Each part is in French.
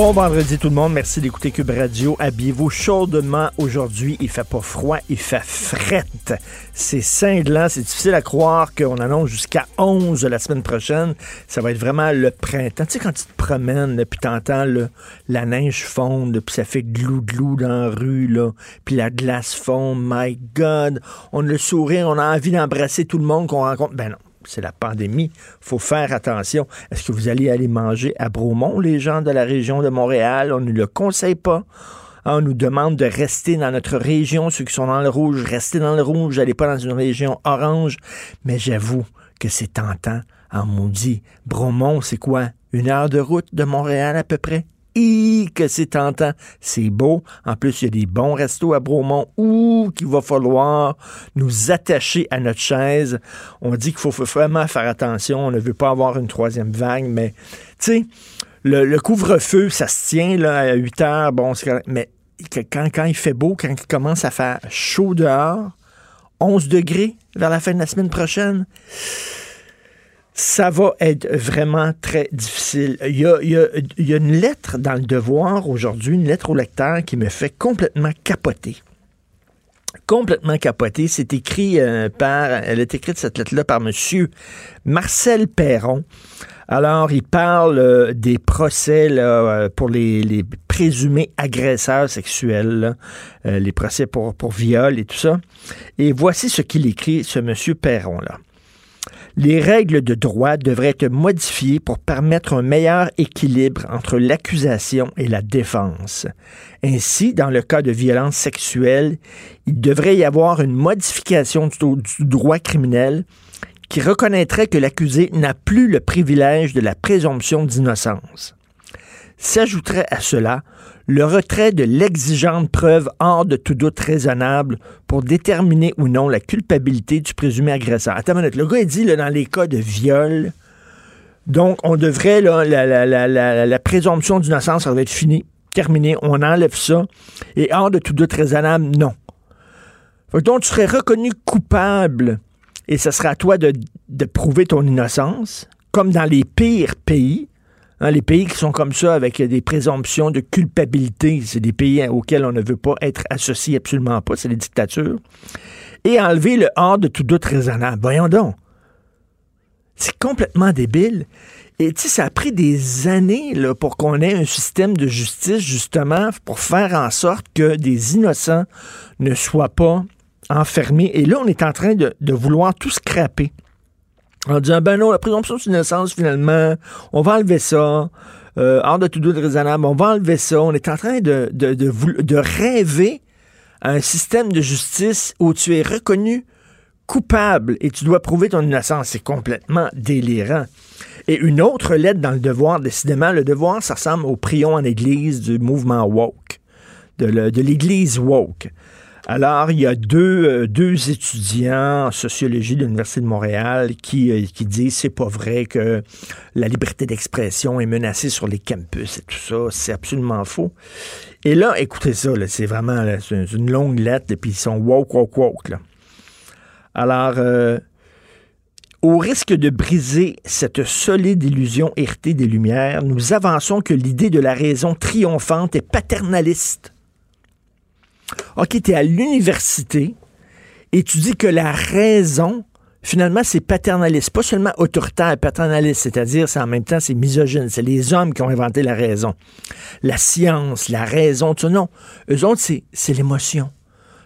Bon vendredi tout le monde, merci d'écouter Cube Radio. Habillez-vous chaudement aujourd'hui. Il fait pas froid, il fait frette. C'est cinglant, c'est difficile à croire qu'on annonce jusqu'à 11 la semaine prochaine. Ça va être vraiment le printemps. Tu sais, quand tu te promènes, puis t'entends le, la neige fondre, puis ça fait glou-glou dans la rue, là, puis la glace fond, my God. On a le sourire, on a envie d'embrasser tout le monde qu'on rencontre. Ben non c'est la pandémie. faut faire attention. Est-ce que vous allez aller manger à Bromont, les gens de la région de Montréal? On ne le conseille pas. On nous demande de rester dans notre région. Ceux qui sont dans le rouge, restez dans le rouge. N'allez pas dans une région orange. Mais j'avoue que c'est tentant en maudit. Bromont, c'est quoi? Une heure de route de Montréal à peu près? Que c'est tentant. C'est beau. En plus, il y a des bons restos à Bromont où qu'il va falloir nous attacher à notre chaise. On dit qu'il faut vraiment faire attention. On ne veut pas avoir une troisième vague, mais tu sais, le, couvre-feu, ça se tient là, à 8 heures. Bon, mais quand, quand il fait beau, quand il commence à faire chaud dehors, 11 degrés vers la fin de la semaine prochaine, ça va être vraiment très difficile. Il y, a, une lettre dans le devoir aujourd'hui, une lettre au lecteur qui me fait complètement capoter. Complètement capoter. C'est écrit euh, par, elle est écrite cette lettre-là par monsieur Marcel Perron. Alors, il parle euh, des procès euh, pour les, présumés agresseurs sexuels, les procès pour, viol et tout ça. Et voici ce qu'il écrit, ce monsieur Perron-là. Les règles de droit devraient être modifiées pour permettre un meilleur équilibre entre l'accusation et la défense. Ainsi, dans le cas de violence sexuelle, il devrait y avoir une modification du, droit criminel qui reconnaîtrait que l'accusé n'a plus le privilège de la présomption d'innocence. S'ajouterait à cela le retrait de l'exigeante preuve hors de tout doute raisonnable pour déterminer ou non la culpabilité du présumé agresseur. Attends le gars il dit là, dans les cas de viol, donc on devrait, là, la, présomption d'innocence, ça être fini, terminé, on enlève ça, et hors de tout doute raisonnable, non. Donc tu serais reconnu coupable et ce sera à toi de, de prouver ton innocence, comme dans les pires pays, Hein, les pays qui sont comme ça, avec des présomptions de culpabilité, c'est des pays auxquels on ne veut pas être associé absolument pas, c'est les dictatures. Et enlever le hors de tout doute raisonnable. Voyons donc. C'est complètement débile. Et tu sais, ça a pris des années pour qu'on ait un système de justice, justement, pour faire en sorte que des innocents ne soient pas enfermés. Et là, on est en train de vouloir tout scraper en disant, ben non, la présomption d'innocence, finalement, on va enlever ça. Euh, hors de tout doute raisonnable, on va enlever ça. On est en train de, de, de, de rêver un système de justice où tu es reconnu coupable et tu dois prouver ton innocence. C'est complètement délirant. Et une autre lettre dans le devoir, décidément, le devoir, ça ressemble au prion en église du mouvement woke, de l'église woke. Alors, il y a deux, euh, deux étudiants en sociologie de l'Université de Montréal qui, euh, qui disent c'est pas vrai que la liberté d'expression est menacée sur les campus et tout ça. C'est absolument faux. Et là, écoutez ça, c'est vraiment une longue lettre, et puis ils sont woke, woke, woke. Alors, euh, au risque de briser cette solide illusion héritée des Lumières, nous avançons que l'idée de la raison triomphante est paternaliste OK, tu es à l'université et tu dis que la raison, finalement, c'est paternaliste. Pas seulement autoritaire, paternaliste, c'est-à-dire, c'est en même temps, c'est misogyne. C'est les hommes qui ont inventé la raison. La science, la raison, tu non. Eux autres, c'est l'émotion.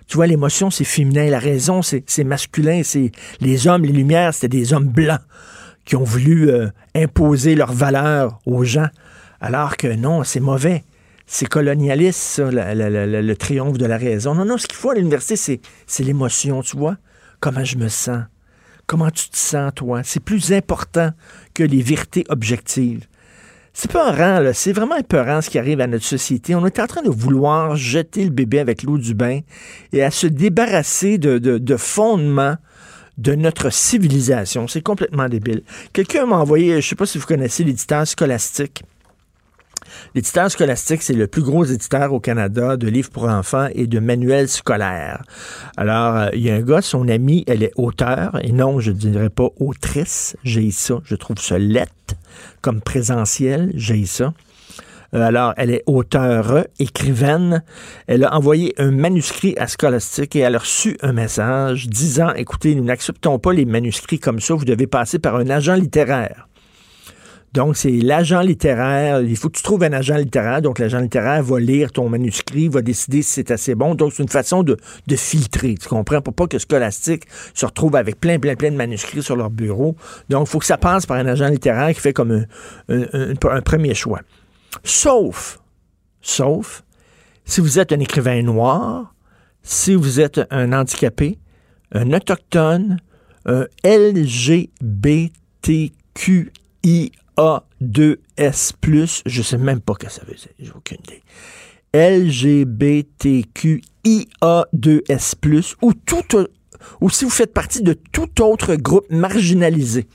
Tu vois, l'émotion, c'est féminin. La raison, c'est masculin. C'est les hommes, les lumières, c'était des hommes blancs qui ont voulu euh, imposer leurs valeurs aux gens. Alors que non, c'est mauvais c'est colonialiste, ça, le triomphe de la raison. Non, non, ce qu'il faut à l'université, c'est l'émotion, tu vois. Comment je me sens. comment tu te sens, toi. C'est plus important que les vérités objectives. C'est pas rang, c'est vraiment épeurant ce qui arrive à notre société. On est en train de vouloir jeter le bébé avec l'eau du bain et à se débarrasser de, de, fondements de notre civilisation. C'est complètement débile. Quelqu'un m'a envoyé, je sais pas si vous connaissez l'éditeur scolastique. L'éditeur scolastique, c'est le plus gros éditeur au Canada de livres pour enfants et de manuels scolaires. Alors, euh, il y a un gars, son ami, elle est auteur, et non, je ne dirais pas autrice, j'ai ça, je trouve ça lettre comme présentiel, j'ai ça. Euh, alors, elle est auteure, écrivaine. Elle a envoyé un manuscrit à Scholastic et elle a reçu un message disant, écoutez, nous n'acceptons pas les manuscrits comme ça, vous devez passer par un agent littéraire. Donc, c'est l'agent littéraire. Il faut que tu trouves un agent littéraire. Donc, l'agent littéraire va lire ton manuscrit, va décider si c'est assez bon. Donc, c'est une façon de, filtrer. Tu comprends? Pour pas que Scholastique se retrouve avec plein, plein, plein de manuscrits sur leur bureau. Donc, il faut que ça passe par un agent littéraire qui fait comme un, premier choix. Sauf, sauf, si vous êtes un écrivain noir, si vous êtes un handicapé, un autochtone, un LGBTQI a2S+, je sais même pas ce que ça veut dire, j'ai aucune idée. LGBTQIA2S+, ou ou si vous faites partie de tout autre groupe marginalisé.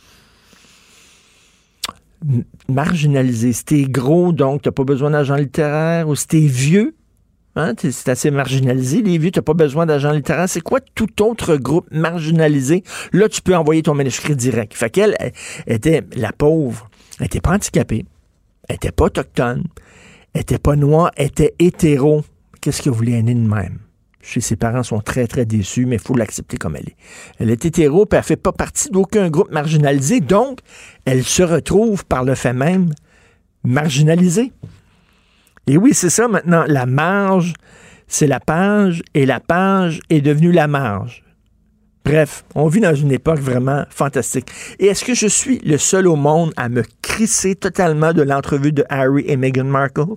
Marginalisé. Si t'es gros, donc t'as pas besoin d'agent littéraire, ou si t'es vieux, hein, c'est assez marginalisé, les vieux, t'as pas besoin d'agent littéraire. C'est quoi tout autre groupe marginalisé? Là, tu peux envoyer ton manuscrit direct. Fait qu'elle était la pauvre elle n'était pas handicapée, elle n'était pas autochtone, elle n'était pas noire, elle était hétéro. Qu'est-ce que vous voulez de même? Chez ses parents sont très, très déçus, mais il faut l'accepter comme elle est. Elle est hétéro, puis elle ne fait pas partie d'aucun groupe marginalisé, donc elle se retrouve par le fait même marginalisée. Et oui, c'est ça maintenant. La marge, c'est la page, et la page est devenue la marge. Bref, on vit dans une époque vraiment fantastique. Et est-ce que je suis le seul au monde à me crisser totalement de l'entrevue de Harry et Meghan Markle?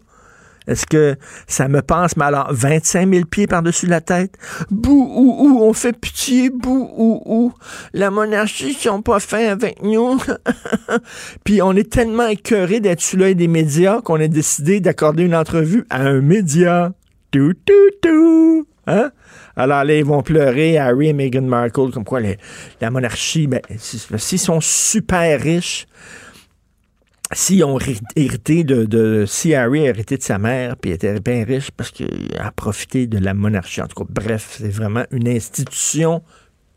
Est-ce que ça me passe, mais alors 25 000 pieds par-dessus la tête? Bou ou ou, on fait pitié, bou ou ou. La monarchie, ils sont pas fins avec nous. Puis on est tellement écœuré d'être sous l'œil des médias qu'on a décidé d'accorder une entrevue à un média. Tout, tout, tout. Hein? Alors là, ils vont pleurer, Harry et Meghan Markle, comme quoi la monarchie, ben, s'ils sont super riches, s'ils ont hérité de, si Harry a hérité de sa mère, puis était bien riche parce qu'il a profité de la monarchie. En tout cas, bref, c'est vraiment une institution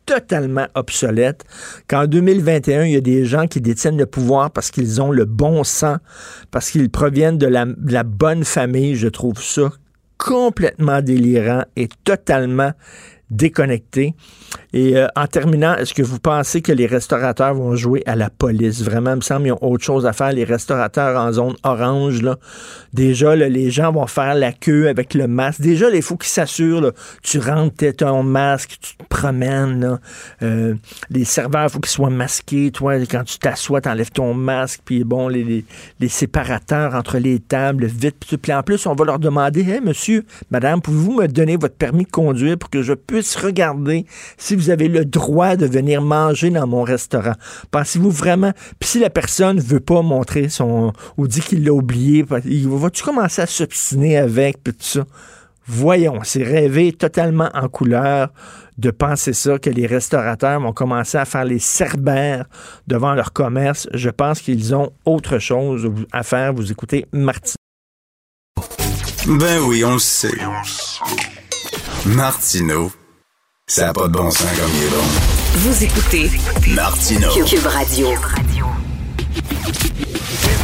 totalement obsolète. Qu'en 2021, il y a des gens qui détiennent le pouvoir parce qu'ils ont le bon sang, parce qu'ils proviennent de la, de la bonne famille, je trouve ça complètement délirant et totalement déconnecté. Et euh, en terminant, est-ce que vous pensez que les restaurateurs vont jouer à la police? Vraiment, il me semble qu'ils ont autre chose à faire. Les restaurateurs en zone orange, là, déjà, les gens vont faire la queue avec le masque. Déjà, il faut qu'ils s'assurent, tu rentres, ton masque, tu te promènes. Euh, les serveurs, il faut qu'ils soient masqués. Toi, quand tu t'assois, tu enlèves ton masque. Puis bon, les, les, séparateurs entre les tables, vite. Puis en plus, on va leur demander, hey, monsieur, madame, pouvez-vous me donner votre permis de conduire pour que je puisse regarder si vous avez le droit de venir manger dans mon restaurant. Pensez-vous vraiment, puis si la personne veut pas montrer son, ou dit qu'il l'a oublié, vas-tu commencer à s'obstiner avec, puis tout ça? Voyons, c'est rêver totalement en couleur de penser ça, que les restaurateurs vont commencer à faire les cerbères devant leur commerce. Je pense qu'ils ont autre chose à faire. Vous écoutez Martin. Ben oui, on le sait. Martineau ça n'a pas de bon sens comme il est bon. Vous écoutez Martino. Cube Radio.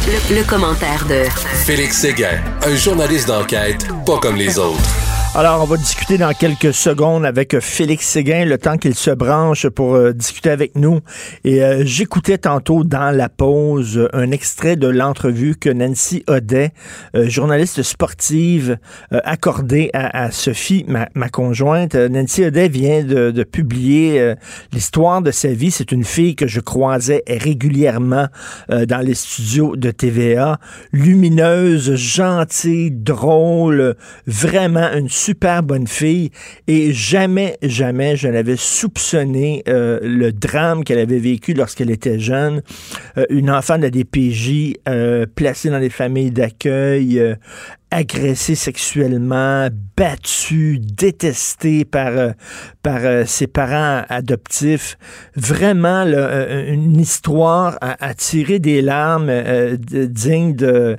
Le, le, commentaire de Félix Séguin, un journaliste d'enquête pas comme les autres. Alors, on va discuter dans quelques secondes avec Félix Séguin, le temps qu'il se branche pour euh, discuter avec nous. Et euh, j'écoutais tantôt dans la pause un extrait de l'entrevue que Nancy Audet, euh, journaliste sportive, accordée à, Sophie, ma, conjointe. Nancy Audet vient de, de publier l'histoire de sa vie. C'est une fille que je croisais régulièrement dans les studios de TVA. Lumineuse, gentille, drôle, vraiment une super bonne fille et jamais, jamais je n'avais soupçonné euh, le drame qu'elle avait vécu lorsqu'elle était jeune. Euh, une enfant de la DPJ euh, placée dans des familles d'accueil, euh, agressée sexuellement, battue, détestée par, euh, par euh, ses parents adoptifs. Vraiment là, euh, une histoire à, à tirer des larmes euh, de- digne de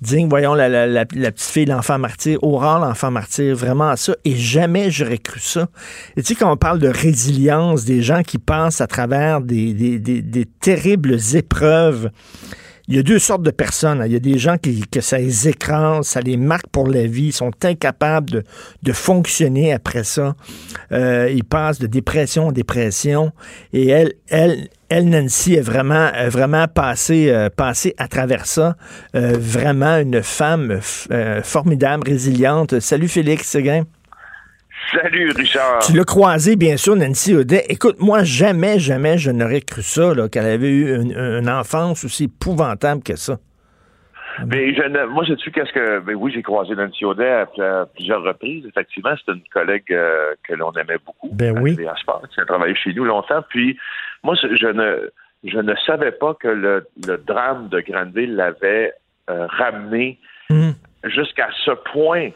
digne, voyons, la, la, la, la petite fille, l'enfant martyr, Aurore, l'enfant martyr, vraiment ça. Et jamais j'aurais cru ça. Et tu sais, quand on parle de résilience, des gens qui passent à travers des, des, des, des terribles épreuves, il y a deux sortes de personnes. Il y a des gens qui, que ça les écrase, ça les marque pour la vie, ils sont incapables de, fonctionner après ça. Euh, ils passent de dépression en dépression. Et elle, elle, elle Nancy, est vraiment, vraiment euh, passé à travers ça. Euh, vraiment une femme formidable, résiliente. Salut Félix Séguin. Salut Richard. Tu l'as croisé, bien sûr, Nancy Audet. Écoute, moi, jamais, jamais je n'aurais cru ça, qu'elle avait eu une, une enfance aussi épouvantable que ça. Mais je ne, moi, sais-tu qu'est-ce que. Ben oui, j'ai croisé Nancy Audet à, à plusieurs reprises. Effectivement, c'est une collègue euh, que l'on aimait beaucoup. Ben oui. À Sport, qui a travaillé chez nous longtemps. Puis, moi, je je ne, je ne savais pas que le, le drame de Granville l'avait euh, ramené Mhm. jusqu'à ce point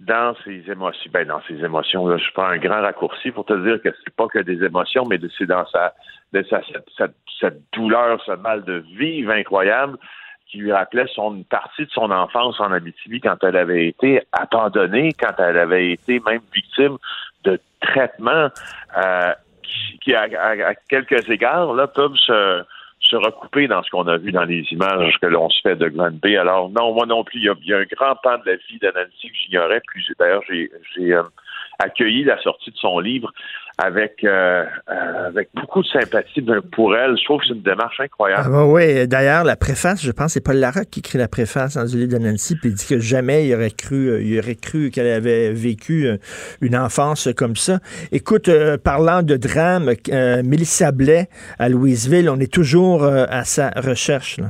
dans ses émotions. Ben, dans ses émotions, là, je prends un grand raccourci pour te dire que c'est pas que des émotions, mais c'est dans sa, de sa cette, cette- cette douleur, ce mal de vivre incroyable qui lui rappelait son, une partie de son enfance en Abitibi quand elle avait été abandonnée, quand elle avait été même victime de traitements euh, qui, à- à quelques égards, là, peuvent se, se recouper dans ce qu'on a vu dans les images que l'on se fait de Glen Bay. Alors, non, moi non plus, il y a, il un grand pan de la vie de Nancy que j'ignorais. Puis, d'ailleurs, j'ai, j'ai euh, accueilli la sortie de son livre avec, euh, euh, avec beaucoup de sympathie pour elle. Je trouve que c'est une démarche incroyable. Ah, bah oui, d'ailleurs, la préface, je pense, c'est Paul Larocque qui écrit la préface dans le livre de Nancy, puis il dit que jamais il aurait cru, euh, il aurait cru qu'elle avait vécu euh, une enfance comme ça. Écoute, euh, parlant de drame, euh, Mélissa Blais à Louisville, on est toujours à sa recherche. Là.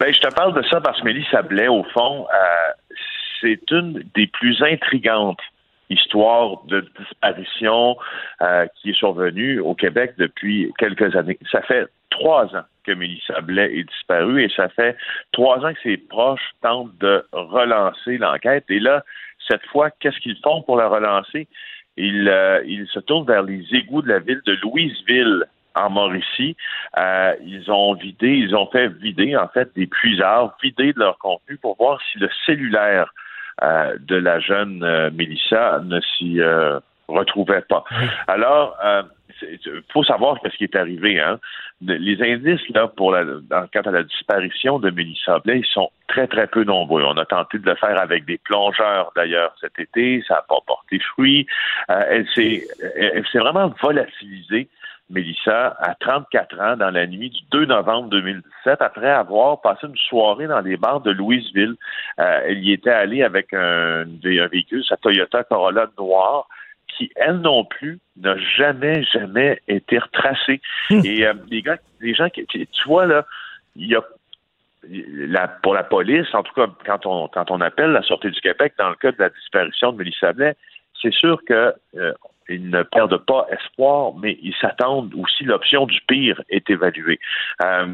Ben, je te parle de ça parce que Mélissa Blais, au fond, euh, c'est une des plus intrigantes histoires de disparition euh, qui est survenue au Québec depuis quelques années. Ça fait trois ans que Mélissa Blais est disparue et ça fait trois ans que ses proches tentent de relancer l'enquête. Et là, cette fois, qu'est-ce qu'ils font pour la relancer? Ils, euh, se tournent vers les égouts de la ville de Louisville en Mauricie. Euh, ils ont vidé, ils ont fait vider en fait des puisards, vider de leur contenu pour voir si le cellulaire euh, de la jeune euh, Mélissa ne s'y euh, retrouvait pas. Alors, il faut savoir ce qui est arrivé. Hein. Les indices là pour la, dans, quant à la disparition de Mélissa Blais, ils sont très très peu nombreux. On a tenté de le faire avec des plongeurs d'ailleurs cet été, ça n'a pas porté fruit. Euh, elle s'est elle s'est vraiment volatilisée. Mélissa, à 34 ans, dans la nuit du 2 novembre 2017, après avoir passé une soirée dans les bars de Louisville. Euh, elle y était allée avec un, un véhicule, sa Toyota Corolla noire, qui, elle non plus, n'a jamais, jamais été retracée. Et euh, les gars, les gens qui, tu vois, là, il y a la, pour la police, en tout cas, quand on, quand on appelle la Sûreté du Québec dans le cas de la disparition de Mélissa Blais, c'est sûr que euh, ils ne perdent pas espoir, mais ils s'attendent aussi l'option du pire est évaluée. Euh,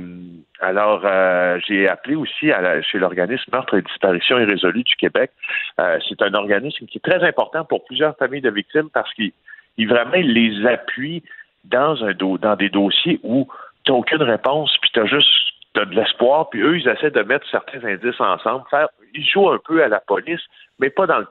alors, euh, j'ai appelé aussi à la, chez l'organisme Meurtre et Disparition irrésolue du Québec. Euh, c'est un organisme qui est très important pour plusieurs familles de victimes parce qu'il il vraiment les appuie dans un dans des dossiers où tu n'as aucune réponse, puis tu as juste t'as de l'espoir, puis eux, ils essaient de mettre certains indices ensemble. Faire, ils jouent un peu à la police, mais pas dans le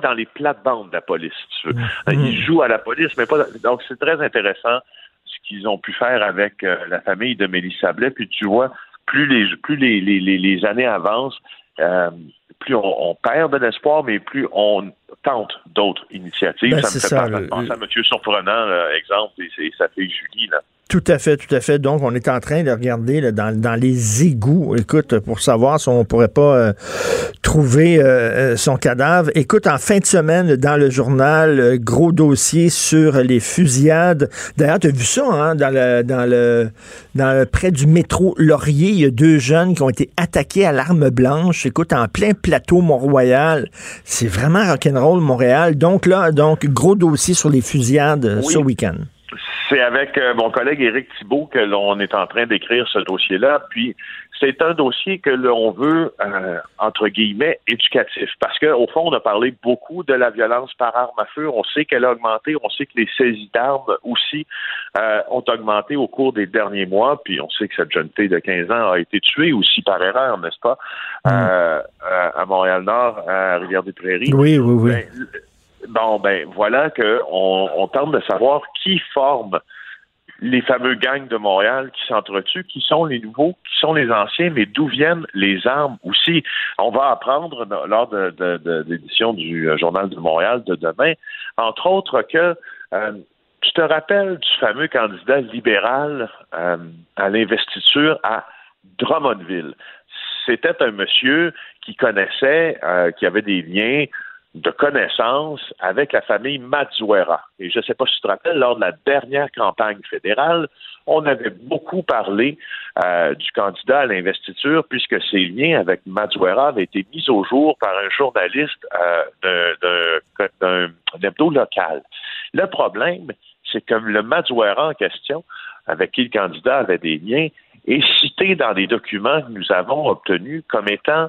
pas dans les plates-bandes de la police, si tu veux. Mmh. Ils jouent à la police, mais pas dans... Donc, c'est très intéressant ce qu'ils ont pu faire avec euh, la famille de Mélissa Blais. Puis tu vois, plus les plus les, les, les, les années avancent, euh, plus on, on, perd de l'espoir, mais plus on tente d'autres initiatives. Ben, ça me fait ça, le, penser à M. Surprenant, là, exemple, et c'est sa fille Julie, là. Tout à fait, tout à fait. Donc, on est en train de regarder là, dans, dans, les égouts, écoute, pour savoir si on pourrait pas euh, trouver euh, son cadavre. Écoute, en fin de semaine, dans le journal, euh, gros dossier sur les fusillades. D'ailleurs, tu as vu ça, hein, dans le, dans le, dans le, près du métro Laurier, il y a deux jeunes qui ont été attaqués à l'arme blanche. Écoute, en plein plateau Mont-Royal. C'est vraiment rock'n'roll. Montréal. Donc là, donc gros dossier sur les fusillades ce week-end. C'est avec euh, mon collègue Éric Thibault que l'on est en train d'écrire ce dossier-là. Puis c'est un dossier que l'on veut, euh, entre guillemets, éducatif. Parce qu'au fond, on a parlé beaucoup de la violence par arme à feu. On sait qu'elle a augmenté. On sait que les saisies d'armes aussi euh, ont augmenté au cours des derniers mois. Puis on sait que cette jeune fille de 15 ans a été tuée aussi par erreur, n'est-ce pas, mm. à Montréal-Nord, à Rivière-des-Prairies. Oui, oui, oui. Ben, Bon, ben voilà que on, tente de savoir qui forme les fameux gangs de Montréal qui s'entretuent, qui sont les nouveaux, qui sont les anciens, mais d'où viennent les armes aussi? On va apprendre lors de, l'édition du euh, Journal de Montréal de demain, entre autres que euh, tu te rappelles du fameux candidat libéral euh, à l'investiture à Drummondville. C'était un monsieur qui connaissait, qui avait des liens de connaissances avec la famille Mazuera. Et je ne sais pas si tu te rappelles, lors de la dernière campagne fédérale, on avait beaucoup parlé euh, du candidat à l'investiture puisque ses liens avec Mazuera avaient été mis au jour par un journaliste euh, d'un hebdo local. Le problème, c'est que le Mazuera en question, avec qui le candidat avait des liens, est cité dans des documents que nous avons obtenus comme étant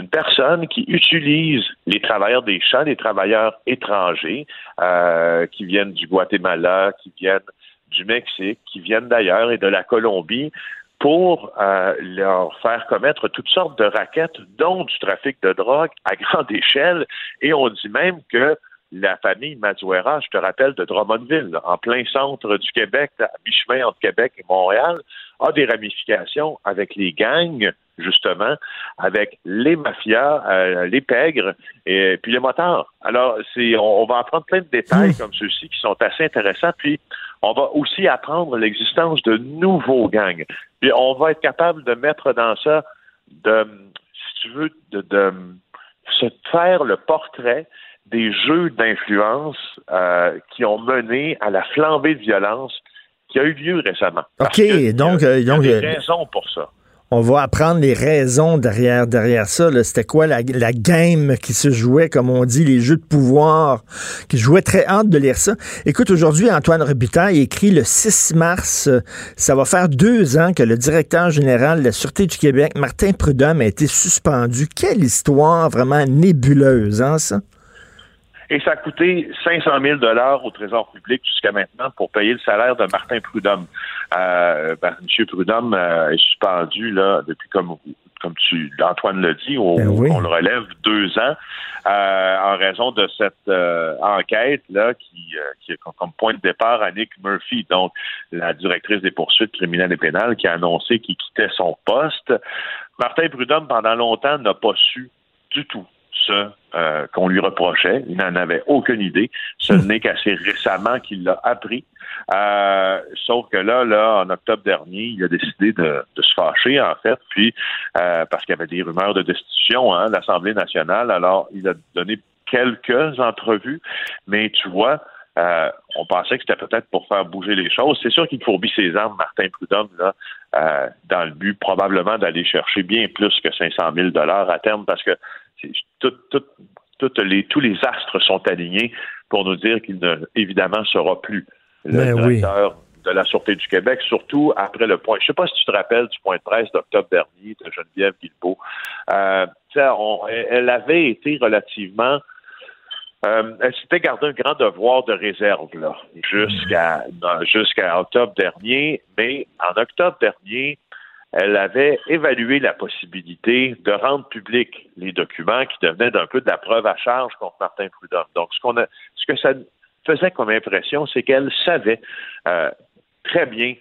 une personne qui utilise les travailleurs des champs, les travailleurs étrangers euh, qui viennent du Guatemala, qui viennent du Mexique, qui viennent d'ailleurs et de la Colombie pour euh, leur faire commettre toutes sortes de raquettes, dont du trafic de drogue à grande échelle. Et on dit même que la famille Mazuera, je te rappelle, de Drummondville, en plein centre du Québec, à mi-chemin entre Québec et Montréal, a des ramifications avec les gangs justement, avec les mafias, euh, les pègres et puis les motards. Alors, c'est, on, va apprendre plein de détails hmm. comme ceux-ci qui sont assez intéressants. Puis, on va aussi apprendre l'existence de nouveaux gangs. Puis, on va être capable de mettre dans ça, de, si tu veux, de, de se faire le portrait des jeux d'influence euh, qui ont mené à la flambée de violence qui a eu lieu récemment. OK, donc, il y a, donc, des raisons pour ça on va apprendre les raisons derrière, derrière ça. C'était quoi la, game qui se jouait, comme on dit, les jeux de pouvoir, qui jouait très hâte de lire ça. Écoute, aujourd'hui, Antoine Robitaille écrit le 6 mars, ça va faire deux ans que le directeur général de la Sûreté du Québec, Martin Prudhomme, a été suspendu. Quelle histoire vraiment nébuleuse, hein, ça? Et ça a coûté 500 000 dollars au Trésor public jusqu'à maintenant pour payer le salaire de Martin Prudhomme. Euh, ben, M. Prudhomme euh, est suspendu là depuis comme comme tu Antoine l'a dit, on, ben on, le relève deux ans euh, en raison de cette euh, enquête là qui, euh, qui est comme point de départ Annick Murphy, donc la directrice des poursuites criminelles et pénales, qui a annoncé qu'il quittait son poste. Martin Prudhomme pendant longtemps n'a pas su du tout ce euh, qu'on lui reprochait. Il n'en avait aucune idée. Ce hmm. n'est qu'assez récemment qu'il l'a appris. Euh, sauf que là, là, en octobre dernier, il a décidé de, se fâcher, en fait, puis euh, parce qu'il y avait des rumeurs de destitution hein, l'Assemblée nationale. Alors, il a donné quelques entrevues, mais tu vois, on pensait que c'était peut-être pour faire bouger les choses. C'est sûr qu'il fourbit ses armes, Martin Prudhomme, là, dans le but probablement d'aller chercher bien plus que 500 000 dollars à terme, parce que les, tous les astres sont alignés pour nous dire qu'il ne, évidemment, sera plus le ben directeur de la Sûreté du Québec, surtout après le point. Je ne sais pas si tu te rappelles du point de presse d'octobre dernier de Geneviève Guilbeault. Euh, elle avait été relativement euh, elle s'était gardé un grand devoir de réserve là jusqu'à jusqu'à octobre dernier, mais en octobre dernier, elle avait évalué la possibilité de rendre public les documents qui devenaient d'un peu de la preuve à charge contre Martin Prudhomme. Donc, ce, qu'on a, ce que ça faisait comme impression, c'est qu'elle savait euh, très bien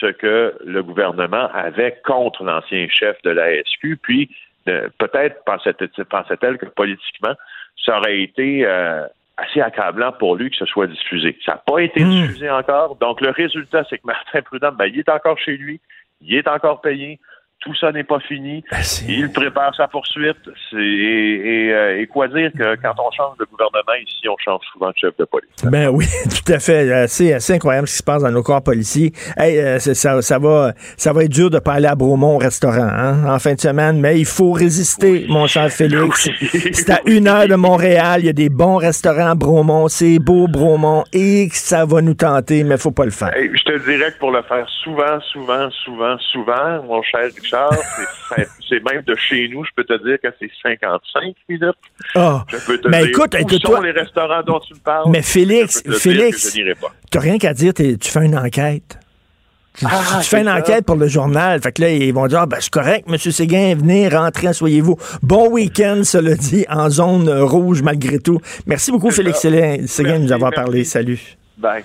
ce que le gouvernement avait contre l'ancien chef de la SQ, puis euh, peut-être pensait-elle que politiquement, ça aurait été euh, assez accablant pour lui que ce soit diffusé. Ça n'a pas été hmm. diffusé encore, donc le résultat, c'est que Martin Prudhomme, ben, il est encore chez lui, il est encore payé. Tout ça n'est pas fini. Ben, Il prépare sa poursuite. Et, et, euh, et quoi dire que quand on change de gouvernement ici, on change souvent de chef de police. Ben oui, tout à fait. Euh, C'est assez incroyable ce qui se passe dans nos corps policiers. Hey, euh, ça, ça va, ça va être dur de pas aller à Bromont au restaurant hein, en fin de semaine, mais il faut résister, mon cher Félix. C'est à une heure de Montréal. Il y a des bons restaurants à Bromont. C'est beau, Bromont. Et ça va nous tenter, mais faut pas le faire. Hey, je te dirais que pour le faire souvent, souvent, souvent, souvent, mon cher Richard, c'est- c'est même de chez nous, je peux te dire que c'est 55 minutes. Ah. Je peux te Mais dire écoute, où écoute, sont toi- les restaurants dont tu me parles. Mais Félix, Félix, t'as rien qu'à dire. Tu fais une enquête. Tu, Ah, tu fais une ça. enquête pour le journal. Fait que là, ils vont dire, ah, ben, c'est correct, M. Séguin, venez, rentrez, soyez-vous. Bon week-end, cela dit, en zone rouge, malgré tout. Merci beaucoup, Félix. Séguin, de nous avoir parlé. Salut. Bye.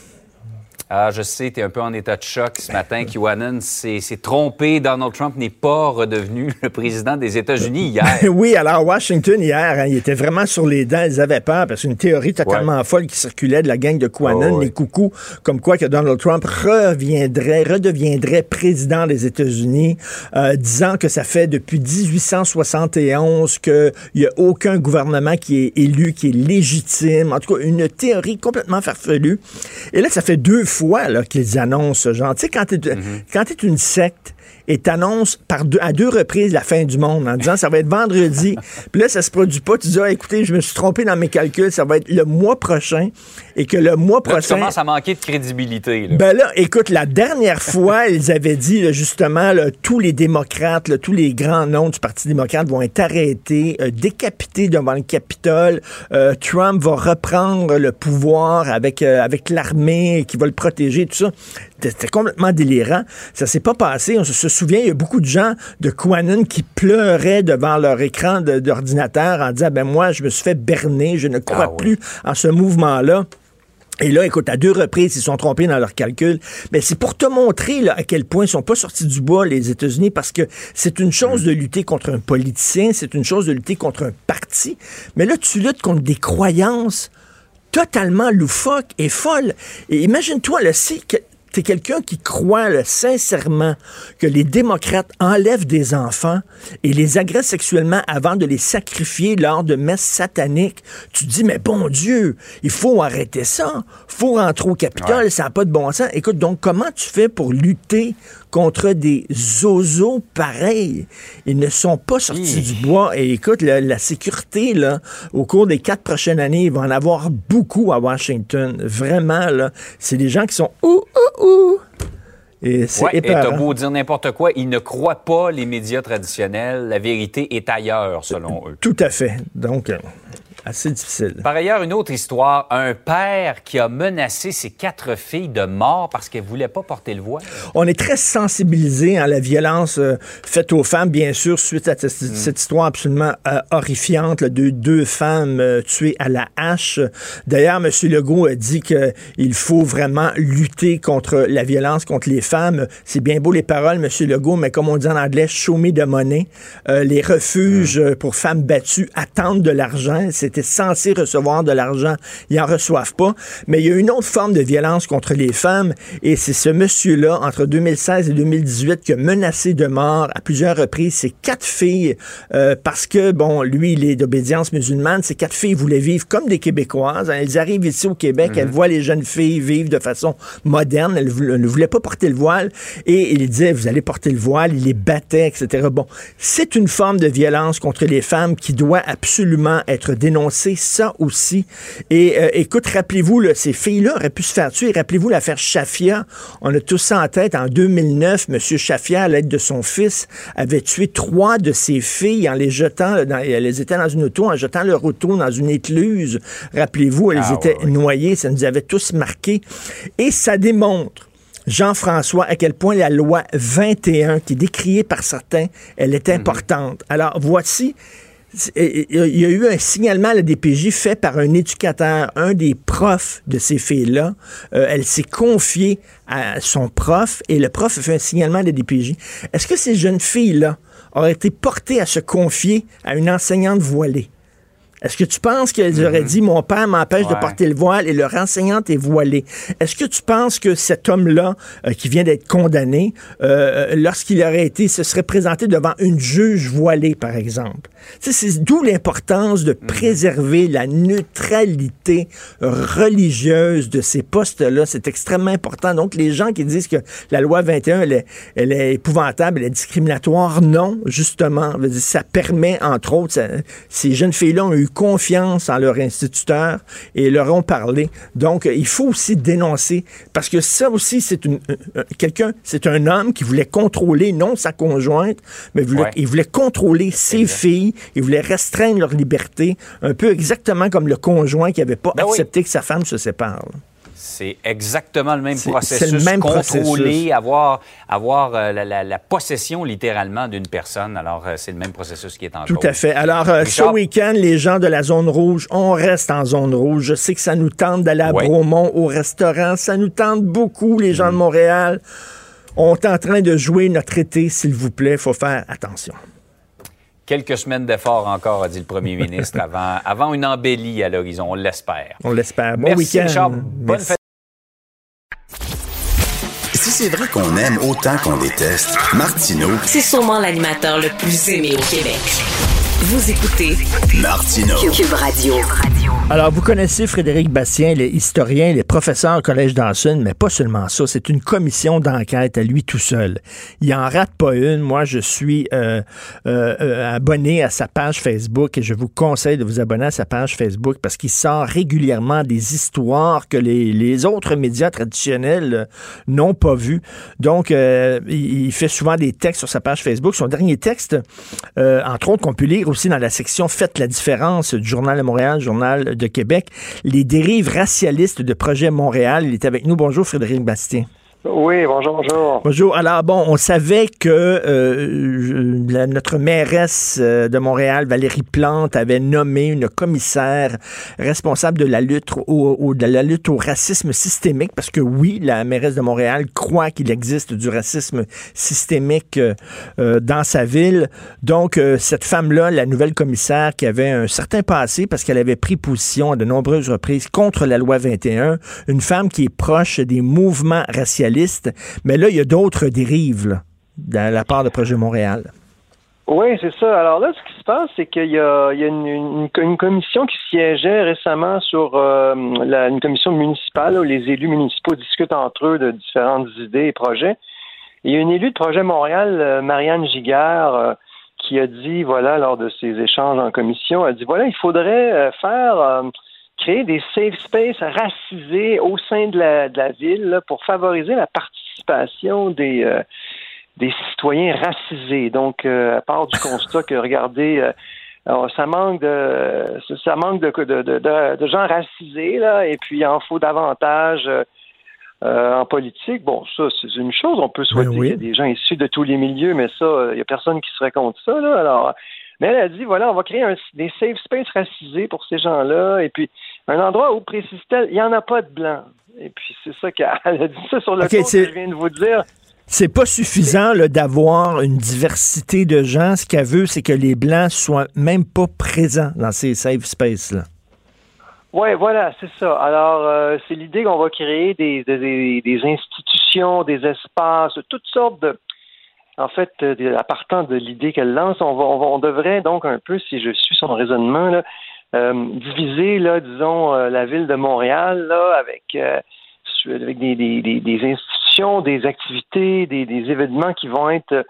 Ah, je sais, tu es un peu en état de choc ce matin. QAnon s'est trompé. Donald Trump n'est pas redevenu le président des États-Unis hier. Oui, alors Washington hier, hein, il était vraiment sur les dents, ils avaient peur parce qu'une théorie totalement folle qui circulait de la gang de QAnon, Oh, oui. les coucous, comme quoi que Donald Trump reviendrait, redeviendrait président des États-Unis, euh, disant que ça fait depuis 1871 qu'il n'y a aucun gouvernement qui est élu, qui est légitime. En tout cas, une théorie complètement farfelue. Et là, ça fait deux fois qu'ils annoncent ce genre. Tu sais, quand tu es une secte, et t'annonces par deux, à deux reprises la fin du monde en disant ça va être vendredi. Puis là, ça se produit pas. Tu dis, ah, écoutez, je me suis trompé dans mes calculs, ça va être le mois prochain. Et que le mois Là, prochain. commences à manquer de crédibilité. là. Ben là, écoute, la dernière fois, ils avaient dit là, justement, tous les démocrates, tous les grands noms du Parti démocrate vont être arrêtés, euh, décapités devant le Capitole. Euh, Trump va reprendre le pouvoir avec, euh, avec l'armée qui va le protéger, tout ça. C'était complètement délirant. Ça s'est pas passé. On se, se souvient, il y a beaucoup de gens de QAnon qui pleuraient devant leur écran d'ordinateur en disant, ben moi, je me suis fait berner, je ne crois Ah oui. plus en ce mouvement-là. Et là, écoute, à deux reprises, ils se sont trompés dans leurs calculs. Mais c'est pour te montrer là, à quel point ils sont pas sortis du bois, les États-Unis, parce que c'est une chose de lutter contre un politicien, c'est une chose de lutter contre un parti. Mais là, tu luttes contre des croyances totalement loufoques et folles. Et imagine-toi, là, si que t'es quelqu'un qui croit là, sincèrement que les démocrates enlèvent des enfants et les agressent sexuellement avant de les sacrifier lors de messes sataniques, tu te dis, mais bon Dieu, il faut arrêter ça. faut rentrer au Capitole, ça n'a pas de bon sens. Écoute, donc, comment tu fais pour lutter contre des zozos pareils? Ils ne sont pas sortis du bois. Et écoute, la, la sécurité, là, au cours des quatre prochaines années, il va en avoir beaucoup à Washington. Vraiment, là. C'est des gens qui sont ouh, ouh, ouh. Et c'est Ouais, et t'as épeurant. beau dire n'importe quoi, ils ne croient pas les médias traditionnels. La vérité est ailleurs, selon eux. Tout à fait. Donc, euh, assez difficile. Par ailleurs, une autre histoire, un père qui a menacé ses quatre filles de mort parce qu'elles ne voulaient pas porter le voile. On est très sensibilisé à la violence euh, faite aux femmes, bien sûr, suite à cette, cette histoire absolument euh, horrifiante là, de deux femmes euh, tuées à la hache. D'ailleurs, M. Legault a dit qu'il faut vraiment lutter contre la violence contre les femmes. C'est bien beau les paroles, M. Legault, mais comme on dit en anglais, show me the money. Euh, les refuges euh, pour femmes battues attendent de l'argent. C'était censé recevoir de l'argent. Ils en reçoivent pas. Mais il y a une autre forme de violence contre les femmes et c'est ce monsieur-là, entre 2016 et 2018, qui a menacé de mort à plusieurs reprises ses quatre filles euh, parce que, bon, lui, il est d'obédience musulmane. Ces quatre filles voulaient vivre comme des Québécoises. hein. Elles arrivent ici au Québec, elles voient les jeunes filles vivre de façon moderne. Elles ne voulaient pas porter le voile et il disait, vous allez porter le voile. Il les battait, etc. Bon, c'est une forme de violence contre les femmes qui doit absolument être dénoncée, ça aussi. Et euh, écoute, rappelez-vous, là, ces filles-là auraient pu se faire tuer. Rappelez-vous l'affaire Shafia. On a tous ça en tête. En 2009, M. Shafia, à l'aide de son fils, avait tué trois de ses filles en les jetant, dans, elles étaient dans une auto, en jetant leur auto dans une écluse. Rappelez-vous, elles Ah, étaient ouais, ouais. noyées. Ça nous avait tous marqués. Et ça démontre Jean-François, à quel point la loi 21, qui est décriée par certains, elle est importante. Alors, voici il y a eu un signalement à la DPJ fait par un éducateur, un des profs de ces filles-là. Euh, elle s'est confiée à son prof et le prof a fait un signalement à la DPJ. Est-ce que ces jeunes filles-là auraient été portées à se confier à une enseignante voilée? Est-ce que tu penses qu'elles auraient mhm. dit mon père m'empêche de porter le voile et leur enseignante est voilée? Est-ce que tu penses que cet homme-là, euh, qui vient d'être condamné, euh, lorsqu'il aurait été, se serait présenté devant une juge voilée, par exemple? C'est d'où l'importance de mhm. préserver la neutralité religieuse de ces postes-là. C'est extrêmement important. Donc, les gens qui disent que la loi 21, elle est, elle est épouvantable, elle est discriminatoire, non, justement. Ça permet, entre autres, ces jeunes filles-là ont eu confiance en leur instituteur et leur ont parlé. Donc, il faut aussi dénoncer, parce que ça aussi, c'est une, quelqu'un, c'est un homme qui voulait contrôler, non sa conjointe, mais il voulait contrôler ses filles, il voulait restreindre leur liberté, un peu exactement comme le conjoint qui n'avait pas ben accepté que sa femme se sépare. C'est exactement le même processus. Le même contrôler, avoir, avoir euh, la, possession littéralement d'une personne. Alors, euh, c'est le même processus qui est en Tout à fait. Alors, euh, ce week-end, les gens de la zone rouge, on reste en zone rouge. Je sais que ça nous tente d'aller à Bromont au restaurant. Ça nous tente beaucoup, les gens de mm. Montréal. On est en train de jouer notre été, s'il vous plaît. Il faut faire attention. Quelques semaines d'effort encore, a dit le premier ministre, avant, avant une embellie à l'horizon. On l'espère. On l'espère. Bon week-end. Bonne fête. Si c'est vrai qu'on aime autant qu'on déteste, Martineau. C'est sûrement l'animateur le plus aimé au Québec. Vous écoutez Martino Cube Radio. Alors, vous connaissez Frédéric Bastien, il est historien, il est professeur au Collège d'Anson, mais pas seulement ça, c'est une commission d'enquête à lui tout seul. Il en rate pas une. Moi, je suis euh, euh, euh, abonné à sa page Facebook et je vous conseille de vous abonner à sa page Facebook parce qu'il sort régulièrement des histoires que les, les autres médias traditionnels n'ont pas vues. Donc, il fait souvent des textes sur sa page Facebook. Son dernier texte, entre autres, qu'on peut lire aussi dans la section Faites la différence du Journal de Montréal, Journal de Québec, les dérives racialistes de Projet Montréal. Il est avec nous. Bonjour, Frédéric Bastien. Oui, bonjour, bonjour. Bonjour. Alors, bon, on savait que euh, notre mairesse euh, de Montréal, Valérie Plante, avait nommé une commissaire responsable de la lutte au, de la lutte au racisme systémique, parce que oui, la mairesse de Montréal croit qu'il existe du racisme systémique euh, dans sa ville. Donc, cette femme-là, la nouvelle commissaire, qui avait un certain passé, parce qu'elle avait pris position à de nombreuses reprises contre la loi 21, une femme qui est proche des mouvements racialistes mais là, il y a d'autres dérives dans la part de Projet Montréal. Oui, c'est ça. Alors là, ce qui se passe, c'est qu'il y a, une, commission qui siégeait récemment sur euh, une commission municipale où les élus municipaux discutent entre eux de différentes idées et projets. il y a une élue de Projet Montréal, euh, Marianne Giguère, euh, qui a dit, voilà, lors de ces échanges en commission, a dit, voilà, il faudrait faire créer des safe spaces racisés au sein de la, de la ville pour favoriser la participation des, euh, des citoyens racisés. Donc, euh, à part du constat que, regardez, euh, ça manque de ça manque de, de, de, gens racisés, là, et puis il en faut davantage en politique. Bon, ça, c'est une chose. On peut souhaiter qu'il y ait des gens issus de tous les milieux, mais ça, il n'y a personne qui serait contre ça. Là. Alors, mais elle a dit, voilà, on va créer un, des safe spaces racisés pour ces gens-là. Et puis, un endroit où, précise-t-elle, il n'y en a pas de blanc. Et puis, c'est ça qu'elle a dit ça sur le okay, que je viens de vous dire. C'est pas suffisant d'avoir une diversité de gens. Ce qu'elle veut, c'est que les Blancs soient même pas présents dans ces safe spaces-là. Oui, voilà, c'est ça. Alors, euh, c'est l'idée qu'on va créer des, des, des, institutions, des espaces, toutes sortes de, en fait, euh, à partant de l'idée qu'elle lance, on, va, on, devrait donc un peu, si je suis son raisonnement, euh, diviser, là, disons, euh, la ville de Montréal avec, des, institutions, des activités, des, des événements qui vont être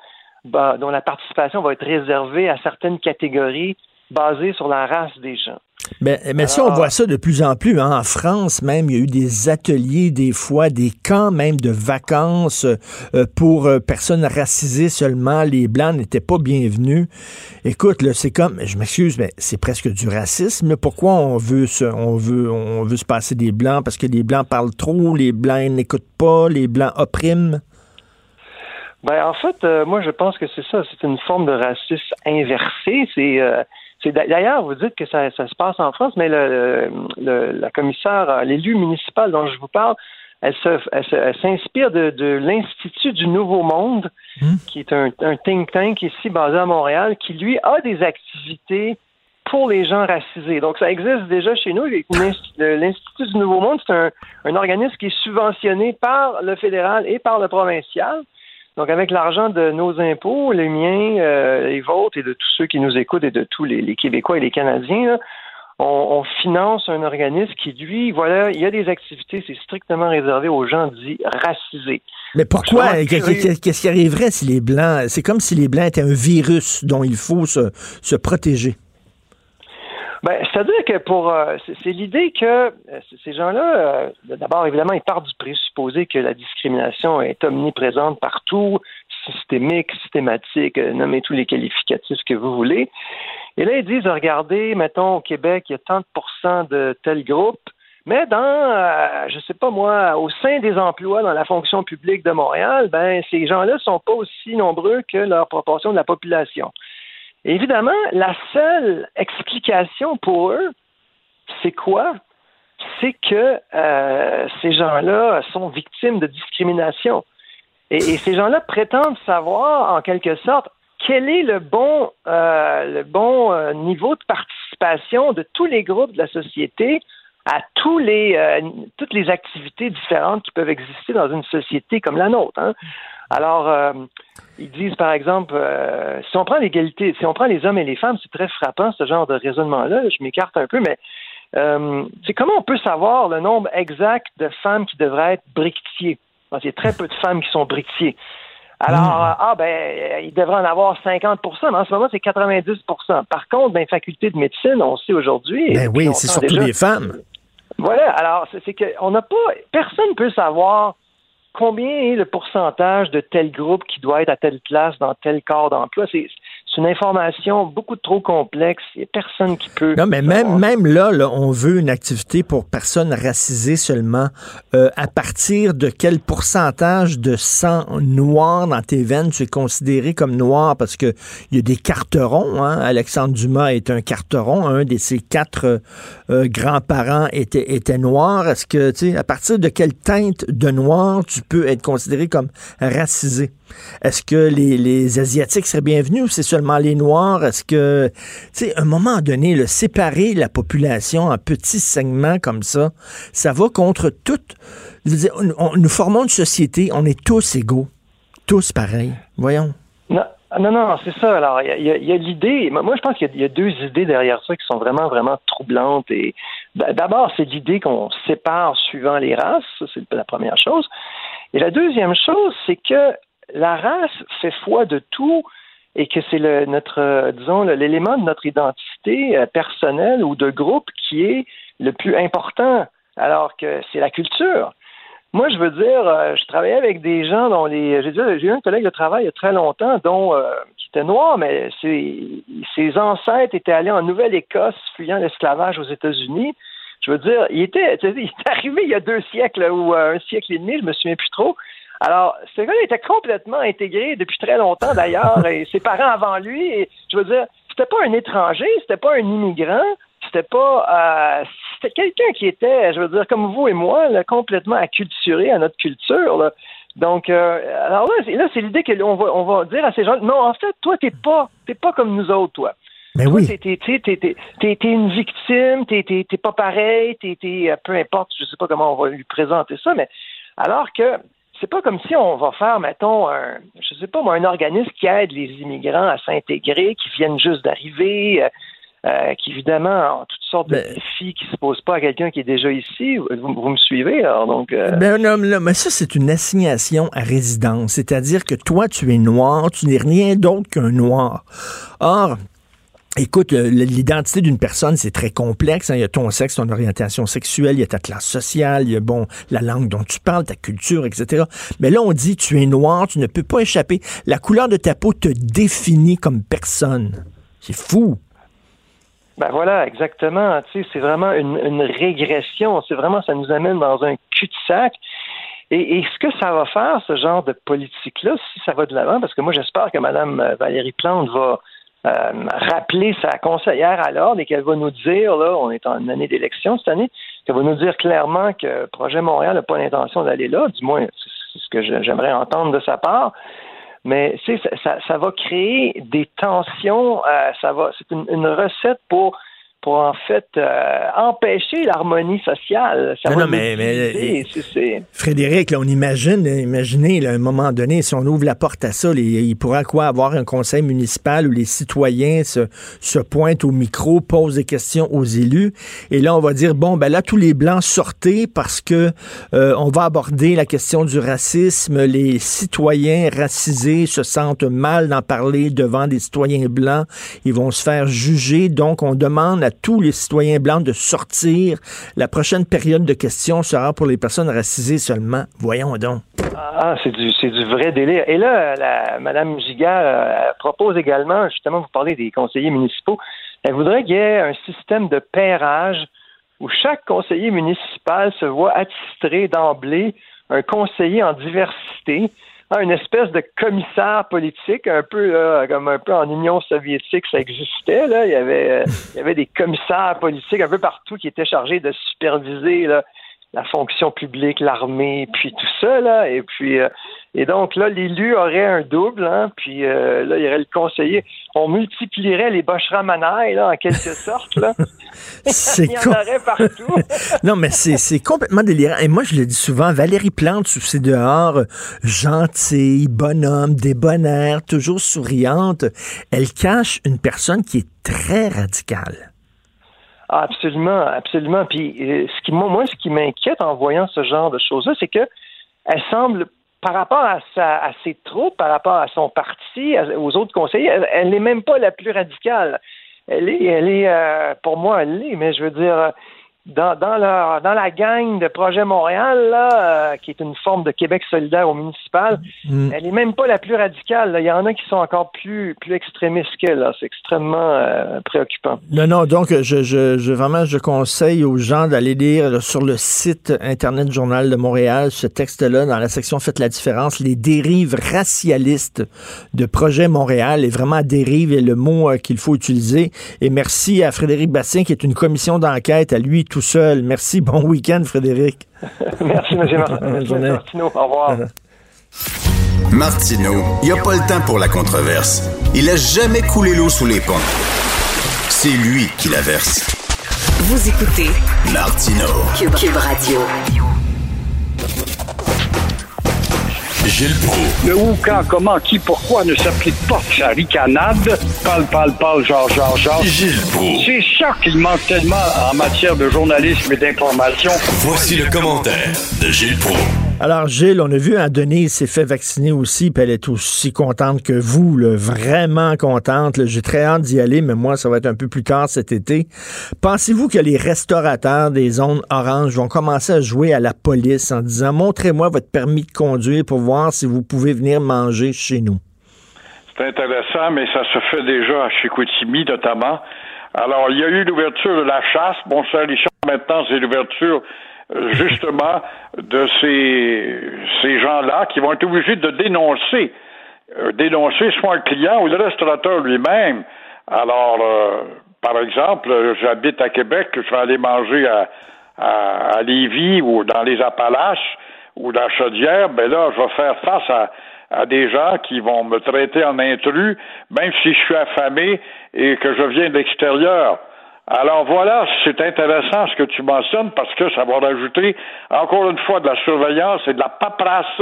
bah, dont la participation va être réservée à certaines catégories basées sur la race des gens. Mais, mais si on voit ça de plus en plus, hein, en France même, il y a eu des ateliers, des fois, des camps même de vacances euh, pour euh, personnes racisées seulement. Les Blancs n'étaient pas bienvenus. Écoute, là, c'est comme, je m'excuse, mais c'est presque du racisme. Pourquoi on veut, se, on, veut, on veut se passer des Blancs? Parce que les Blancs parlent trop, les Blancs n'écoutent pas, les Blancs oppriment? Ben, en fait, euh, moi, je pense que c'est ça. C'est une forme de racisme inversé. C'est, euh, c'est d'ailleurs, vous dites que ça, ça, se passe en France, mais le, le, la commissaire, l'élu municipal dont je vous parle, elle, se, elle, s'inspire de, de l'Institut du Nouveau Monde, hmm. qui est un, un, think tank ici basé à Montréal, qui lui a des activités pour les gens racisés. Donc, ça existe déjà chez nous. L'Institut du Nouveau Monde, c'est un, un organisme qui est subventionné par le fédéral et par le provincial. Donc, avec l'argent de nos impôts, les miens, euh, les vôtres et de tous ceux qui nous écoutent et de tous les, Québécois et les Canadiens, on, finance un organisme qui, lui, voilà, il y a des activités, c'est strictement réservé aux gens dits racisés. Mais pourquoi? Qu'est-ce qui arriverait si les Blancs, c'est comme si les Blancs étaient un virus dont il faut se protéger? Ben, c'est-à-dire que pour euh, c'est l'idée que euh, ces gens-là, euh, d'abord évidemment, ils partent du présupposé que la discrimination est omniprésente partout, systémique, systématique, nommez tous les qualificatifs que vous voulez. Et là, ils disent, regardez, mettons au Québec, il y a tant de de tel groupe, mais dans, je sais pas moi, au sein des emplois dans la fonction publique de Montréal, ben ces gens-là sont pas aussi nombreux que leur proportion de la population. Évidemment, la seule explication pour eux, c'est quoi? C'est que euh, ces gens-là sont victimes de discrimination. Et, ces gens-là prétendent savoir, en quelque sorte, quel est le bon, euh, le bon euh, niveau de participation de tous les groupes de la société à tous les, toutes les activités différentes qui peuvent exister dans une société comme la nôtre. Hein. Alors, euh, ils disent, par exemple, euh, si on prend l'égalité, si on prend les hommes et les femmes, c'est très frappant, ce genre de raisonnement-là. Je m'écarte un peu, mais euh, c'est comment on peut savoir le nombre exact de femmes qui devraient être briquetiers? Il y a très peu de femmes qui sont briquetiers. Alors, hmm. ah ben, il devrait en avoir 50 mais en ce moment, c'est 90% Par contre, dans les facultés de médecine, on sait aujourd'hui... Ben oui, c'est surtout les femmes. Voilà, alors, c'est qu'on n'a pas... Personne ne peut savoir combien est le pourcentage de tel groupe qui doit être à telle place dans tel corps d'emploi? C'est, une information beaucoup trop complexe. Il n'y a personne qui peut. Non, mais même, même là, on veut une activité pour personnes racisées seulement. Euh, à partir de quel pourcentage de sang noir dans tes veines tu es considéré comme noir? Parce qu'il y a des carterons. Hein? Alexandre Dumas est un carteron. Un de ses quatre euh, grands-parents était, était noir. Est-ce que, tu sais, à partir de quelle teinte de noir tu peux être considéré comme racisé? Est-ce que les, Asiatiques seraient bienvenus ou c'est seulement les Noirs? Est-ce que, tu sais, à un moment donné, le séparer la population en petits segments comme ça, ça va contre toute. nous formons une société, on est tous égaux, tous pareils. Voyons. Non. Non, non, c'est ça. Alors, il y a, l'idée. Moi, je pense qu'il y, a deux idées derrière ça qui sont vraiment, vraiment troublantes. Et d'abord, c'est l'idée qu'on sépare suivant les races. C'est la première chose. Et la deuxième chose, c'est que la race fait foi de tout et que c'est le, notre, euh, disons, l'élément de notre identité euh, personnelle ou de groupe qui est le plus important, alors que c'est la culture. Moi, je veux dire, euh, je travaillais avec des gens dont les. J'ai eu un collègue de travail il y a très longtemps, dont qui était noir, mais ses, ancêtres étaient allés en Nouvelle-Écosse, fuyant l'esclavage aux États-Unis. Je veux dire, il était, il est arrivé il y a deux siècles ou un siècle et demi, je me souviens plus trop. Alors, ce gars était complètement intégré depuis très longtemps d'ailleurs, et ses parents avant lui. Et, je veux dire, c'était pas un étranger, c'était pas un immigrant, c'était pas, euh, c'était quelqu'un qui était, je veux dire, comme vous et moi, complètement acculturé à notre culture. Donc, euh, alors là, c'est l'idée qu'on va, on va dire à ces gens, non, en fait, toi, t'es pas, t'es pas comme nous autres, toi. Mais oui. T'es, t'es, une victime, t'es, t'es, pas pareil, t'es, euh, peu importe, je sais pas comment on va lui présenter ça, mais alors que c'est pas comme si on va faire, mettons, un, je sais pas moi, un organisme qui aide les immigrants à s'intégrer, qui viennent juste d'arriver, euh, euh, qui évidemment ont toutes sortes de ben- défis qui se posent pas à quelqu'un qui est déjà ici. Vous, me suivez, alors donc. Euh... Ben, non, mais ça c'est une assignation à résidence, c'est-à-dire que toi tu es noir, tu n'es rien d'autre qu'un noir. Or, Écoute, l'identité d'une personne, c'est très complexe. Hein. Il y a ton sexe, ton orientation sexuelle, il y a ta classe sociale, il y a bon la langue dont tu parles, ta culture, etc. Mais là, on dit tu es noir, tu ne peux pas échapper. La couleur de ta peau te définit comme personne. C'est fou. Ben voilà, exactement. Tu sais, c'est vraiment une, régression. C'est vraiment, ça nous amène dans un cul-de-sac. Et, ce que ça va faire, ce genre de politique-là, si ça va de l'avant, parce que moi j'espère que Mme Valérie Plante va euh, rappeler sa conseillère à l'ordre et qu'elle va nous dire, là, on est en année d'élection cette année, qu'elle va nous dire clairement que Projet Montréal n'a pas l'intention d'aller là, du moins c'est ce que j'aimerais entendre de sa part. Mais ça, ça, va créer des tensions, euh, ça va, c'est une, recette pour pour en fait euh, empêcher l'harmonie sociale. Ça non, mais, mais Frédéric, là, on imagine, imaginez à un moment donné, si on ouvre la porte à ça, il pourra quoi avoir un conseil municipal où les citoyens se, se pointent au micro, posent des questions aux élus, et là on va dire bon ben là tous les blancs sortez parce que euh, on va aborder la question du racisme. Les citoyens racisés se sentent mal d'en parler devant des citoyens blancs, ils vont se faire juger, donc on demande à tous les citoyens blancs de sortir. La prochaine période de questions sera pour les personnes racisées seulement. Voyons donc. Ah, c'est du, du vrai délire. Et là, la, Mme Giga euh, propose également, justement, vous parlez des conseillers municipaux, elle voudrait qu'il y ait un système de pairage où chaque conseiller municipal se voit attistrer d'emblée un conseiller en diversité une espèce de commissaire politique, un peu comme un peu en Union soviétique, ça existait. Là. Il, y avait, il y avait des commissaires politiques un peu partout qui étaient chargés de superviser là, la fonction publique, l'armée, puis tout ça, là. Et puis, euh, et donc là, l'élu aurait un double, hein, puis euh, là, il y aurait le conseiller. On multiplierait les bocheramanailles, là, en quelque sorte, là. il y en aurait partout. non, mais c'est complètement délirant. Et moi, je le dis souvent, Valérie Plante, sous ses dehors, gentille, bonhomme, débonnaire, toujours souriante, elle cache une personne qui est très radicale. Absolument, absolument. Puis euh, ce qui moi, ce qui m'inquiète en voyant ce genre de choses-là, c'est que elle semble par rapport à, sa, à ses troupes, par rapport à son parti, aux autres conseillers, elle n'est même pas la plus radicale. Elle est, elle est, euh, pour moi, elle l'est, mais je veux dire, dans, dans, leur, dans la gang de Projet Montréal, là, euh, qui est une forme de Québec solidaire au municipal, mm. elle est même pas la plus radicale. Il y en a qui sont encore plus, plus extrémistes qu'elle. C'est extrêmement euh, préoccupant. Non, non, donc je, je, je, vraiment je conseille aux gens d'aller lire sur le site Internet Journal de Montréal ce texte-là dans la section Faites la différence, les dérives racialistes de Projet Montréal. Et vraiment, dérive est le mot euh, qu'il faut utiliser. Et merci à Frédéric Bastien, qui est une commission d'enquête à lui tout seul. Merci. Bon week-end, Frédéric. Merci, M. Martineau. Au revoir. Martineau, il n'y a pas le temps pour la controverse. Il a jamais coulé l'eau sous les ponts. C'est lui qui la verse. Vous écoutez Martineau. Cube Radio. Gilles Proulx. Le où, quand, comment, qui, pourquoi ne s'applique pas sa ricanade? Parle, parle, parle, genre, genre, genre. Gilles Proulx. C'est ça qu'il manque tellement en matière de journalisme et d'information. Voici le commentaire de Gilles Proulx. Alors, Gilles, on a vu, Denise s'est fait vacciner aussi, puis elle est aussi contente que vous, vraiment contente. J'ai très hâte d'y aller, mais moi, ça va être un peu plus tard cet été. Pensez-vous que les restaurateurs des zones oranges vont commencer à jouer à la police en disant montrez-moi votre permis de conduire pour voir si vous pouvez venir manger chez nous? C'est intéressant, mais ça se fait déjà chez Chicoutimi, notamment. Alors, il y a eu l'ouverture de la chasse. Bon, ça, les maintenant, c'est l'ouverture justement de ces, ces gens-là qui vont être obligés de dénoncer, euh, dénoncer soit le client ou le restaurateur lui-même. Alors, euh, par exemple, j'habite à Québec, je vais aller manger à, à, à, Lévis ou dans les Appalaches ou dans Chaudière, ben là, je vais faire face à, à des gens qui vont me traiter en intrus, même si je suis affamé et que je viens de l'extérieur. Alors voilà, c'est intéressant ce que tu mentionnes parce que ça va rajouter encore une fois de la surveillance et de la paperasse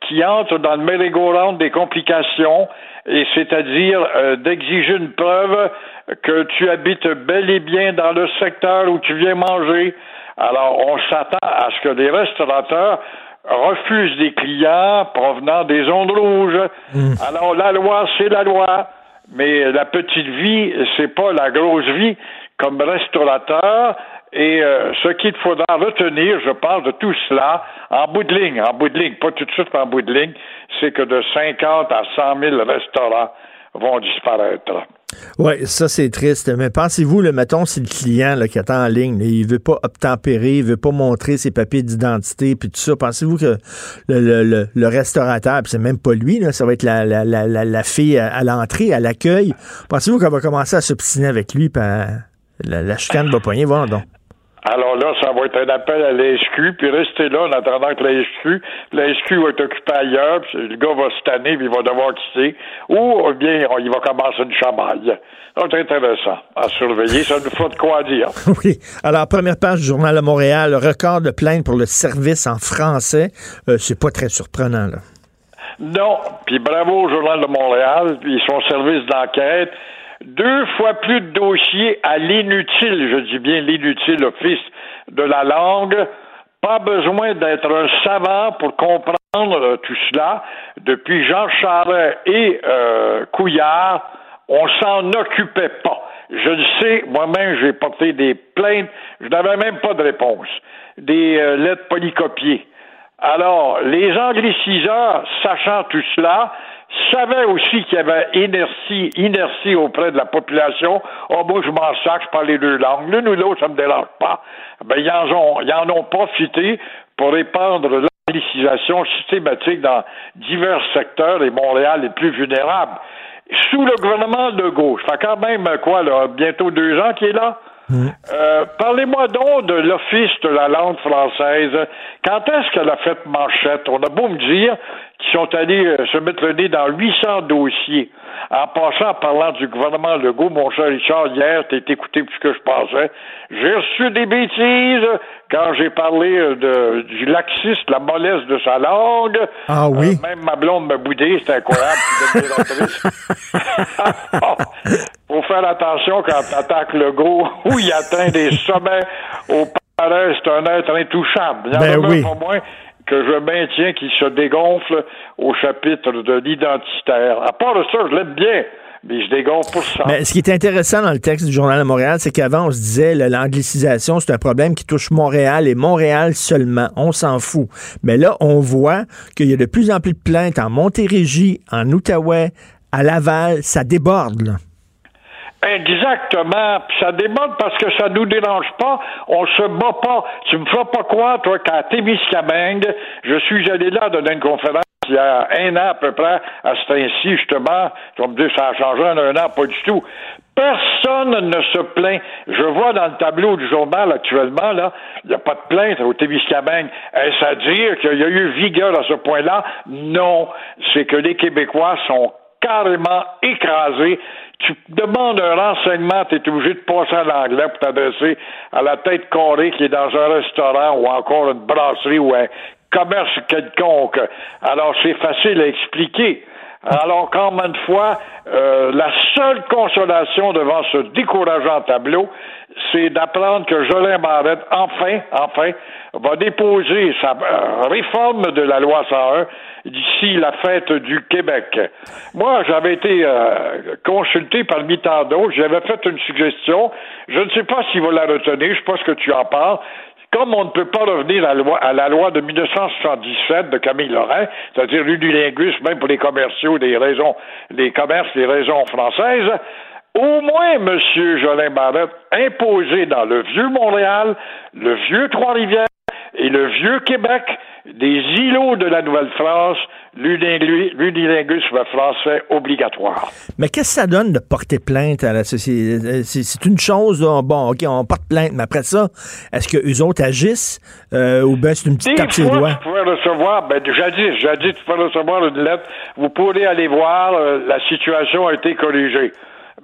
qui entre dans le merry-go-round des complications et c'est-à-dire euh, d'exiger une preuve que tu habites bel et bien dans le secteur où tu viens manger. Alors on s'attend à ce que les restaurateurs refusent des clients provenant des ondes rouges. Mmh. Alors la loi, c'est la loi. Mais la petite vie, c'est pas la grosse vie comme restaurateur. Et euh, ce qu'il faudra retenir, je parle de tout cela, en bout de ligne, en bout de ligne, pas tout de suite en bout de ligne, c'est que de 50 à 100 000 restaurants vont disparaître. Oui, ça c'est triste. Mais pensez-vous, le mettons, si le client là, qui attend en ligne, là, il veut pas obtempérer, il veut pas montrer ses papiers d'identité, puis tout ça, pensez-vous que le, le, le, le restaurateur, puis c'est même pas lui, là, ça va être la, la, la, la, fille à, l'entrée, à l'accueil, pensez-vous qu'elle va commencer à s'obstiner avec lui, puis la, la chicane va poigner, voir donc. Alors là, ça va être un appel à la SQ, puis restez là en attendant que la SQ, la SQ va être occupée ailleurs, puis le gars va se tanner, puis il va devoir quitter, ou bien il va commencer une chamaille. Donc, c'est intéressant à surveiller, ça nous faut de quoi dire. Oui. Alors, première page du Journal de Montréal, record de plainte pour le service en français. Euh, c'est pas très surprenant, là. Non, puis bravo au Journal de Montréal, puis son service d'enquête. Deux fois plus de dossiers à l'inutile, je dis bien l'inutile office de la langue. Pas besoin d'être un savant pour comprendre tout cela. Depuis Jean Charest et euh, Couillard, on s'en occupait pas. Je le sais, moi-même, j'ai porté des plaintes, je n'avais même pas de réponse. Des euh, lettres polycopiées. Alors, les angliciseurs, sachant tout cela, savaient aussi qu'il y avait inertie, inertie auprès de la population. Oh, moi, je m'en sac, je parle les deux langues. L'une ou l'autre, ça me dérange pas. Ben, ils en ont, ils en ont profité pour répandre l'anglicisation systématique dans divers secteurs et Montréal est plus vulnérable. Sous le gouvernement de gauche, ça fait quand même, quoi, là, bientôt deux ans qu'il est là? Euh, Parlez-moi donc de l'Office de la langue française. Quand est-ce qu'elle a fait manchette? On a beau me dire qu'ils sont allés euh, se mettre le nez dans 800 dossiers. En passant, en parlant du gouvernement Legault, mon cher Richard, hier, t'as écouté plus que je pensais. J'ai reçu des bêtises quand j'ai parlé euh, de, du laxiste, la mollesse de sa langue. Ah oui? Euh, même ma blonde m'a boudé, c'était incroyable. Faut faire attention quand t'attaques le go où il atteint des sommets au c'est un être intouchable. Il y en Ben a oui. pas moins que je maintiens qu'il se dégonfle au chapitre de l'identitaire. À part de ça, je l'aime bien, mais je dégonfle pour ça. Mais ce qui est intéressant dans le texte du Journal de Montréal, c'est qu'avant, on se disait l'anglicisation, c'est un problème qui touche Montréal et Montréal seulement. On s'en fout. Mais là, on voit qu'il y a de plus en plus de plaintes en Montérégie, en Outaouais, à Laval. Ça déborde. Exactement. Puis ça déborde parce que ça nous dérange pas. On se bat pas. Tu me feras pas croire, toi, qu'à Témiscamingue, je suis allé là donner une conférence il y a un an à peu près, à ce temps-ci, justement. Tu vas me dire, ça a changé en un an, pas du tout. Personne ne se plaint. Je vois dans le tableau du journal actuellement, là, il n'y a pas de plainte au Témiscamingue. Est-ce à dire qu'il y a eu vigueur à ce point-là? Non. C'est que les Québécois sont carrément écrasés. Tu demandes un renseignement, tu es obligé de passer à l'anglais pour t'adresser à la tête carrée qui est dans un restaurant ou encore une brasserie ou un commerce quelconque. Alors, c'est facile à expliquer. Alors, encore une fois, euh, la seule consolation devant ce décourageant tableau, c'est d'apprendre que Jolin Barrette, enfin, enfin, va déposer sa euh, réforme de la loi 101 d'ici la fête du Québec. Moi, j'avais été euh, consulté parmi tant d'autres, j'avais fait une suggestion, je ne sais pas s'il va la retenir, je ce que tu en parles, comme on ne peut pas revenir à la loi, de 1977 de Camille Lorrain, c'est-à-dire l'unilinguisme même pour les commerciaux, des raisons, les commerces, les raisons françaises, au moins, Monsieur Jolin Barrette, imposer dans le vieux Montréal, le vieux Trois-Rivières et le vieux Québec des îlots de la Nouvelle-France, l'unilinguisme français obligatoire. Mais qu'est-ce que ça donne de porter plainte à la société? C'est c'est une chose, là, bon, OK, on porte plainte, mais après ça, est-ce que eux autres agissent euh, ou bien c'est une petite tape sur doigts? tu pouvais recevoir, ben, jadis, jadis, tu pouvais recevoir une lettre. Vous pourrez aller voir, euh, la situation a été corrigée.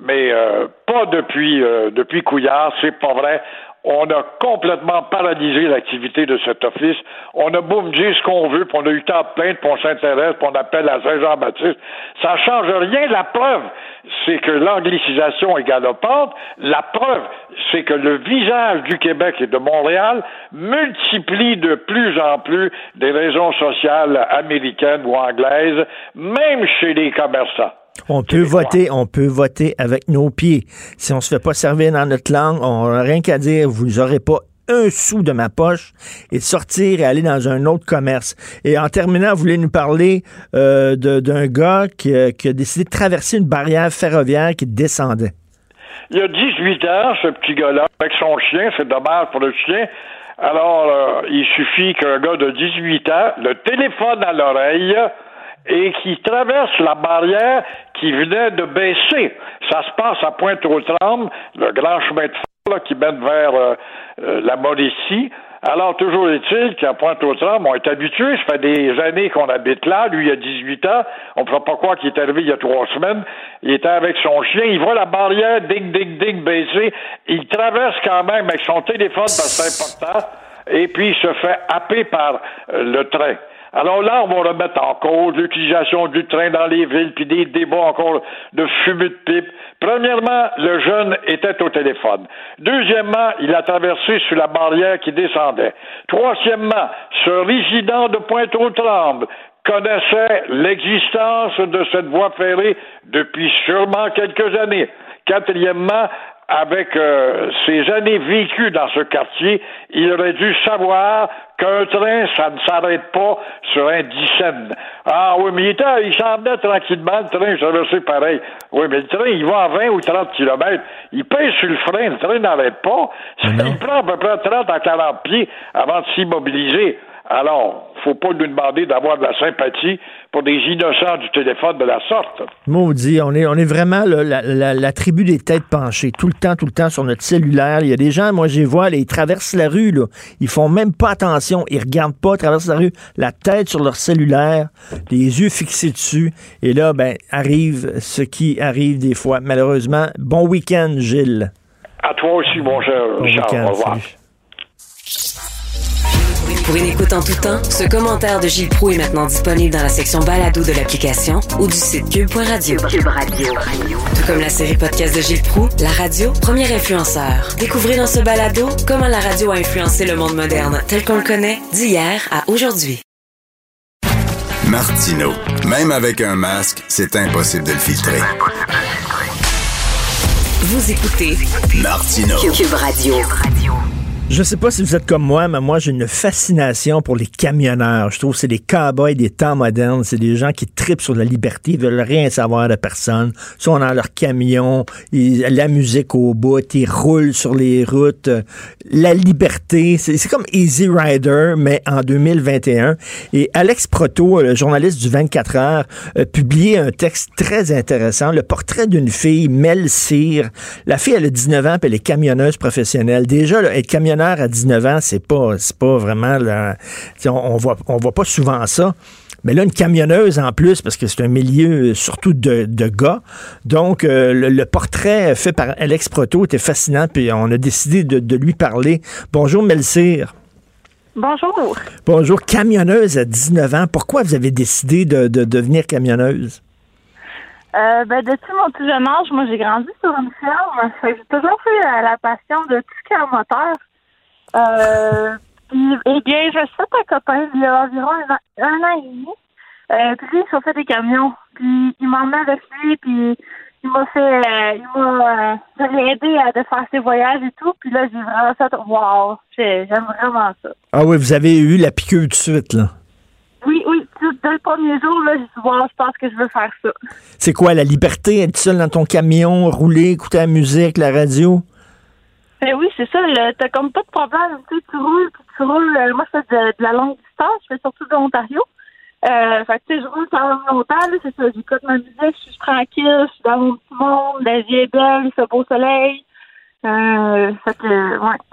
Mais euh, pas depuis, euh, depuis Couillard, c'est pas vrai. On a complètement paralysé l'activité de cet office. On a beau me dire ce qu'on veut, puis on a eu tant de plaintes, puis on s'intéresse, puis on appelle à Saint-Jean-Baptiste. Ça change rien. La preuve, c'est que l'anglicisation est galopante. La preuve, c'est que le visage du Québec et de Montréal multiplie de plus en plus des raisons sociales américaines ou anglaises, même chez les commerçants. On peut voter, on peut voter avec nos pieds. Si on se fait pas servir dans notre langue, on n'a rien qu'à dire, vous n'aurez pas un sou de ma poche et de sortir et aller dans un autre commerce. Et en terminant, vous voulez nous parler euh, de- d'un gars qui, a- qui a décidé de traverser une barrière ferroviaire qui descendait. Il y a 18 ans, ce petit gars-là, avec son chien, c'est dommage pour le chien. Alors, euh, il suffit qu'un gars de 18 ans, le téléphone à l'oreille, et qui traverse la barrière qui venait de baisser. Ça se passe à Pointe-aux-Trembles, le grand chemin de fer là, qui mène vers euh, euh, la Mauricie. Alors, toujours est-il qu'à Pointe-aux-Trembles, on est habitué, ça fait des années qu'on habite là. Lui, il a 18 ans. On ne pas croire qu'il est arrivé il y a trois semaines. Il était avec son chien. Il voit la barrière, ding, ding, ding, baisser. Il traverse quand même avec son téléphone, parce que c'est important. Et puis, il se fait happer par euh, le train. Alors là, on va remettre en cause l'utilisation du train dans les villes, puis des débats encore de fumée de pipe. Premièrement, le jeune était au téléphone. Deuxièmement, il a traversé sur la barrière qui descendait. Troisièmement, ce résident de Pointe-aux-Trembles connaissait l'existence de cette voie ferrée depuis sûrement quelques années. Quatrièmement, avec euh, ses années vécues dans ce quartier, il aurait dû savoir qu'un train, ça ne s'arrête pas sur un dixaine. Ah oui, mais il, était, il s'en venait tranquillement, le train traversait pareil. Oui, mais le train, il va à 20 ou 30 kilomètres. Il pèse sur le frein, le train n'arrête pas. Il prend à peu près 30 à 40 pieds avant de s'immobiliser. Alors, faut pas nous demander d'avoir de la sympathie pour des innocents du téléphone de la sorte. Maudit, on est, on est vraiment là, la, la- la tribu des têtes penchées, tout le temps, tout le temps sur notre cellulaire. Il y a des gens, moi, je les vois, là, ils traversent la rue, là. Ils font même pas attention, ils regardent pas, ils traversent la rue, la tête sur leur cellulaire, les yeux fixés dessus. Et là, ben, arrive ce qui arrive des fois, malheureusement. Bon week-end, Gilles. À toi aussi, mon cher Bon Richard. week-end, Au revoir. salut. Pour une écoute en tout temps, ce commentaire de Gilles Proux est maintenant disponible dans la section balado de l'application ou du site cube.radio. Cube Radio. Tout comme la série podcast de Gilles Proux, la radio, premier influenceur. Découvrez dans ce balado comment la radio a influencé le monde moderne tel qu'on le connaît d'hier à aujourd'hui. Martino. Même avec un masque, c'est impossible de le filtrer. Vous écoutez Martino. Cube Radio. Je sais pas si vous êtes comme moi, mais moi, j'ai une fascination pour les camionneurs. Je trouve que c'est des cowboys des temps modernes. C'est des gens qui tripent sur la liberté, ils veulent rien savoir de personne. Ils sont dans leur camion, la musique au bout, ils roulent sur les routes. La liberté, c'est comme Easy Rider, mais en 2021. Et Alex Proto, le journaliste du 24 heures, a publié un texte très intéressant, le portrait d'une fille, Mel Cyr. La fille, elle a 19 ans, puis elle est camionneuse professionnelle. Déjà, là, être à 19 ans, c'est pas, pas vraiment, sais, on, on voit, on voit pas souvent ça. Mais là, une camionneuse en plus, parce que c'est un milieu euh, surtout de, de gars. Donc, euh, le, le portrait fait par Alex Proto était fascinant, puis on a décidé de, de lui parler. Bonjour, Melsire. Bonjour. Bonjour, camionneuse à 19 ans. Pourquoi vous avez décidé de, de devenir camionneuse? Euh, ben, depuis mon tout jeune âge, moi, j'ai grandi sur une ferme. J'ai toujours fait euh, la passion de tout ce qui est en moteur. Euh, puis, eh bien, je suis un copain il y a environ un an, un an et demi. Euh, puis lui, il s'est fait des camions. Puis il m'a emmené avec lui, puis il m'a fait, euh, il m'a, euh, aidé à de faire ses voyages et tout. Puis là, j'ai vraiment fait, wow, j'ai- j'aime vraiment ça. Ah oui, vous avez eu la piqûre tout de suite, là. Oui, oui, dès le premier jour, là, j'ai dit, wow, je pense que je veux faire ça. C'est quoi, la liberté, être seul dans ton camion, rouler, écouter la musique, la radio? Ben oui, c'est ça. T'as comme pas de problème. Tu sais, tu roules, tu roules. euh, moi, je fais de, la longue distance. Je fais surtout de l'Ontario. Euh, fait tu sais, je roule quand même longtemps, c'est ça. J'écoute ma musique, je suis tranquille, je suis dans mon petit monde, la vie est belle, il fait beau soleil. Euh.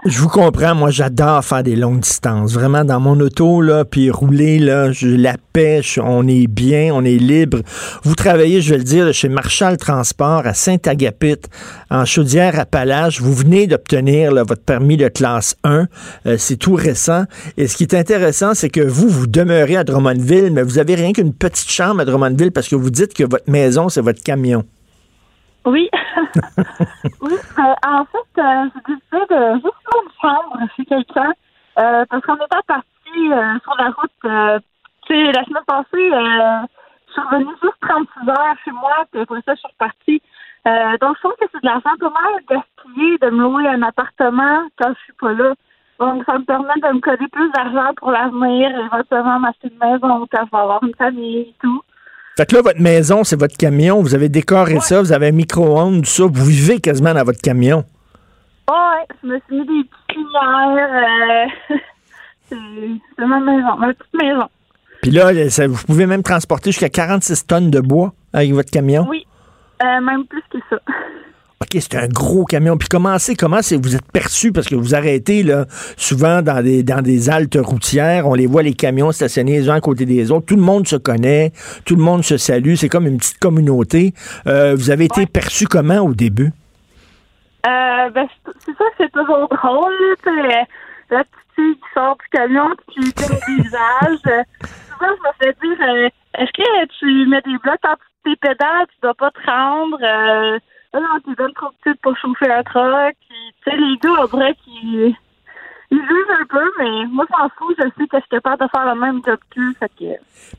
Je vous comprends, moi j'adore faire des longues distances. Vraiment dans mon auto, là, puis rouler, là, je la pêche, on est bien, on est libre. Vous travaillez, je vais le dire, chez Marshall Transport à Saint-Agapit, en Chaudière-Appalaches. Vous venez d'obtenir votre permis de classe 1. Euh, c'est tout récent. Et ce qui est intéressant, c'est que vous, vous demeurez à Drummondville, mais vous avez rien qu'une petite chambre à Drummondville parce que vous dites que votre maison, c'est votre camion. Oui. oui, ben, en fait, euh, j'ai décidé de juste une chambre chez quelqu'un euh, parce qu'on était parti euh, sur la route. euh, tu sais, la semaine passée, euh, je suis revenue juste 36 heures chez moi, puis après ça, je suis repartie. Euh, donc, je trouve que c'est de l'argent pas mal de me louer un appartement quand je suis pas là. Ça me permet de me coller plus d'argent pour l'avenir, éventuellement m'acheter une maison quand je vais avoir une famille et tout. Fait que là, votre maison, c'est votre camion. Vous avez décoré ça, vous avez un micro-ondes, tout ça. Vous vivez quasiment dans votre camion. Ouais, je me suis mis des petites lumières. euh, c'est c'est ma maison, ma petite maison. Puis là, ça- vous pouvez même transporter jusqu'à 46 tonnes de bois avec votre camion. Oui, euh, même plus que ça. OK, c'est un gros camion. Puis comment c'est, comment c'est, vous êtes perçu? Parce que vous arrêtez là, souvent dans des, dans des haltes routières, on les voit les camions stationnés les uns à côté des autres. Tout le monde se connaît, tout le monde se salue. C'est comme une petite communauté. Euh, vous avez été perçu comment au début? Euh, ben, c'est ça c'est toujours drôle, là, sais, la petite fille qui sort du camion, qui fait le visage. Euh, Souvent, je me fais dire, euh, est-ce que tu mets des blocs en tes pédales, tu dois pas te rendre, non, tu donnes trop petite pour chauffer un truck, tu sais, les gars, dirait qu'ils ils jugent un peu, mais moi, je m'en fous, je sais que je suis capable de faire le même job qu'eux, fait que...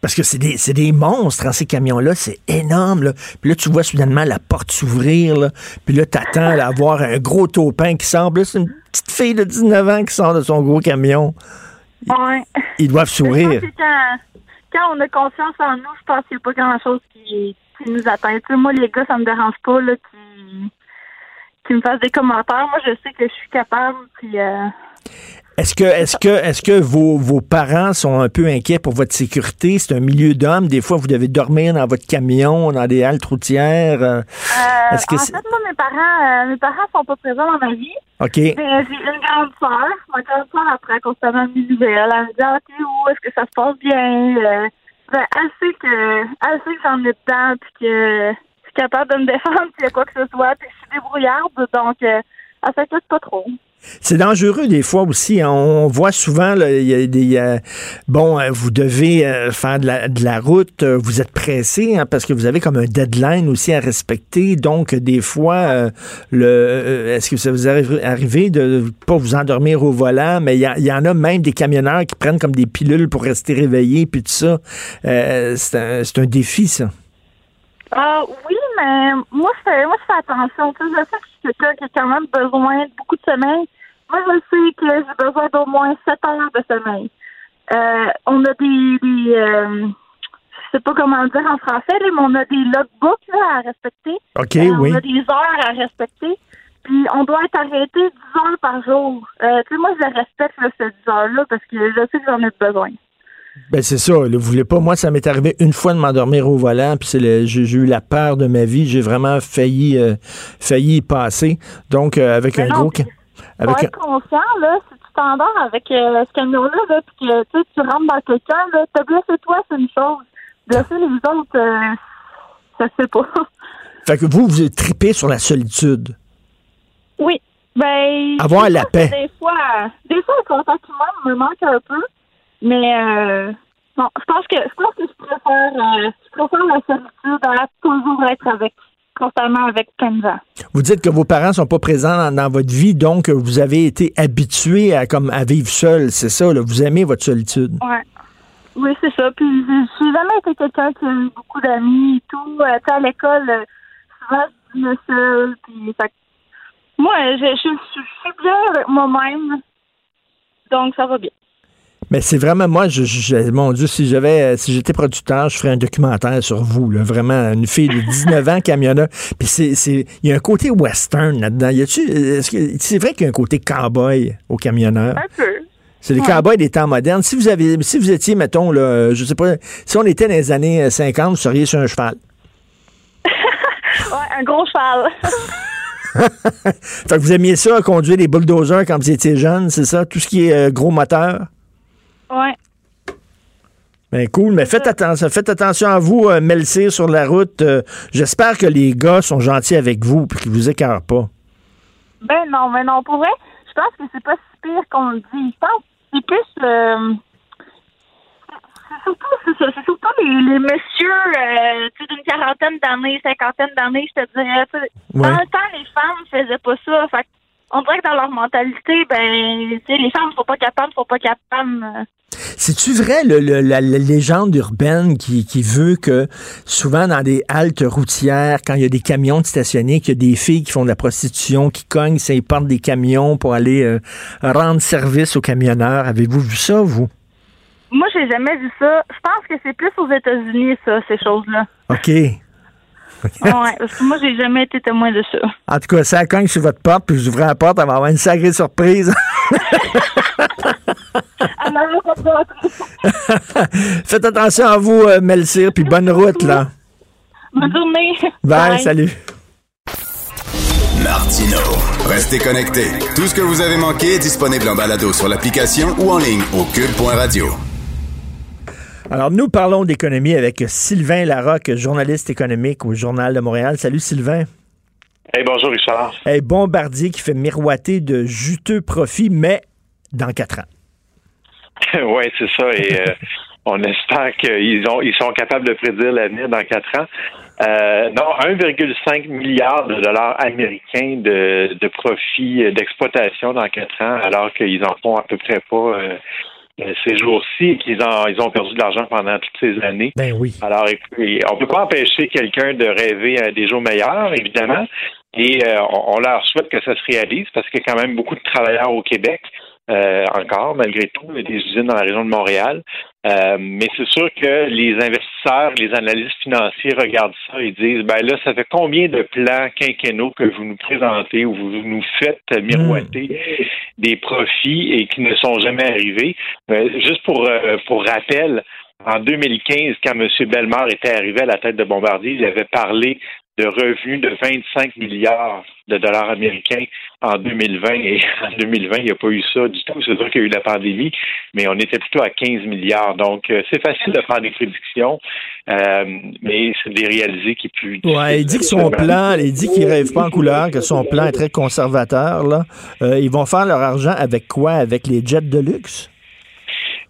Parce que c'est des, c'est des monstres, hein, ces camions-là. C'est énorme. Là. Puis là, tu vois soudainement la porte s'ouvrir. là. Puis là, t'attends à voir un gros taupin qui là, c'est une petite fille de 19 ans qui sort de son gros camion. Ouais. Ils doivent sourire. quand, quand on a confiance en nous, je pense qu'il n'y a pas grand-chose qui, qui nous atteint. Tu sais, moi, les gars, ça me dérange pas là, qui, qui me fassent des commentaires. Moi, je sais que je suis capable. Puis, euh, Est-ce que, est-ce que, est-ce que vos, vos parents sont un peu inquiets pour votre sécurité? C'est un milieu d'hommes. Des fois, vous devez dormir dans votre camion, dans des haltes routières. euh, euh, Est-ce que en fait, moi, mes parents, euh, mes parents sont pas présents dans ma vie. OK. Mais j'ai une grande sœur. Ma grande sœur apprend constamment mes nouvelles. Elle me dit, ah, t'es où? Est-ce que ça se passe bien? Euh, ben, sait que, sait que j'en ai dedans, puis que je suis capable de me défendre s'il y a quoi que ce soit, puis je suis débrouillarde, donc, euh, elle s'inquiète pas trop. C'est dangereux des fois aussi. hein. On voit souvent, y a des, euh, bon, euh, vous devez euh, faire de la, route, vous êtes pressé hein, parce que vous avez comme un deadline aussi à respecter. Donc, des fois, est-ce que ça vous arrive arrivé de pas vous endormir au volant, mais il y, en a même des camionneurs qui prennent comme des pilules pour rester réveillés, puis tout ça. C'est un, un défi, ça. Ah oui, mais moi je fais moi je fais attention. Tu sais, je sais que je suis quelqu'un qui a quand même besoin de beaucoup de sommeil. Moi je sais que j'ai besoin d'au moins 7 heures de sommeil. Euh, on a des, des euh, je sais pas comment le dire en français, mais on a des logbooks là, à respecter. OK, Euh, oui. On a des heures à respecter. Puis on doit être arrêté 10 heures par jour. Euh, tu sais, moi je respecte là, ces 10 heures-là parce que je sais que j'en ai besoin. Ben c'est ça. Vous voulez pas. Moi, ça m'est arrivé une fois de m'endormir au volant, puis c'est le- j'ai eu la peur de ma vie. J'ai vraiment failli, euh, failli y passer. Donc euh, avec Mais un non, gros, Faut avec un- être conscient, là, si tu t'endors avec euh, ce camion-là, là, puis que tu rentres dans quelqu'un, là, te blesser toi, c'est une chose. Blesser les autres, euh, ça se fait pas. fait que vous, vous êtes tripé sur la solitude. oui. Ben. Avoir la paix. Des fois, des fois, le contact humain me manque un peu, mais euh, non, je pense que je pense que je préfère, euh, je préfère la solitude à toujours être avec, constamment avec gens. Vous dites que vos parents sont pas présents dans, dans votre vie, donc vous avez été habitué à comme à vivre seul. C'est ça. Là, vous aimez votre solitude. Ouais. Oui, c'est ça. Puis j'ai j'ai jamais été quelqu'un qui a eu beaucoup d'amis et tout. Euh, à l'école, euh, souvent je venais seule. Puis, fait moi, je, je, je- je suis bien avec moi-même. Donc, ça va bien. Mais c'est vraiment moi, je, je- mon Dieu, si j'avais, euh, si j'étais producteur, je ferais un documentaire sur vous, là, vraiment une fille de 19 ans camionneur. Puis c'est, c'est, il y a un côté western là-dedans. Y a-tu, est-ce que c'est vrai qu'il y a un côté cowboy au camionneur? Un peu. C'est les Ouais. cowboys des temps modernes. Si vous avez, si vous étiez, mettons, là, je sais pas, si on était dans les années euh, 50, vous seriez sur un cheval. Ouais, un gros cheval. Fait que vous aimiez ça, conduire des bulldozers quand vous étiez jeune, c'est ça? Tout ce qui est euh, gros moteur? Ouais. Ben cool, mais faites attention, faites attention à vous, euh, Melcir, sur la route. Euh, J'espère que les gars sont gentils avec vous et qu'ils vous écœurent pas. Ben non, mais non, pour vrai, je pense que c'est pas si pire qu'on le dit. Je pense que c'est plus... euh, c'est surtout, c'est surtout les, les messieurs euh, d'une quarantaine d'années, cinquantaine d'années, je te dirais. Ouais. Dans le temps, les femmes faisaient pas ça. Fait on dirait que dans leur mentalité, ben, les femmes sont pas capables, sont pas capables. euh. C'est-tu vrai, le- le- la, la légende urbaine qui, qui veut que souvent dans des haltes routières, quand il y a des camions de stationnés, qu'il y a des filles qui font de la prostitution, qui cognent, ça, ils portent des camions pour aller euh, rendre service aux camionneurs. Avez-vous vu ça, vous? Moi, j'ai jamais vu ça. Je pense que c'est plus aux États-Unis, ça, ces choses-là. OK. ouais, parce que moi, j'ai jamais été témoin de ça. En tout cas, ça cogne sur votre porte, puis vous ouvrez la porte, elle va avoir une sacrée surprise. Faites attention à vous, euh, Melsir, puis bonne route, là. Bonne journée. Bye, salut. Martino. Restez connectés. Tout ce que vous avez manqué est disponible en balado sur l'application ou en ligne au cube.radio. Alors, nous parlons d'économie avec Sylvain Larocque, journaliste économique au Journal de Montréal. Salut, Sylvain. Hey, bonjour Richard. Hey, Bombardier qui fait miroiter de juteux profits, mais dans quatre ans. oui, c'est ça. Et euh, on espère qu'ils ont ils sont capables de prédire l'avenir dans quatre ans. Euh, non, 1,5 milliard de dollars américains de, de profits d'exploitation dans quatre ans, alors qu'ils en font à peu près pas euh, ces jours-ci qu'ils ont, ils ont perdu de l'argent pendant toutes ces années. Ben oui. Alors, on peut pas empêcher quelqu'un de rêver à des jours meilleurs, évidemment. Et euh, on, on leur souhaite que ça se réalise parce qu'il y a quand même beaucoup de travailleurs au Québec. Euh, encore, malgré tout, il y a des usines dans la région de Montréal. Euh, mais c'est sûr que les investisseurs, les analystes financiers regardent ça et disent ben là, ça fait combien de plans quinquennaux que vous nous présentez ou vous nous faites miroiter des profits et qui ne sont jamais arrivés? Euh, juste pour, pour rappel, en 2015, quand M. Bellemare était arrivé à la tête de Bombardier, il avait parlé de revenus de 25 milliards de dollars américains en 2020. Et en 2020, il n'y a pas eu ça du tout. C'est sûr qu'il y a eu la pandémie, mais on était plutôt à 15 milliards. Donc, euh, c'est facile de faire des prédictions, euh, mais c'est de les réaliser qui est plus Ouais, il dit que son plan, il dit qu'il rêve pas en couleur, que son plan est très conservateur. Là. Euh, ils vont faire leur argent avec quoi? Avec les jets de luxe?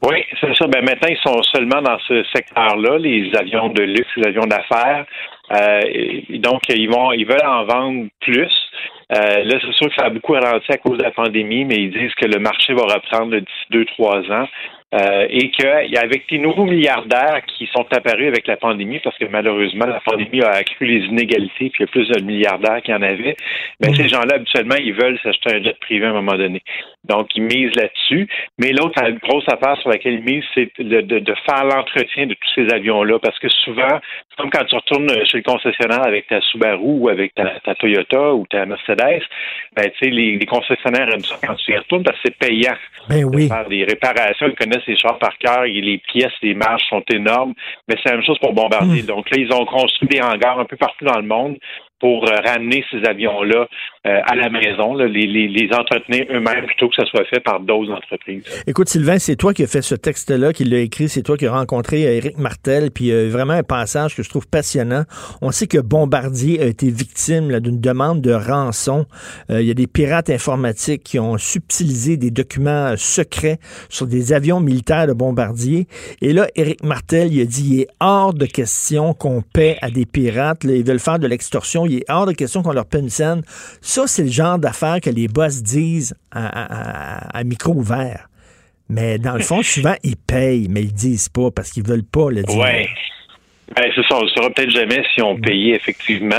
Oui, c'est ça. Ben maintenant, ils sont seulement dans ce secteur-là, les avions de luxe, les avions d'affaires. Euh, et donc, ils vont, ils veulent en vendre plus. Euh, là, c'est sûr que ça a beaucoup ralenti à cause de la pandémie, mais ils disent que le marché va reprendre d'ici deux, trois ans. Euh, et qu'avec les nouveaux milliardaires qui sont apparus avec la pandémie, parce que malheureusement, la pandémie a accru les inégalités, puis il y a plus de milliardaires qu'il y en avait, ben, ces gens-là, habituellement, ils veulent s'acheter un jet privé à un moment donné. Donc, ils misent là-dessus. Mais l'autre grosse affaire sur laquelle ils misent, c'est de, de, de faire l'entretien de tous ces avions-là, parce que souvent, c'est comme quand tu retournes chez le concessionnaire avec ta Subaru ou avec ta, ta Toyota ou ta Mercedes, ben, tu sais, les, les concessionnaires aiment ça quand tu y retournes parce que c'est payant Ben oui. de faire des réparations. Ils connaissent les chars par cœur et les pièces, les marges sont énormes. Mais c'est la même chose pour Bombardier. Donc là, ils ont construit des hangars un peu partout dans le monde pour euh, ramener ces avions-là euh, à la maison, là, les, les, les entretenir eux-mêmes plutôt que ça soit fait par d'autres entreprises. Écoute, Sylvain, c'est toi qui as fait ce texte-là, qui l'a écrit, c'est toi qui as rencontré euh, Éric Martel, puis euh, vraiment un passage que je trouve passionnant. On sait que Bombardier a été victime d'une demande de rançon. Euh, Il y a des pirates informatiques qui ont subtilisé des documents secrets sur des avions militaires de Bombardier. Et là, Éric Martel, il a dit, il est hors de question qu'on paie à des pirates. Là, ils veulent faire de l'extorsion. Il est hors de question qu'on leur paie une scène. Ça, c'est le genre d'affaires que les boss disent à, à- à- à micro ouvert. Mais dans le fond, souvent, ils payent, mais ils disent pas parce qu'ils veulent pas le dire. Ouais. Ben, c'est ça, on ne saura peut-être jamais si on payait effectivement.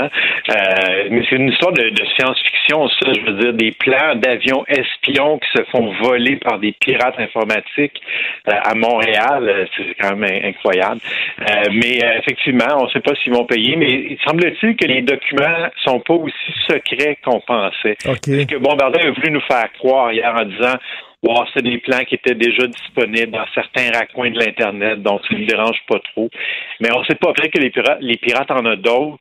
Euh, mais c'est une histoire de, de science-fiction, ça, je veux dire, des plans d'avions espions qui se font voler par des pirates informatiques euh, à Montréal. Euh, C'est quand même in- incroyable. Euh, mais euh, effectivement, on ne sait pas s'ils vont payer, mais il semble-t-il que les documents sont pas aussi secrets qu'on pensait. OK. Parce que Bombardier a voulu nous faire croire hier en disant Wow, c'est des plans qui étaient déjà disponibles dans certains raccoins de l'Internet, donc ça ne nous dérange pas trop. Mais on sait pas, peut-être que les pirates, les pirates en ont d'autres,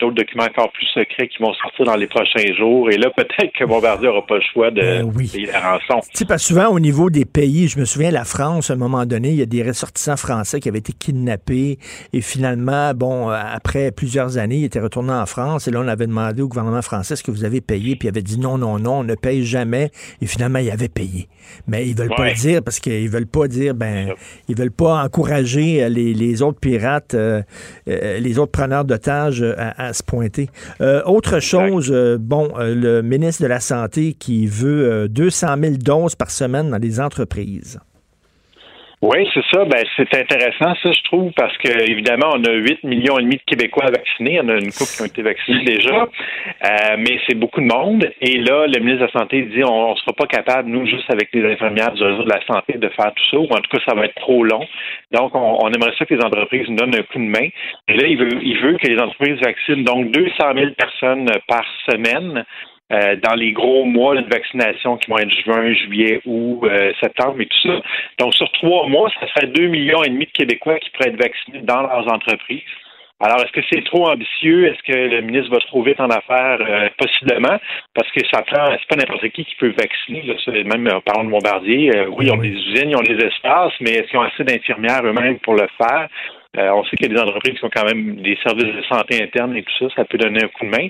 d'autres documents encore plus secrets qui vont sortir dans les prochains jours. Et là, peut-être que Bombardier n'aura pas le choix de Ben oui. payer la rançon. Tu sais, parce souvent, au niveau des pays, je me souviens, la France, à un moment donné, il y a des ressortissants français qui avaient été kidnappés. Et finalement, bon, euh, après plusieurs années, ils étaient retournés en France. Et là, on avait demandé au gouvernement français est-ce que vous avez payé? Puis il avait dit non, non, non, on ne paye jamais. Et finalement, ils avaient payé. Mais ils veulent pas Ouais. le dire parce qu'ils veulent pas dire, ben, ils veulent pas encourager euh, les, les autres pirates, euh, euh, les autres preneurs d'otages euh, à, à, se pointer. Euh, autre chose, euh, bon, euh, le ministre de la Santé qui veut 200 000 doses par semaine dans les entreprises. Oui, c'est ça. Ben, c'est intéressant, ça, je trouve, parce que évidemment, on a 8 millions et demi de Québécois vaccinés. On a une couple qui ont été vaccinés déjà. Euh, mais c'est beaucoup de monde. Et là, le ministre de la Santé dit on ne sera pas capable, nous, juste avec les infirmières du réseau de la santé, de faire tout ça, ou en tout cas, ça va être trop long. Donc, on, aimerait ça que les entreprises nous donnent un coup de main. Et là, il veut, il veut que les entreprises vaccinent donc 200 000 personnes par semaine. Euh, dans les gros mois de vaccination qui vont être juin, juillet, août, euh, septembre et tout ça. Donc, sur trois mois, ça ferait deux millions et demi de Québécois qui pourraient être vaccinés dans leurs entreprises. Alors, est-ce que c'est trop ambitieux? Est-ce que le ministre va trop vite en affaires? Euh, possiblement, parce que ça prend, c'est pas n'importe qui qui peut vacciner. Là, même en parlant de Bombardier, oui, ils ont des usines, ils ont des espaces, mais est-ce qu'ils ont assez d'infirmières eux-mêmes pour le faire? Euh, on sait qu'il y a des entreprises qui ont quand même des services de santé interne et tout ça, ça peut donner un coup de main.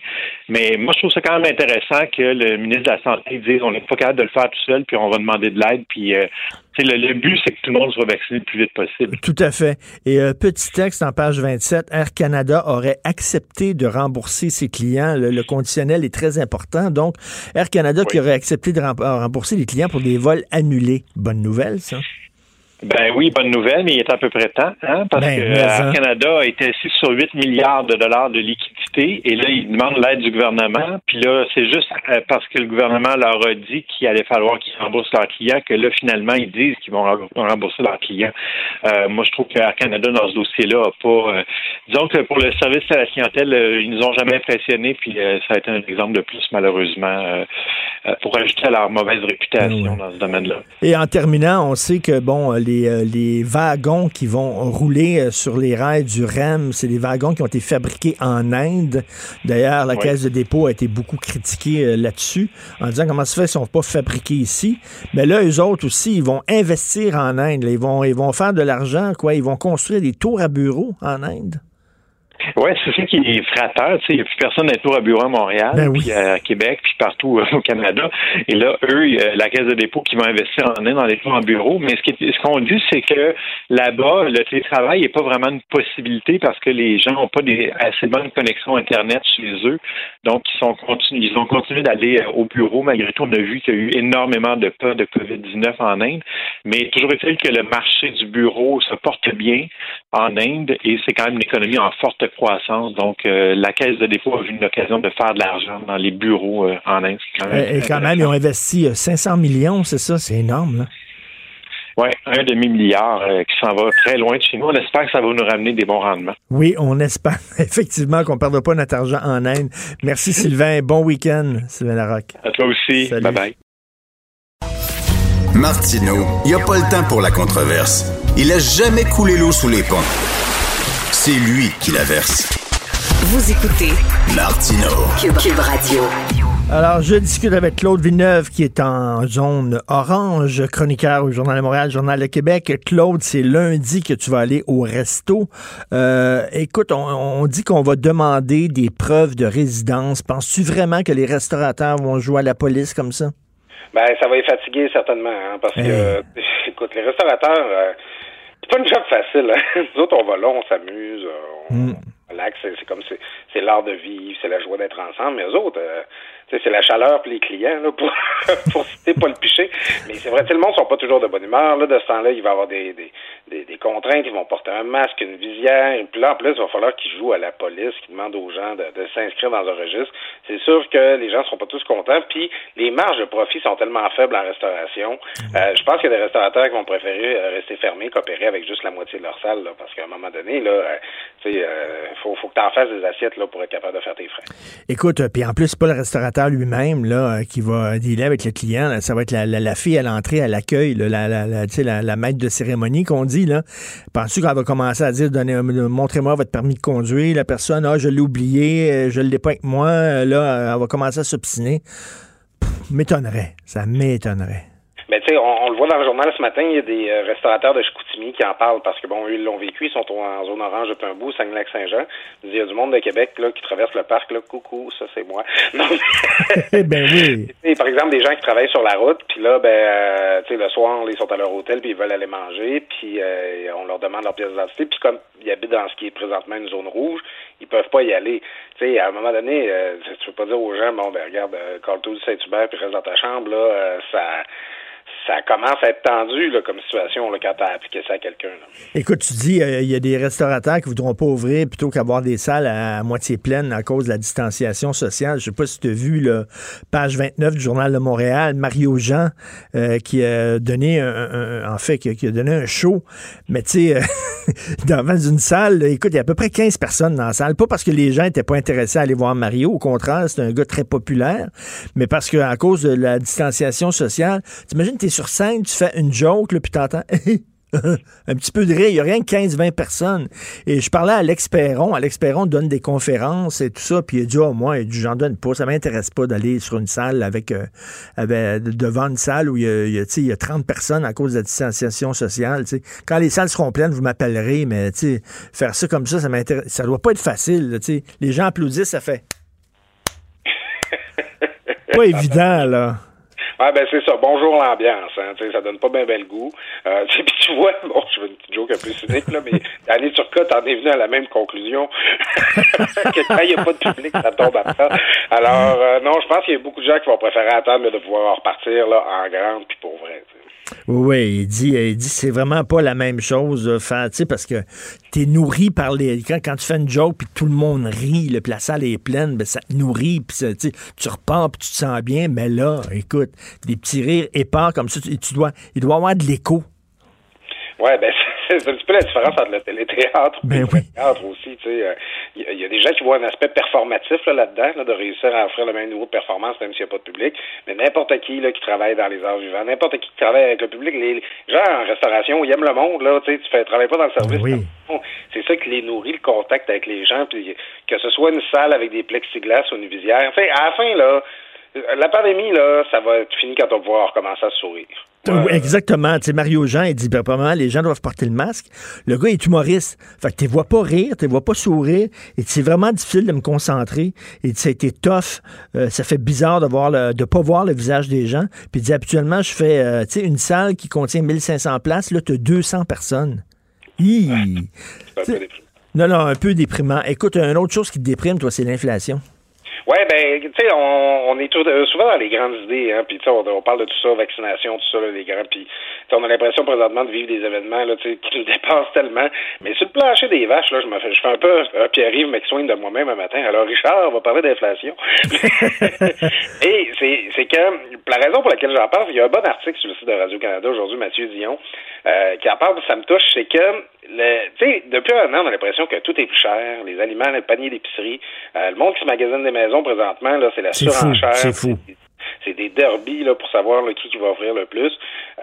Mais moi, je trouve ça quand même intéressant que le ministre de la Santé dise on n'est pas capable de le faire tout seul, puis on va demander de l'aide, puis euh, le, but, c'est que tout le monde soit vacciné le plus vite possible. Tout à fait. Et euh, petit texte en page 27, Air Canada aurait accepté de rembourser ses clients. Le, conditionnel est très important. Donc, Air Canada qui aurait accepté de rembourser les clients pour des vols annulés. Bonne nouvelle, ça. Ben oui, bonne nouvelle, mais il est à peu près temps, hein, parce ben, que Air Canada a été assis sur 8 milliards de dollars de liquidité et là, il demande l'aide du gouvernement. Puis là, c'est juste euh, parce que le gouvernement leur a dit qu'il allait falloir qu'ils remboursent leurs clients que là, finalement, ils disent qu'ils vont rembourser leurs clients. Euh, moi, je trouve qu'Air Canada, dans ce dossier-là, a pas... Euh, disons que pour le service à la clientèle, ils nous ont jamais impressionnés, puis ça a été un exemple de plus, malheureusement, pour ajouter à leur mauvaise réputation dans ce domaine-là. Et en terminant, on sait que, bon, euh, les, wagons qui vont rouler euh, sur les rails du REM, c'est des wagons qui ont été fabriqués en Inde. D'ailleurs, la caisse de dépôt a été beaucoup critiquée euh, là-dessus, en disant comment ça fait qu'ils ne sont pas fabriqués ici. Mais là, eux autres aussi, ils vont investir en Inde. Ils, vont, ils vont faire de l'argent, quoi. Ils vont construire des tours à bureaux en Inde. Oui, c'est ça qui est frappeur. Il n'y a plus personne à tour à bureau à Montréal, ben puis à Québec, puis partout euh, au Canada. Et là, eux, la Caisse de dépôt qui va investir en dans les tours en bureau. Mais ce qu'on dit, c'est que là-bas, le télétravail n'est pas vraiment une possibilité parce que les gens n'ont pas des assez bonnes connexions Internet chez eux. Donc, ils, sont continu, ils ont continué d'aller euh, au bureau. Malgré tout, on a vu qu'il y a eu énormément de cas de COVID-19 en Inde. Mais toujours est-il que le marché du bureau se porte bien en Inde et c'est quand même une économie en forte croissance. Donc, euh, la Caisse de dépôt a eu une occasion de faire de l'argent dans les bureaux euh, en Inde. et, quand même, ils ont investi 500 euh, millions, c'est ça? C'est énorme, Oui, un demi-milliard qui s'en va très loin de chez nous. On espère que ça va nous ramener des bons rendements. Oui, on espère effectivement qu'on ne perdra pas notre argent en Inde. Merci Sylvain. Bon week-end, Sylvain Larocque. À toi aussi. Bye-bye. Martineau, il n'y a pas le temps pour la controverse. Il a jamais coulé l'eau sous les ponts. C'est lui qui la verse. Vous écoutez Martino Cube, Radio. Alors, je discute avec Claude Villeneuve, qui est en zone orange, chroniqueur au Journal de Montréal, Journal de Québec. Claude, c'est lundi que tu vas aller au resto. Euh, écoute, on, dit qu'on va demander des preuves de résidence. Penses-tu vraiment que les restaurateurs vont jouer à la police comme ça? Ben, ça va les fatiguer certainement, hein, parce que, écoute, les restaurateurs, euh, c'est pas une job facile. Hein. Nous autres, on va là, on s'amuse, on, mm. relaxe, c'est comme c'est l'art de vivre, c'est la joie d'être ensemble. Mais eux autres, euh, c'est la chaleur pour les clients, là, pour, pour citer pas le piché. Mais c'est vrai, le monde sont pas toujours de bonne humeur. Là, de ce temps-là, il va y avoir des, des, des, contraintes, ils vont porter un masque, une visière. Puis là, en plus, il va falloir qu'ils jouent à la police, qu'ils demandent aux gens de, de s'inscrire dans un registre. C'est sûr que les gens seront pas tous contents. Puis les marges de profit sont tellement faibles en restauration. Euh, je pense qu'il y a des restaurateurs qui vont préférer euh, rester fermés qu'opérer avec juste la moitié de leur salle, là, parce qu'à un moment donné, euh, tu sais, faut, faut que tu en fasses des assiettes là, pour être capable de faire tes frais. Écoute, puis en plus, pas le restaurateur lui-même là, euh, qui va dealer avec le client. Ça va être la, fille à l'entrée, à l'accueil, la, la, maître de cérémonie qu'on dit. Là. Penses-tu qu'elle va commencer à dire donnez, montrez-moi votre permis de conduire? La personne, ah, je l'ai oublié, euh, je ne l'ai pas avec moi. Euh, là, elle va commencer à s'obstiner. M'étonnerait. Ça m'étonnerait. Mais tu sais, on, le voit dans le journal ce matin, il y a des euh, restaurateurs de Chicoutimi qui en parlent parce que bon, eux, ils l'ont vécu, ils sont en zone orange depuis un bout, Saint-Saint-Jean. Il y a du monde de Québec là, qui traverse le parc, là, coucou, ça c'est moi. Non, ben oui. par exemple, des gens qui travaillent sur la route, puis là, ben, euh, tu sais, le soir, ils sont à leur hôtel, puis ils veulent aller manger, puis euh, on leur demande leur pièce d'identité, puis comme ils habitent dans ce qui est présentement une zone rouge, ils peuvent pas y aller. Tu sais, à un moment donné, euh, tu peux pas dire aux gens, bon, ben regarde, euh, tout du Saint-Hubert puis reste dans ta chambre, là, euh, ça ça commence à être tendu là, comme situation là, quand tu as appliqué ça à quelqu'un. Écoute, tu dis euh, il y a des restaurateurs qui voudront pas ouvrir plutôt qu'avoir des salles à, moitié pleines à cause de la distanciation sociale. Je sais pas si tu as vu le page 29 du Journal de Montréal, Mario Jean euh, qui a donné un, en fait qui, a donné un show, mais tu sais euh, dans une salle, écoute, il y a à peu près 15 personnes dans la salle, pas parce que les gens étaient pas intéressés à aller voir Mario, au contraire, c'est un gars très populaire, mais parce que à cause de la distanciation sociale, t'imagines t'es sur scène, tu fais une joke, là, puis t'entends un petit peu de rire. Il n'y a rien que 15-20 personnes. Et je parlais à Alex Perron. Alex Perron donne des conférences et tout ça. Puis il a dit, oh, moi, j'en donne pas. Ça m'intéresse pas d'aller sur une salle avec, euh, devant une salle où il y, a, il y a 30 personnes à cause de la distanciation sociale. Quand les salles seront pleines, vous m'appellerez. Mais faire ça comme ça, ça m'intéresse. Ça doit pas être facile. les gens applaudissent, ça fait. pas évident, là. Ah ben c'est ça. Bonjour l'ambiance. Hein, ça donne pas bien bel goût. Euh, puis tu vois, bon, je veux une petite joke un peu cynique, là, mais l'année sur cas, t'en es venu à la même conclusion que quand il n'y a pas de public, ça tombe à ça. Alors, euh, non, je pense qu'il y a beaucoup de gens qui vont préférer attendre de pouvoir repartir là, en grande puis pour vrai. Oui, il dit, il dit c'est vraiment pas la même chose, faire, parce que tu es nourri par les. Quand, quand, tu fais une joke puis tout le monde rit, le la est pleine, ben, ça te nourrit, puis tu repars puis tu te sens bien, mais là, écoute, des petits rires épars comme ça, tu, tu dois, il doit y avoir de l'écho. Oui, ben c'est un petit peu la différence entre le téléthéâtre et ben le théâtre aussi. Il euh, y, a des gens qui voient un aspect performatif là-dedans, de réussir à offrir le même niveau de performance même s'il n'y a pas de public. Mais n'importe qui là, qui travaille dans les arts vivants, n'importe qui qui travaille avec le public, les, gens en restauration, ils aiment le monde, là, tu fais travailles pas dans le service. Oui. C'est ça qui les nourrit, le contact avec les gens, puis que ce soit une salle avec des plexiglas ou une visière. Enfin, à la fin, là, la pandémie, là, ça va être fini quand on va pouvoir recommencer à sourire. Exactement. Tu sais, Mario Jean, il dit, ben, les gens doivent porter le masque. Le gars est humoriste. Fait que tu vois pas rire, tu vois pas sourire. Et c'est vraiment difficile de me concentrer. Et ça a été tough. Euh, ça fait bizarre de voir le, de pas voir le visage des gens. Puis il dit, habituellement, je fais, euh, tu sais, une salle qui contient 1500 places. Là, tu as 200 personnes. Non, non, un peu déprimant. Écoute, une autre chose qui te déprime, toi, c'est l'inflation. Oui, ben, tu sais, on, on, est euh, souvent dans les grandes idées, hein, puis on, on parle de tout ça, vaccination, tout ça, là, les grands, puis on a l'impression présentement de vivre des événements là, qui nous dépassent tellement. Mais sur le plancher des vaches, là, je me fais, je fais un peu un Pierre-Yves McSwain de moi-même un matin. Alors, Richard, on va parler d'inflation. Et c'est, c'est que la raison pour laquelle j'en parle, il y a un bon article sur le site de Radio-Canada aujourd'hui, Mathieu Dion, euh, qui en parle, ça me touche, c'est que le, depuis un an, on a l'impression que tout est plus cher, les aliments, les paniers d'épicerie, euh, le monde qui se magasine des maisons présentement, là, c'est la surenchère. C'est fou. C'est des derbies là, pour savoir qui, qui va offrir le plus.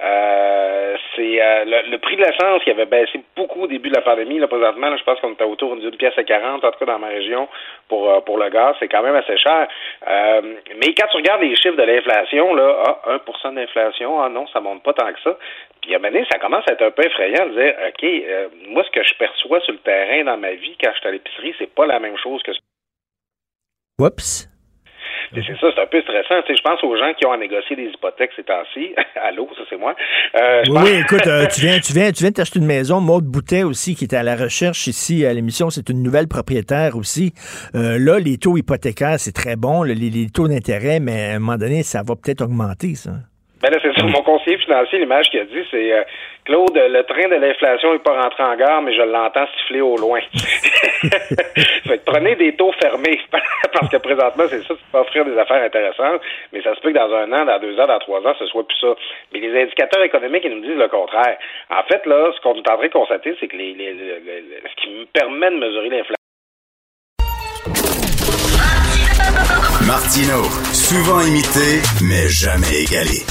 Euh, c'est euh, le, prix de l'essence qui avait baissé beaucoup au début de la pandémie. Là, présentement, je pense qu'on était autour d'une pièce à 40, en tout cas dans ma région, pour, euh, pour le gaz. C'est quand même assez cher. mais quand tu regardes les chiffres de l'inflation, là, ah, 1 d'inflation, ah non, ça monte pas tant que ça. Puis à un moment donné, ça commence à être un peu effrayant de dire, OK, moi, ce que je perçois sur le terrain dans ma vie quand je suis à l'épicerie, c'est pas la même chose que... Oups. C'est ça, c'est un peu stressant. Tu sais, je pense aux gens qui ont à négocier des hypothèques ces temps-ci. Allô, ça c'est moi. Euh, oui, écoute, euh, tu viens, tu viens, tu viens t'acheter une maison. Maude Boutet aussi, qui était à la recherche ici à l'émission, c'est une nouvelle propriétaire aussi. Euh, là, les taux hypothécaires, c'est très bon, les, les taux d'intérêt, mais à un moment donné, ça va peut-être augmenter, ça. Ben là, c'est. Mon conseiller financier, l'image qu'il a dit, c'est euh, Claude, le train de l'inflation n'est pas rentré en gare, mais je l'entends siffler au loin. fait que prenez des taux fermés, parce que présentement, c'est ça, tu peux offrir des affaires intéressantes, mais ça se peut que dans un an, dans deux ans, dans trois ans, ce soit plus ça. Mais les indicateurs économiques, ils nous disent le contraire. En fait, là, ce qu'on est en de constater, c'est que les, les, ce qui me permet de mesurer l'inflation, Martino, souvent imité, mais jamais égalé.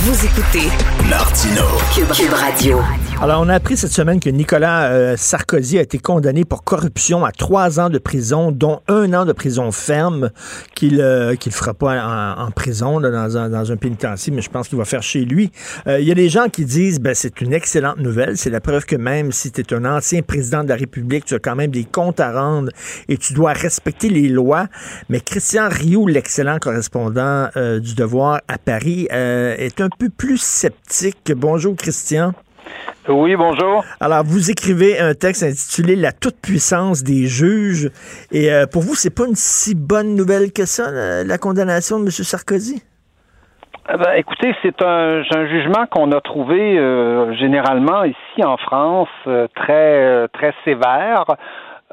Vous écoutez Martino Cube, Radio. Alors, on a appris cette semaine que Nicolas euh, Sarkozy a été condamné pour corruption à trois ans de prison, dont un an de prison ferme, qu'il euh, qu'il fera pas en, prison, dans, un, dans un pénitencier, mais je pense qu'il va faire chez lui. Euh, il y a des gens qui disent, ben, c'est une excellente nouvelle. C'est la preuve que même si tu es un ancien président de la République, tu as quand même des comptes à rendre et tu dois respecter les lois. Mais Christian Rioux, l'excellent correspondant du Devoir à Paris, est un un peu plus sceptique. Bonjour, Christian. Oui, bonjour. Alors, vous écrivez un texte intitulé La toute-puissance des juges. Et euh, pour vous, c'est pas une si bonne nouvelle que ça, la, la condamnation de M. Sarkozy? Eh ben, écoutez, c'est un, un, jugement qu'on a trouvé euh, généralement ici en France euh, très très sévère.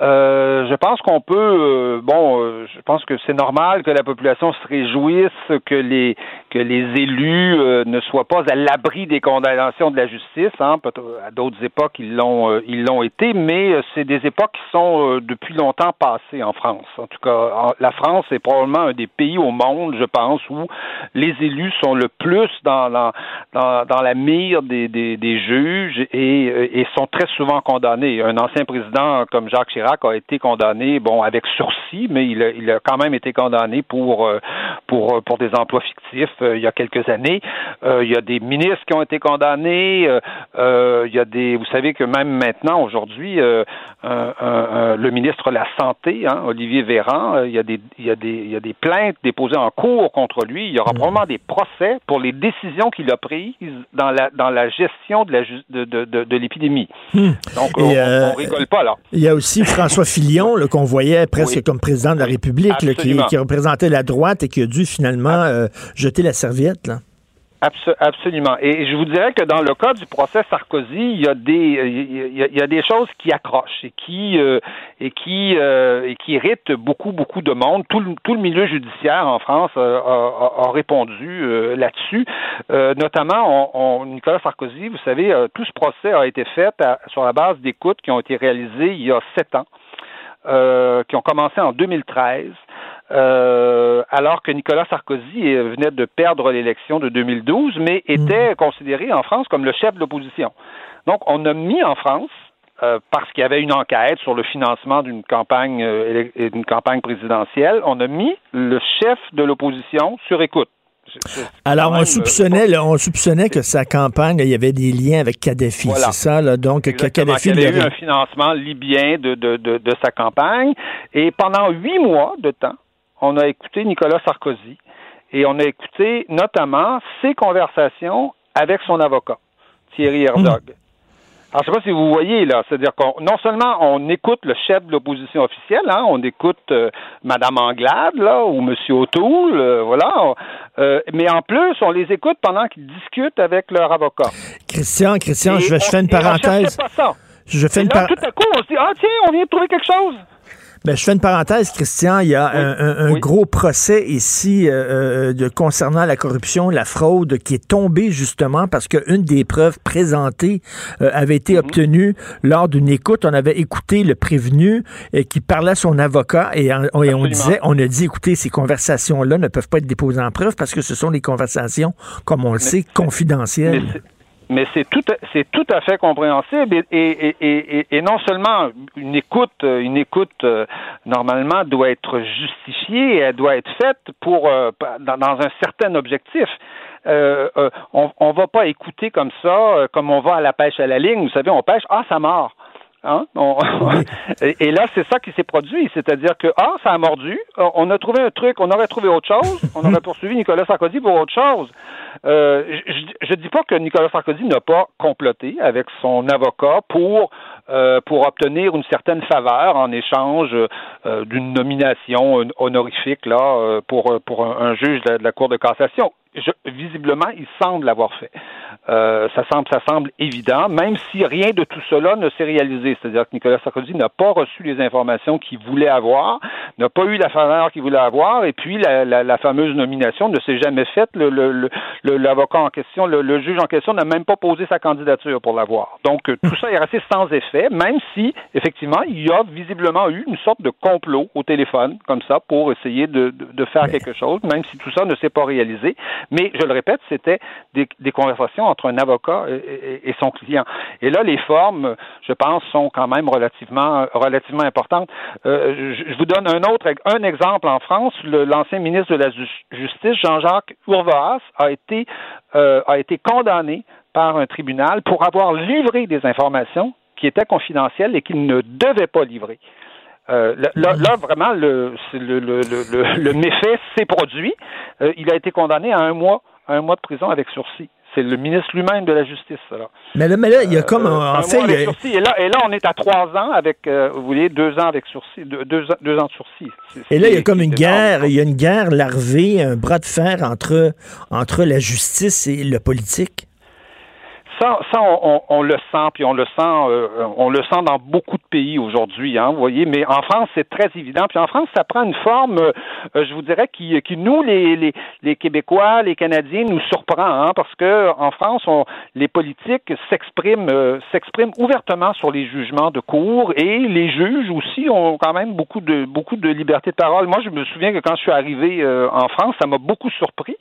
Euh, je pense qu'on peut, euh, bon, euh, je pense que c'est normal que la population se réjouisse que les que les élus ne soient pas à l'abri des condamnations de la justice. Hein, à d'autres époques, ils l'ont ils l'ont été, mais c'est des époques qui sont depuis longtemps passées en France. En tout cas, la France est probablement un des pays au monde, je pense, où les élus sont le plus dans dans, dans la mire des, des, des juges et, et sont très souvent condamnés. Un ancien président comme Jacques Chirac a été condamné, bon, avec sursis, mais il a, il a quand même été condamné pour euh, pour pour des emplois fictifs euh, il y a quelques années. Euh, il y a des ministres qui ont été condamnés. il y a des, vous savez que même maintenant, aujourd'hui, le ministre de la santé, hein, Olivier Véran, il y a des il y a des il y a des plaintes déposées en cours contre lui. Il y aura mmh. probablement des procès pour les décisions qu'il a prises dans la dans la gestion de la de de, de, de l'épidémie. Mmh. Donc on, on, rigole pas là. Il y a aussi François Fillon, qu'on voyait presque comme président de la République, qui, qui, représentait la droite et qui a dû finalement euh, jeter la serviette. Là. Absolument. Et je vous dirais que dans le cas du procès Sarkozy, il y a des choses qui accrochent et qui euh, euh, et qui irritent beaucoup beaucoup de monde. Tout le, milieu judiciaire en France euh, a, répondu là-dessus. notamment, Nicolas Sarkozy, vous savez, tout ce procès a été fait sur la base d'écoutes qui ont été réalisées il y a sept ans. qui ont commencé en 2013 euh, alors que Nicolas Sarkozy venait de perdre l'élection de 2012, mais était mmh. considéré en France comme le chef de l'opposition. Donc, on a mis en France euh, parce qu'il y avait une enquête sur le financement d'une campagne euh, d'une campagne présidentielle, on a mis le chef de l'opposition sur écoute. Alors, on soupçonnait, on soupçonnait que sa campagne, il y avait des liens avec Kadhafi, c'est ça, là, donc Kadhafi... Il y avait eu un financement libyen de, de, de, de sa campagne, et pendant huit mois de temps, on a écouté Nicolas Sarkozy et on a écouté notamment ses conversations avec son avocat, Thierry Herzog. Hmm. Alors, je ne sais pas si vous voyez, là, c'est-à-dire qu'on non seulement on écoute le chef de l'opposition officielle, hein, on écoute euh, Madame Anglade, là, ou Monsieur O'Toole, euh, voilà, euh, mais en plus, on les écoute pendant qu'ils discutent avec leur avocat. Christian, Christian, je, fais une parenthèse. Pas ça. Je fais une Tout à coup, on se dit, ah tiens, on vient de trouver quelque chose. Ben, je fais une parenthèse, Christian. Il y a un, gros procès ici euh, euh, de, concernant la corruption, la fraude, qui est tombé justement parce qu'une des preuves présentées euh, avait été mhm. obtenue lors d'une écoute. On avait écouté le prévenu qui parlait à son avocat et, on, disait, on a dit, écoutez, ces conversations-là ne peuvent pas être déposées en preuve parce que ce sont des conversations, comme on le sait, confidentielles. Mais c'est tout, c'est tout à fait compréhensible et, et, et, et, non seulement une écoute, une écoute euh, normalement doit être justifiée, elle doit être faite pour euh, dans, un certain objectif. Euh, euh on, on va pas écouter comme ça, comme on va à la pêche à la ligne. Vous savez, on pêche, ah ça mord. Hein? et là, c'est ça qui s'est produit. C'est-à-dire que, ah, ça a mordu, on a trouvé un truc, on aurait trouvé autre chose, on aurait poursuivi Nicolas Sarkozy pour autre chose. Euh, je ne dis pas que Nicolas Sarkozy n'a pas comploté avec son avocat pour euh, pour obtenir une certaine faveur en échange euh, d'une nomination honorifique là pour pour un, juge de la Cour de cassation je, visiblement, il semble l'avoir fait. Euh, ça semble, ça semble évident, même si rien de tout cela ne s'est réalisé. C'est-à-dire que Nicolas Sarkozy n'a pas reçu les informations qu'il voulait avoir, n'a pas eu la faveur qu'il voulait avoir, et puis la, la, la fameuse nomination ne s'est jamais faite. Le, l'avocat en question, le, juge en question n'a même pas posé sa candidature pour l'avoir. Donc euh, tout ça est resté sans effet, même si effectivement il y a visiblement eu une sorte de complot au téléphone comme ça pour essayer de, de, de faire quelque chose, même si tout ça ne s'est pas réalisé. Mais je le répète, c'était des, conversations entre un avocat et, son client. Et là, les formes, je pense, sont quand même relativement, relativement importantes. Euh, je, vous donne un autre un exemple en France. L'ancien ministre de la Justice, Jean-Jacques Urvoas, a été, euh, a été condamné par un tribunal pour avoir livré des informations qui étaient confidentielles et qu'il ne devait pas livrer. Euh, là, là, vraiment, le, le, le, le, méfait s'est produit. Euh, il a été condamné à un mois, à un mois de prison avec sursis. c'est le ministre lui-même de la Justice. Alors. Mais là, mais là, il y a comme en fait, et là, et là, on est à trois ans avec, vous voyez, deux ans avec sursis, deux, deux, ans de sursis. Et là, il y a comme une guerre, il y a une guerre larvée, un bras de fer entre entre la justice et le politique. Ça, ça on, on, le sent, puis on le sent, euh, on le sent dans beaucoup de pays aujourd'hui, hein, vous voyez. Mais en France, c'est très évident. Puis en France, ça prend une forme, euh, je vous dirais, qui, qui nous, les, les, les, Québécois, les Canadiens, nous surprend, hein, parce que en France, on, les politiques s'expriment, euh, s'expriment ouvertement sur les jugements de cour, et les juges aussi ont quand même beaucoup de beaucoup de liberté de parole. Moi, je me souviens que quand je suis arrivé en France, ça m'a beaucoup surpris,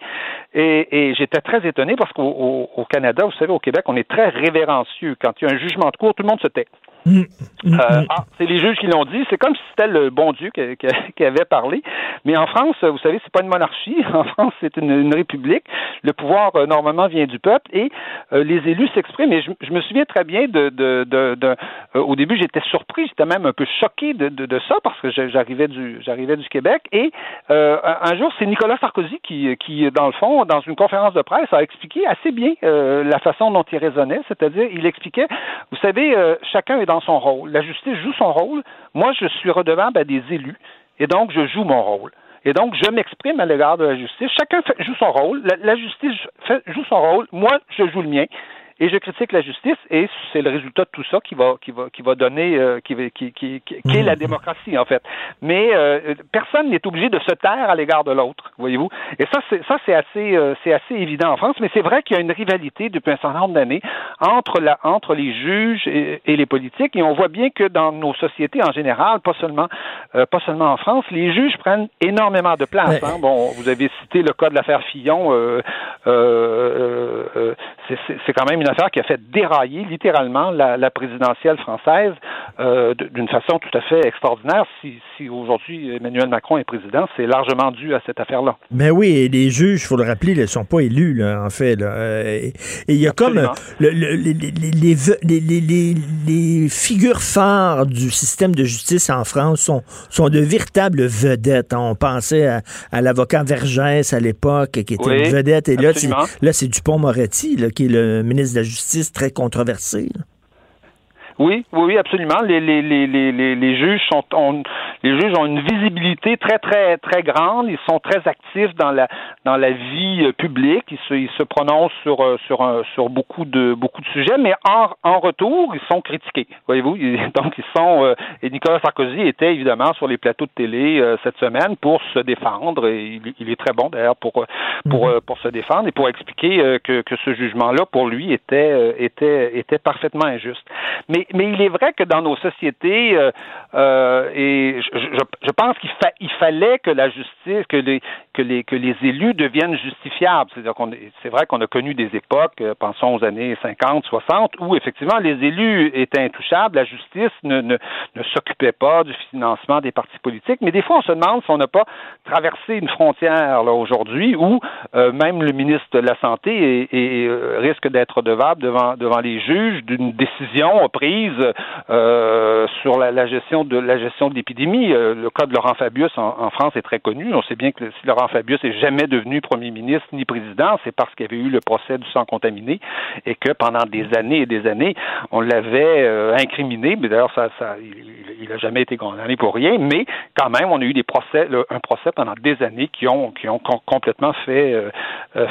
et, et j'étais très étonné parce qu'au au Canada, vous savez, au Québec on est très révérencieux. Quand il y a un jugement de cour, tout le monde se tait. Mm, euh, mm. ah, c'est les juges qui l'ont dit. C'est comme si c'était le bon Dieu qui, avait parlé. Mais en France, vous savez, c'est pas une monarchie. En France, c'est une, république. Le pouvoir euh, normalement vient du peuple et euh, les élus s'expriment. Et je, me souviens très bien de, de, de, au début, j'étais surpris, j'étais même un peu choqué de, de, ça parce que j'arrivais du j'arrivais du Québec. Et un jour, c'est Nicolas Sarkozy qui, qui, dans le fond, dans une conférence de presse, a expliqué assez bien la façon dont il raisonnait. C'est-à-dire, il expliquait, vous savez, chacun est dans son rôle. La justice joue son rôle. Moi, je suis redevable à des élus. Et donc, je joue mon rôle. Et donc, je m'exprime à l'égard de la justice. Chacun joue son rôle. La, justice joue son rôle. Moi, je joue le mien et je critique la justice et c'est le résultat de tout ça qui va qui va qui va donner euh, qui, qui, qui, qui, est la mmh. démocratie en fait. Mais euh, personne n'est obligé de se taire à l'égard de l'autre, voyez-vous. Et ça c'est ça c'est assez euh, c'est assez évident en France, mais c'est vrai qu'il y a une rivalité depuis un certain nombre d'années entre la entre les juges et, les politiques et on voit bien que dans nos sociétés en général, pas seulement pas seulement en France, les juges prennent énormément de place. Hein. Bon, vous avez cité le cas de l'affaire Fillon, c'est quand même une affaire qui a fait dérailler littéralement la, présidentielle française euh, d'une façon tout à fait extraordinaire. Si, si aujourd'hui Emmanuel Macron est président, c'est largement dû à cette affaire-là. Mais oui, et les juges, il faut le rappeler, ne sont pas élus, là, en fait. Euh, et il y a comme le, les, les, les, figures phares du système de justice en France sont, sont de véritables vedettes. On pensait à, l'avocat Vergès à l'époque, qui était une vedette, et là, c'est Dupont-Moretti, qui est le ministre de la Justice très controversé. Oui, oui, oui, absolument. Les, juges sont ont, les juges ont une visibilité très, très, très grande. Ils sont très actifs dans la dans la vie euh, publique. Ils se, ils se prononcent sur euh, sur sur beaucoup de beaucoup de sujets, mais en, en retour, ils sont critiqués. Voyez-vous, donc ils sont euh, et Nicolas Sarkozy était évidemment sur les plateaux de télé cette semaine pour se défendre. Et il, est très bon d'ailleurs pour pour mhm. pour se défendre et pour expliquer que que ce jugement-là pour lui était était était parfaitement injuste. Mais mais, il est vrai que dans nos sociétés, euh, euh, et je, je, pense qu'il il fallait que la justice, que les, que les, que les élus deviennent justifiables. C'est-à-dire qu'on c'est vrai qu'on a connu des époques, euh, pensons aux années 50, 60, où effectivement les élus étaient intouchables, la justice ne, ne, ne s'occupait pas du financement des partis politiques. Mais des fois, on se demande si on n'a pas traversé une frontière là aujourd'hui où même le ministre de la Santé risque d'être redevable devant, devant les juges d'une décision prise euh, sur la, gestion de la gestion de l'épidémie. Euh, le cas de Laurent Fabius en, France est très connu. On sait bien que si Laurent Fabius n'est jamais devenu premier ministre ni président, c'est parce qu'il avait eu le procès du sang contaminé et que pendant des années et des années, on l'avait euh, incriminé. Mais d'ailleurs, ça, ça, il n'a jamais été condamné pour rien. Mais quand même, on a eu des procès, un procès pendant des années qui ont complètement fait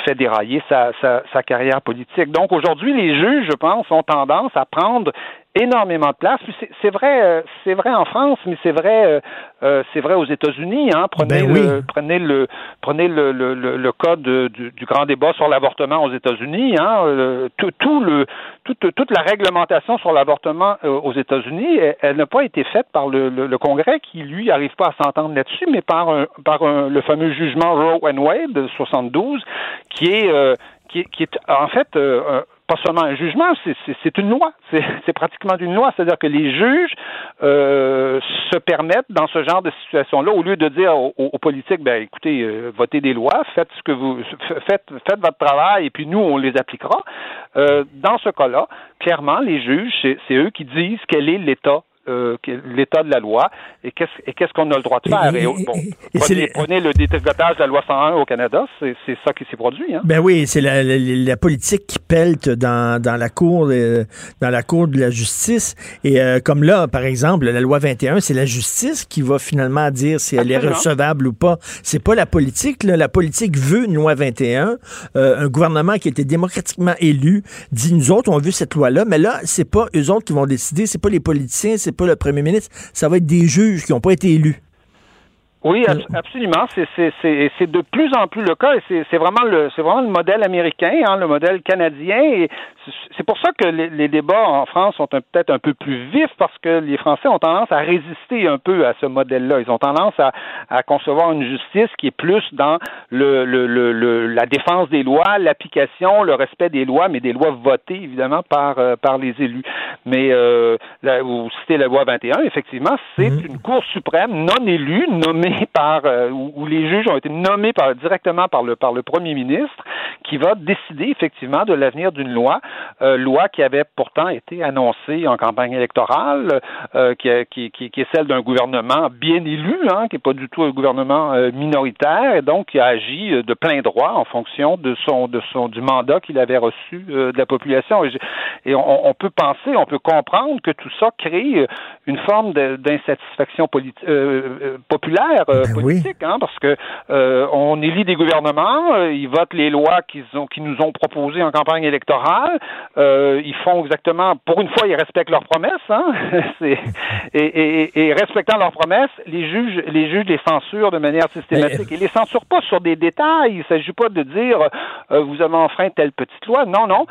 fait dérailler sa, sa carrière politique. Donc aujourd'hui, les juges, je pense, ont tendance à prendre énormément de place. C'est vrai, euh, c'est vrai en France, mais c'est vrai, euh, euh, c'est vrai aux États-Unis. Hein. Prenez, ben le, prenez le, prenez le, le, le, cas du, du, grand débat sur l'avortement aux États-Unis. Hein. Tout, tout, le, toute, toute la réglementation sur l'avortement aux États-Unis, elle, n'a pas été faite par le, le, Congrès qui lui arrive pas à s'entendre là-dessus, mais par un, par un, le fameux jugement Roe and Wade de 72, qui est qui qui est en fait pas seulement un jugement, c'est une loi. C'est pratiquement une loi. C'est-à-dire que les juges euh, se permettent, dans ce genre de situation-là, au lieu de dire aux, politiques, ben écoutez, euh, votez des lois, faites ce que vous faites, faites votre travail, et puis nous, on les appliquera. Euh, dans ce cas-là, clairement, les juges, c'est eux qui disent quel est l'état euh, l'état de la loi et qu'est-ce qu'on a le droit de faire? Et, bon, prenez, le détricotage de la loi 101 au Canada, c'est ça qui s'est produit. Hein? Ben oui, c'est la, la, politique qui pelte dans, dans la cour de, dans la cour de la justice. Et euh, comme là, par exemple, la loi 21, c'est la justice qui va finalement dire si elle est recevable ou pas. C'est pas la politique. Là. La politique veut une loi 21. Euh, un gouvernement qui a été démocratiquement élu dit nous autres on veut cette loi-là, mais là c'est pas eux autres qui vont décider, c'est pas les politiciens, c'est pas le premier ministre, ça va être des juges qui n'ont pas été élus. Oui, absolument. C'est de plus en plus le cas et c'est vraiment le c'est vraiment le modèle américain, hein, le modèle canadien. Et c'est pour ça que les, débats en France sont peut-être un peu plus vifs parce que les Français ont tendance à résister un peu à ce modèle-là. Ils ont tendance à, à, concevoir une justice qui est plus dans le, le, le, la défense des lois, l'application, le respect des lois, mais des lois votées évidemment par euh, par les élus. Mais euh, vous citez la loi 21, effectivement, c'est mmh. une Cour suprême non élue, nommée par euh, où, les juges ont été nommés par, directement par le par le premier ministre, qui va décider effectivement de l'avenir d'une loi, euh, loi qui avait pourtant été annoncée en campagne électorale, euh, qui, qui, qui, est celle d'un gouvernement bien élu, hein, qui n'est pas du tout un gouvernement minoritaire, et donc qui a agi de plein droit en fonction de son de son du mandat qu'il avait reçu de la population. Et, on, on, peut penser, on peut comprendre que tout ça crée une forme d'insatisfaction populaire euh, ben politique, hein, parce que euh, on élit des gouvernements, euh, ils votent les lois qu'ils ont, qu'ils nous ont proposées en campagne électorale, ils font exactement, pour une fois, ils respectent leurs promesses, hein, et, et, et, respectant leurs promesses, les juges, les juges les censurent de manière systématique. Ils les censurent pas sur des détails. Il s'agit pas de dire vous avez enfreint telle petite loi. Non, non.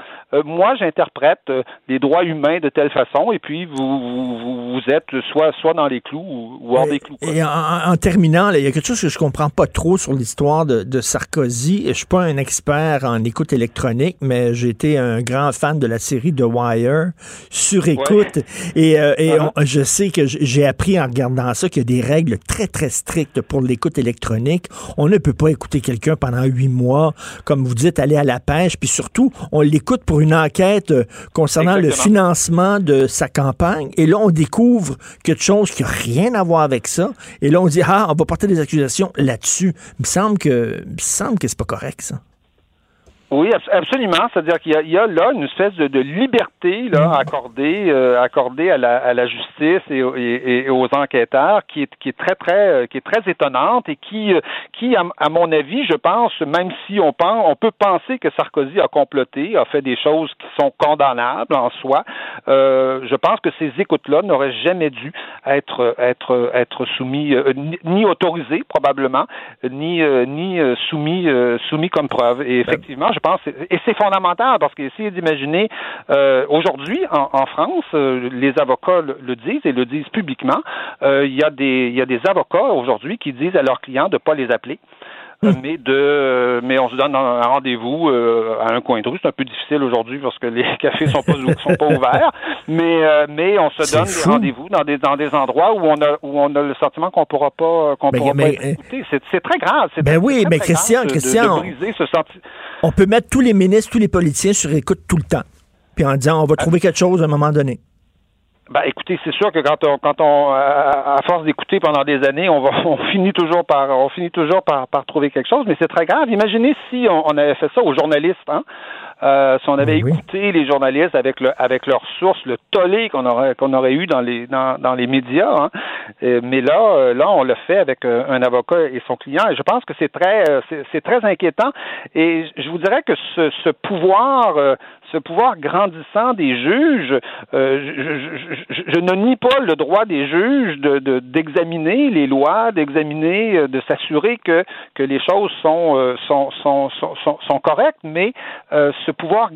moi, j'interprète les droits humains de telle façon, et puis vous, vous, vous êtes soit soit dans les clous ou, hors des clous. Et en, en terminant, il y a quelque chose que je comprends pas trop sur l'histoire de, Sarkozy. Je suis pas un expert en écoute électronique, mais j'ai été un grand fan de la série The Wire sur écoute. Et, euh, uh-huh. je sais que j'ai appris en regardant ça qu'il y a des règles très, très strictes pour l'écoute électronique. On ne peut pas écouter quelqu'un pendant huit mois, comme vous dites, aller à la pêche. Puis surtout, on l'écoute pour une enquête euh, concernant le financement de sa campagne. Et là, on découvre quelque chose qui n'a rien à voir avec ça. Et là, on dit, ah, on va porter des accusations là-dessus. Il me semble que, il me semble que c'est pas correct, ça. Oui, absolument. C'est-à-dire qu'il y, a là une espèce de, liberté là, mm. accordée, euh, accordée à la, à la justice et, aux enquêteurs qui est, qui est très, très, euh, qui est très étonnante et qui, euh, qui à, mon avis, je pense, même si on pense, on peut penser que Sarkozy a comploté, a fait des choses qui sont condamnables en soi, je pense que ces écoutes-là n'auraient jamais dû être, être, être soumis, ni, autorisées probablement, ni, ni soumis, soumis comme preuve. Et effectivement, je et c'est fondamental parce qu'essayez d'imaginer, euh, aujourd'hui, en, France, euh, les avocats le, disent et le disent publiquement, euh, il, y a des, il y a des avocats aujourd'hui qui disent à leurs clients de ne pas les appeler. Mais de mais on se donne un rendez-vous à un coin de rue. C'est un peu difficile aujourd'hui parce que les cafés sont pas sont pas ouverts, mais mais on se donne des rendez-vous dans des dans des endroits où on a où on a le sentiment qu'on pourra pas qu'on pourra pas écouter. C'est très grave. Ben oui, mais Christian, Christian, ce on peut mettre tous les ministres, tous les politiciens sur écoute tout le temps. Puis en disant, on va trouver quelque chose à un moment donné. Ben, écoutez, c'est sûr que quand on, quand on, à force d'écouter pendant des années, on va, on finit toujours par, on finit toujours par, par trouver quelque chose, mais c'est très grave. Imaginez si on, avait fait ça aux journalistes, hein. Euh, si on avait ben écouté les journalistes avec le, avec leurs sources, le tollé qu'on aurait qu'on aurait eu dans les dans, dans les médias, hein. mais là euh, là on le fait avec euh, un avocat et son client et je pense que c'est très c'est très inquiétant et je vous dirais que ce, ce pouvoir ce pouvoir grandissant des juges, euh, je, ne nie pas le droit des juges de, d'examiner les lois, d'examiner, euh, de s'assurer que, que les choses sont, euh, sont, sont, sont, sont, correctes, mais ce pouvoir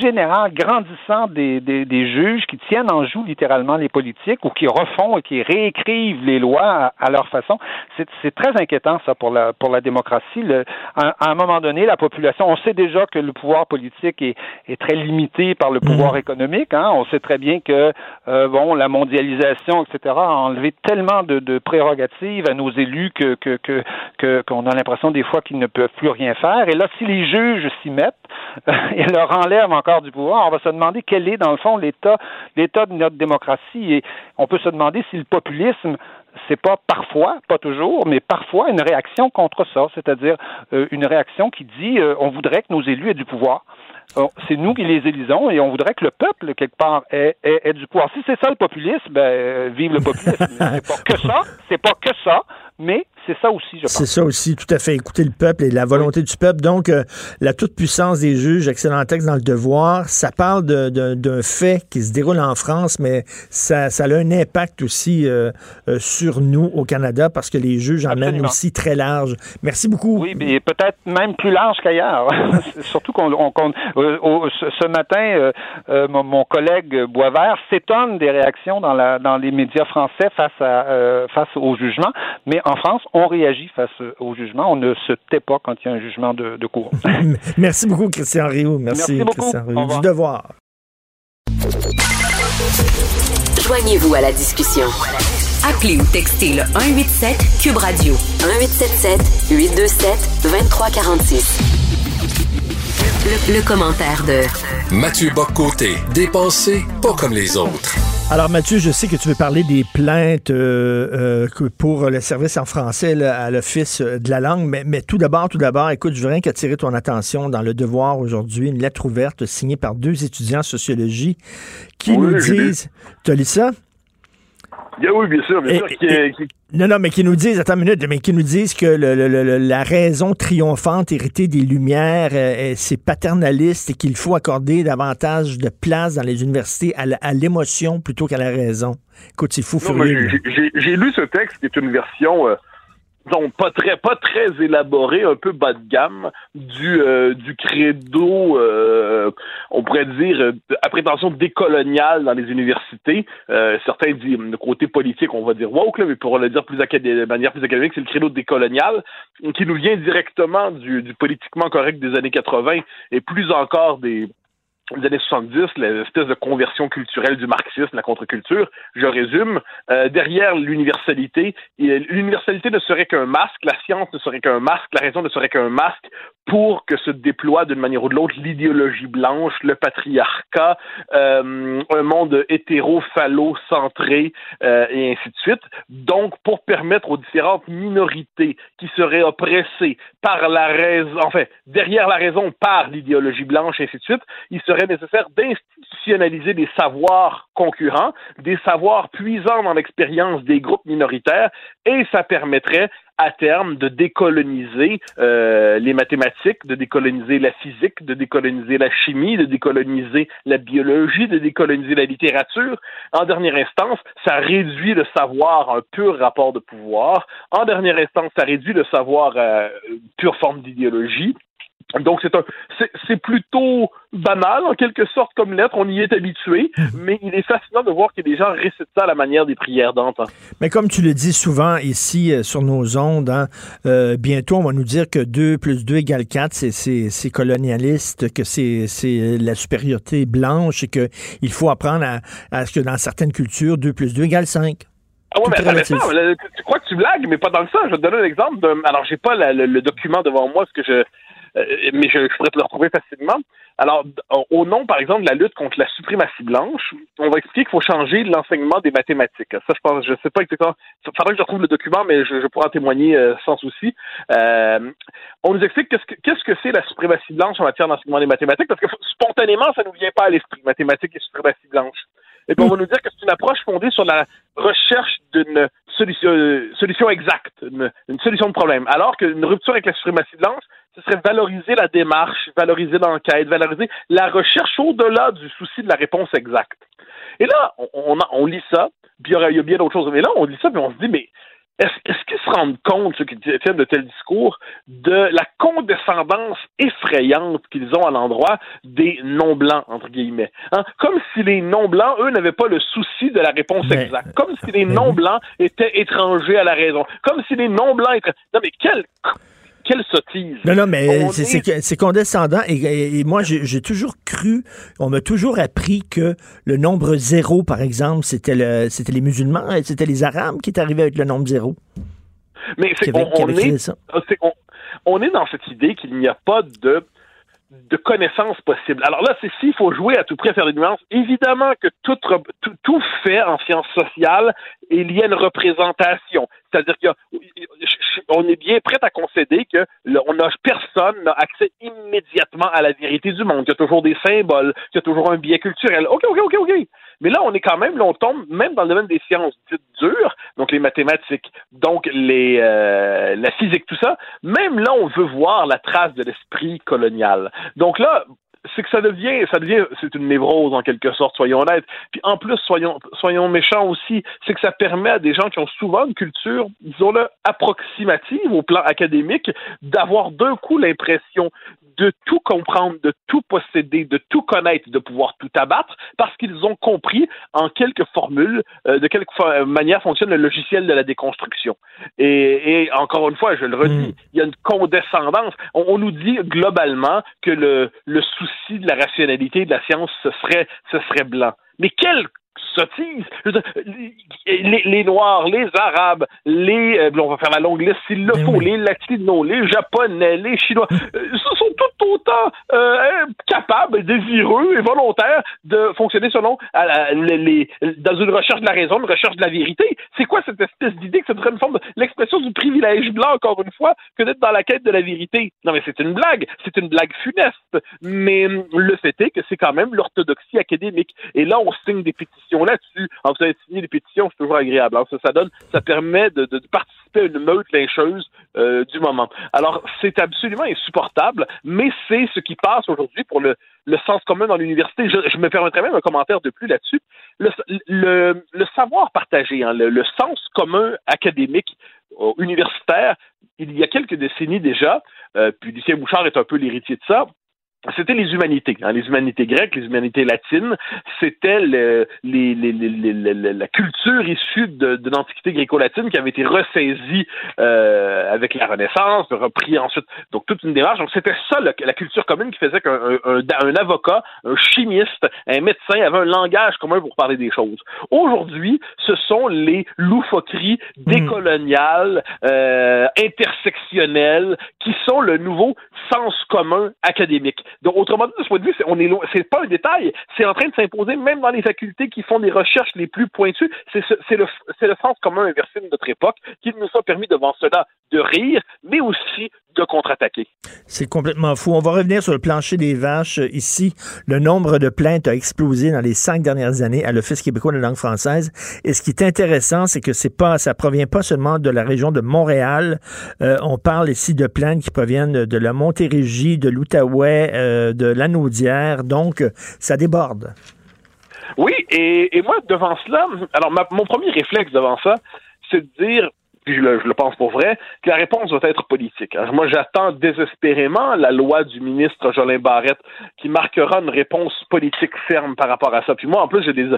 général grandissant des, des, des, juges qui tiennent en joue littéralement les politiques ou qui refont et qui réécrivent les lois à, leur façon, c'est, très inquiétant ça pour la, pour la démocratie. Le, à, un moment donné, la population, on sait déjà que le pouvoir politique est, est très limité par le pouvoir mhm. économique. Hein. On sait très bien que euh, bon, la mondialisation, etc., a enlevé tellement de, de prérogatives à nos élus que qu'on que, que, a l'impression des fois qu'ils ne peuvent plus rien faire. Et là, si les juges s'y mettent, et leur enlève encore du pouvoir, on va se demander quel est, dans le fond, l'état, l'état de notre démocratie. Et on peut se demander si le populisme c'est pas parfois, pas toujours, mais parfois une réaction contre ça, c'est-à-dire euh, une réaction qui dit euh, on voudrait que nos élus aient du pouvoir. Euh, c'est nous qui les élisons et on voudrait que le peuple, quelque part, ait, ait du pouvoir. Si c'est ça le populisme, ben, vive le populisme. c'est pas que ça, c'est pas que ça, mais c'est ça aussi, je pense. C'est ça aussi, tout à fait. Écouter le peuple et la volonté du peuple. Donc, euh, la toute-puissance des juges, excellent texte dans le devoir, ça parle d'un fait qui se déroule en France, mais ça, ça a un impact aussi euh, euh, sur nous au Canada parce que les juges emmènent aussi très large. Merci beaucoup. Oui, mais peut-être même plus large qu'ailleurs. Surtout qu'on, ce matin, mon, mon, collègue Boisvert s'étonne des réactions dans, la, dans les médias français face, à, face au jugement, mais en France, on réagit face au jugement. On ne se tait pas quand il y a un jugement de, cour. Merci beaucoup, Christian Rio. Merci, Merci beaucoup. Christian Rio. Du devoir. Joignez-vous à la discussion. Appelez ou textez le 187 Cube Radio 1877 827 2346. Le, le, commentaire de Mathieu Boccoté, dépensé pas comme les autres. Alors Mathieu, je sais que tu veux parler des plaintes euh, euh, pour le service en français là, à l'Office de la langue, mais, mais tout d'abord, tout d'abord, écoute, je veux rien qu'attirer ton attention dans le devoir aujourd'hui, une lettre ouverte signée par deux étudiants en sociologie qui Oui, nous disent... Tu as lu ça? Yeah, oui, bien sûr, bien Et- sûr. qui- et- qui- Non, non, mais qui nous disent, attends une minute, mais qui nous disent que le- le- le- la raison triomphante héritée des Lumières, euh, euh, c'est paternaliste et qu'il faut accorder davantage de place dans les universités à l'émotion plutôt qu'à la raison. Écoute, c'est fou furieux. j'ai lu ce texte qui est une version euh, disons, pas très pas très élaborée, un peu bas de gamme du euh, du credo, euh, on pourrait dire euh, à prétention décoloniale dans les universités. Euh, certains disent le côté politique, on va dire woke, là, mais pour le dire plus de manière plus académique, c'est le credo décolonial qui nous vient directement du, du politiquement correct des années 80 et plus encore des des années 70, l'espèce de conversion culturelle du marxisme, la contre-culture. Je résume. Euh, derrière l'universalité, l'universalité ne serait qu'un masque, la science ne serait qu'un masque, la raison ne serait qu'un masque pour que se déploie d'une manière ou de l'autre l'idéologie blanche, le patriarcat, euh, un monde hétéro-phallo-centré euh, et ainsi de suite. Donc, pour permettre aux différentes minorités qui seraient oppressées par la raison, enfin, derrière la raison par l'idéologie blanche et ainsi de suite, il serait nécessaire d'institutionnaliser des savoirs concurrents, des savoirs puisants dans l'expérience des groupes minoritaires, et ça permettrait à terme de décoloniser euh, les mathématiques, de décoloniser la physique, de décoloniser la chimie, de décoloniser la biologie, de décoloniser la littérature. En dernière instance, ça réduit le savoir à un pur rapport de pouvoir. En dernière instance, ça réduit le savoir à une pure forme d'idéologie. Donc c'est un c'est c'est plutôt banal en quelque sorte comme lettre, on y est habitué, mais il est fascinant de voir que des gens récitent ça à la manière des prières d'antan. Mais comme tu le dis souvent ici euh, sur nos ondes, hein, euh, bientôt on va nous dire que 2 plus 2 égale 4, c'est- c'est c'est colonialiste, que c'est c'est la supériorité blanche et qu'il faut apprendre à, à ce que dans certaines cultures, 2 plus 2 égale 5. Ah ouais, mais attends, là, tu, crois que tu blagues, mais pas dans le sens. Je vais te donner un exemple. De, alors, j'ai pas la- le, le document devant moi, ce que je, euh, mais je, je pourrais te le retrouver facilement. Alors, au nom, par exemple, de la lutte contre la suprématie blanche, on va expliquer qu'il faut changer l'enseignement des mathématiques. Ça, je pense, je sais pas exactement. Il faudrait que je retrouve le document, mais je, je pourrais en témoigner euh, sans souci. Euh, on nous explique qu'est-ce que qu'est-ce que c'est la suprématie blanche en matière d'enseignement des mathématiques, parce que spontanément, ça nous vient pas à l'esprit, mathématiques et suprématie blanche. Et puis on va nous dire que c'est une approche fondée sur la recherche d'une solution, euh, solution exacte, une, une solution de problème. Alors qu'une rupture avec la suprématie blanche, ce serait valoriser la démarche, valoriser l'enquête, valoriser la recherche au-delà du souci de la réponse exacte. Et là, on, on, on lit ça, puis il y, y a bien d'autres choses. Mais là, on lit ça, puis on se dit, mais est-ce est-ce qu'ils se rendent compte, ceux qui tiennent de tels discours, de la condescendance effrayante qu'ils ont à l'endroit des non-blancs, entre guillemets? Hein? Comme si les non-blancs, eux, n'avaient pas le souci de la réponse Mais- exacte. Comme si les non-blancs étaient étrangers à la raison. Comme si les non-blancs étaient... Non, mais quelle... Quelle sottise! Non, non, mais c'est- condescendant. Et, et- et moi, j'ai toujours cru, on m'a toujours appris que le nombre zéro, par exemple, c'était le, c'était les musulmans, et c'était les arabes qui étaient arrivés avec le nombre zéro. Mais c'est, on, on est, ça. c'est- on, on est dans cette idée qu'il n'y a pas de de connaissances possibles. Alors là, c'est s'il faut jouer à tout près faire des nuances. Évidemment que tout, tout, tout fait en sciences sociales est lié à une représentation. C'est-à-dire qu'on est bien prêt à concéder que on a, personne n'a accès immédiatement à la vérité du monde, qu'il y a toujours des symboles, qu'il y a toujours un biais culturel. OK, OK, OK, OK. Mais là, on est quand même, là, on tombe même dans le domaine des sciences dites dures, donc les mathématiques, donc les, euh, la physique, tout ça. Même là, on veut voir la trace de l'esprit colonial. Donc là, c'est que ça devient, ça devient, c'est une névrose en quelque sorte, soyons honnêtes. Puis en plus, soyons, soyons méchants aussi, c'est que ça permet à des gens qui ont souvent une culture, disons-le, approximative au plan académique, d'avoir d'un coup l'impression de tout comprendre, de tout posséder, de tout connaître, de pouvoir tout abattre, parce qu'ils ont compris en quelques formules euh, de quelle manière fonctionne le logiciel de la déconstruction. Et, et encore une fois, je le redis, mm. il y a une condescendance. On, on, nous dit globalement que le, le souci de la rationalité de la science, ce serait, ce serait blanc. Mais quel sottise. Les, les, Noirs, les Arabes, les, euh, on va faire la longue liste s'il le faut, les Latinos, les Japonais, les Chinois, euh, ce sont tout autant euh, capables, désireux et volontaires de fonctionner selon les, les, dans une recherche de la raison, une recherche de la vérité. C'est quoi cette espèce d'idée que ce serait une forme de l'expression du privilège blanc, encore une fois, que d'être dans la quête de la vérité? Non, mais c'est une blague. C'est une blague funeste. Mais le fait est que c'est quand même l'orthodoxie académique. Et là, on signe des pétitions là-dessus. En avez signé des pétitions, c'est toujours agréable. Alors, ça, ça donne, ça permet de, participer à une meute lyncheuse euh, du moment. Alors, c'est absolument insupportable, mais c'est ce qui passe aujourd'hui pour le, sens commun dans l'université. Je, je, me permettrai même un commentaire de plus là-dessus. Le, savoir partagé, hein, le, le, sens commun académique euh, universitaire, il y a quelques décennies déjà, euh, puis Lucien Bouchard est un peu l'héritier de ça, c'était les humanités, hein, les humanités grecques, les humanités latines, c'était le, les, les, les, la culture issue de, de l'Antiquité gréco-latine qui avait été ressaisie euh, avec la Renaissance, repris ensuite, donc toute une démarche. Donc c'était ça la, culture commune qui faisait qu'un un, un, avocat, un chimiste, un médecin avait un langage commun pour parler des choses. Aujourd'hui, ce sont les loufoqueries hmm. décoloniales, euh, intersectionnelles, qui sont le nouveau sens commun académique. Donc, autrement dit, de ce point de vue, c'est, on est c'est pas un détail, c'est en train de s'imposer même dans les facultés qui font des recherches les plus pointues. C'est, le, c'est le sens commun inversé de notre époque qui nous a permis devant cela de rire, mais aussi de contre-attaquer. C'est complètement fou. On va revenir sur le plancher des vaches. Ici, le nombre de plaintes a explosé dans les cinq dernières années à l'Office québécois de la langue française. Et ce qui est intéressant, c'est que c'est pas, ça provient pas seulement de la région de Montréal. Euh, on parle ici de plaintes qui proviennent de la Montérégie, de l'Outaouais, euh, de l'Anaudière. Donc, ça déborde. Oui, et, moi, devant cela, alors mon premier réflexe devant ça, c'est de dire, puis je le, pense pour vrai, que la réponse doit être politique. Moi, j'attends désespérément la loi du ministre Jolin Barrette qui marquera une réponse politique ferme par rapport à ça. Puis moi, en plus, j'ai des,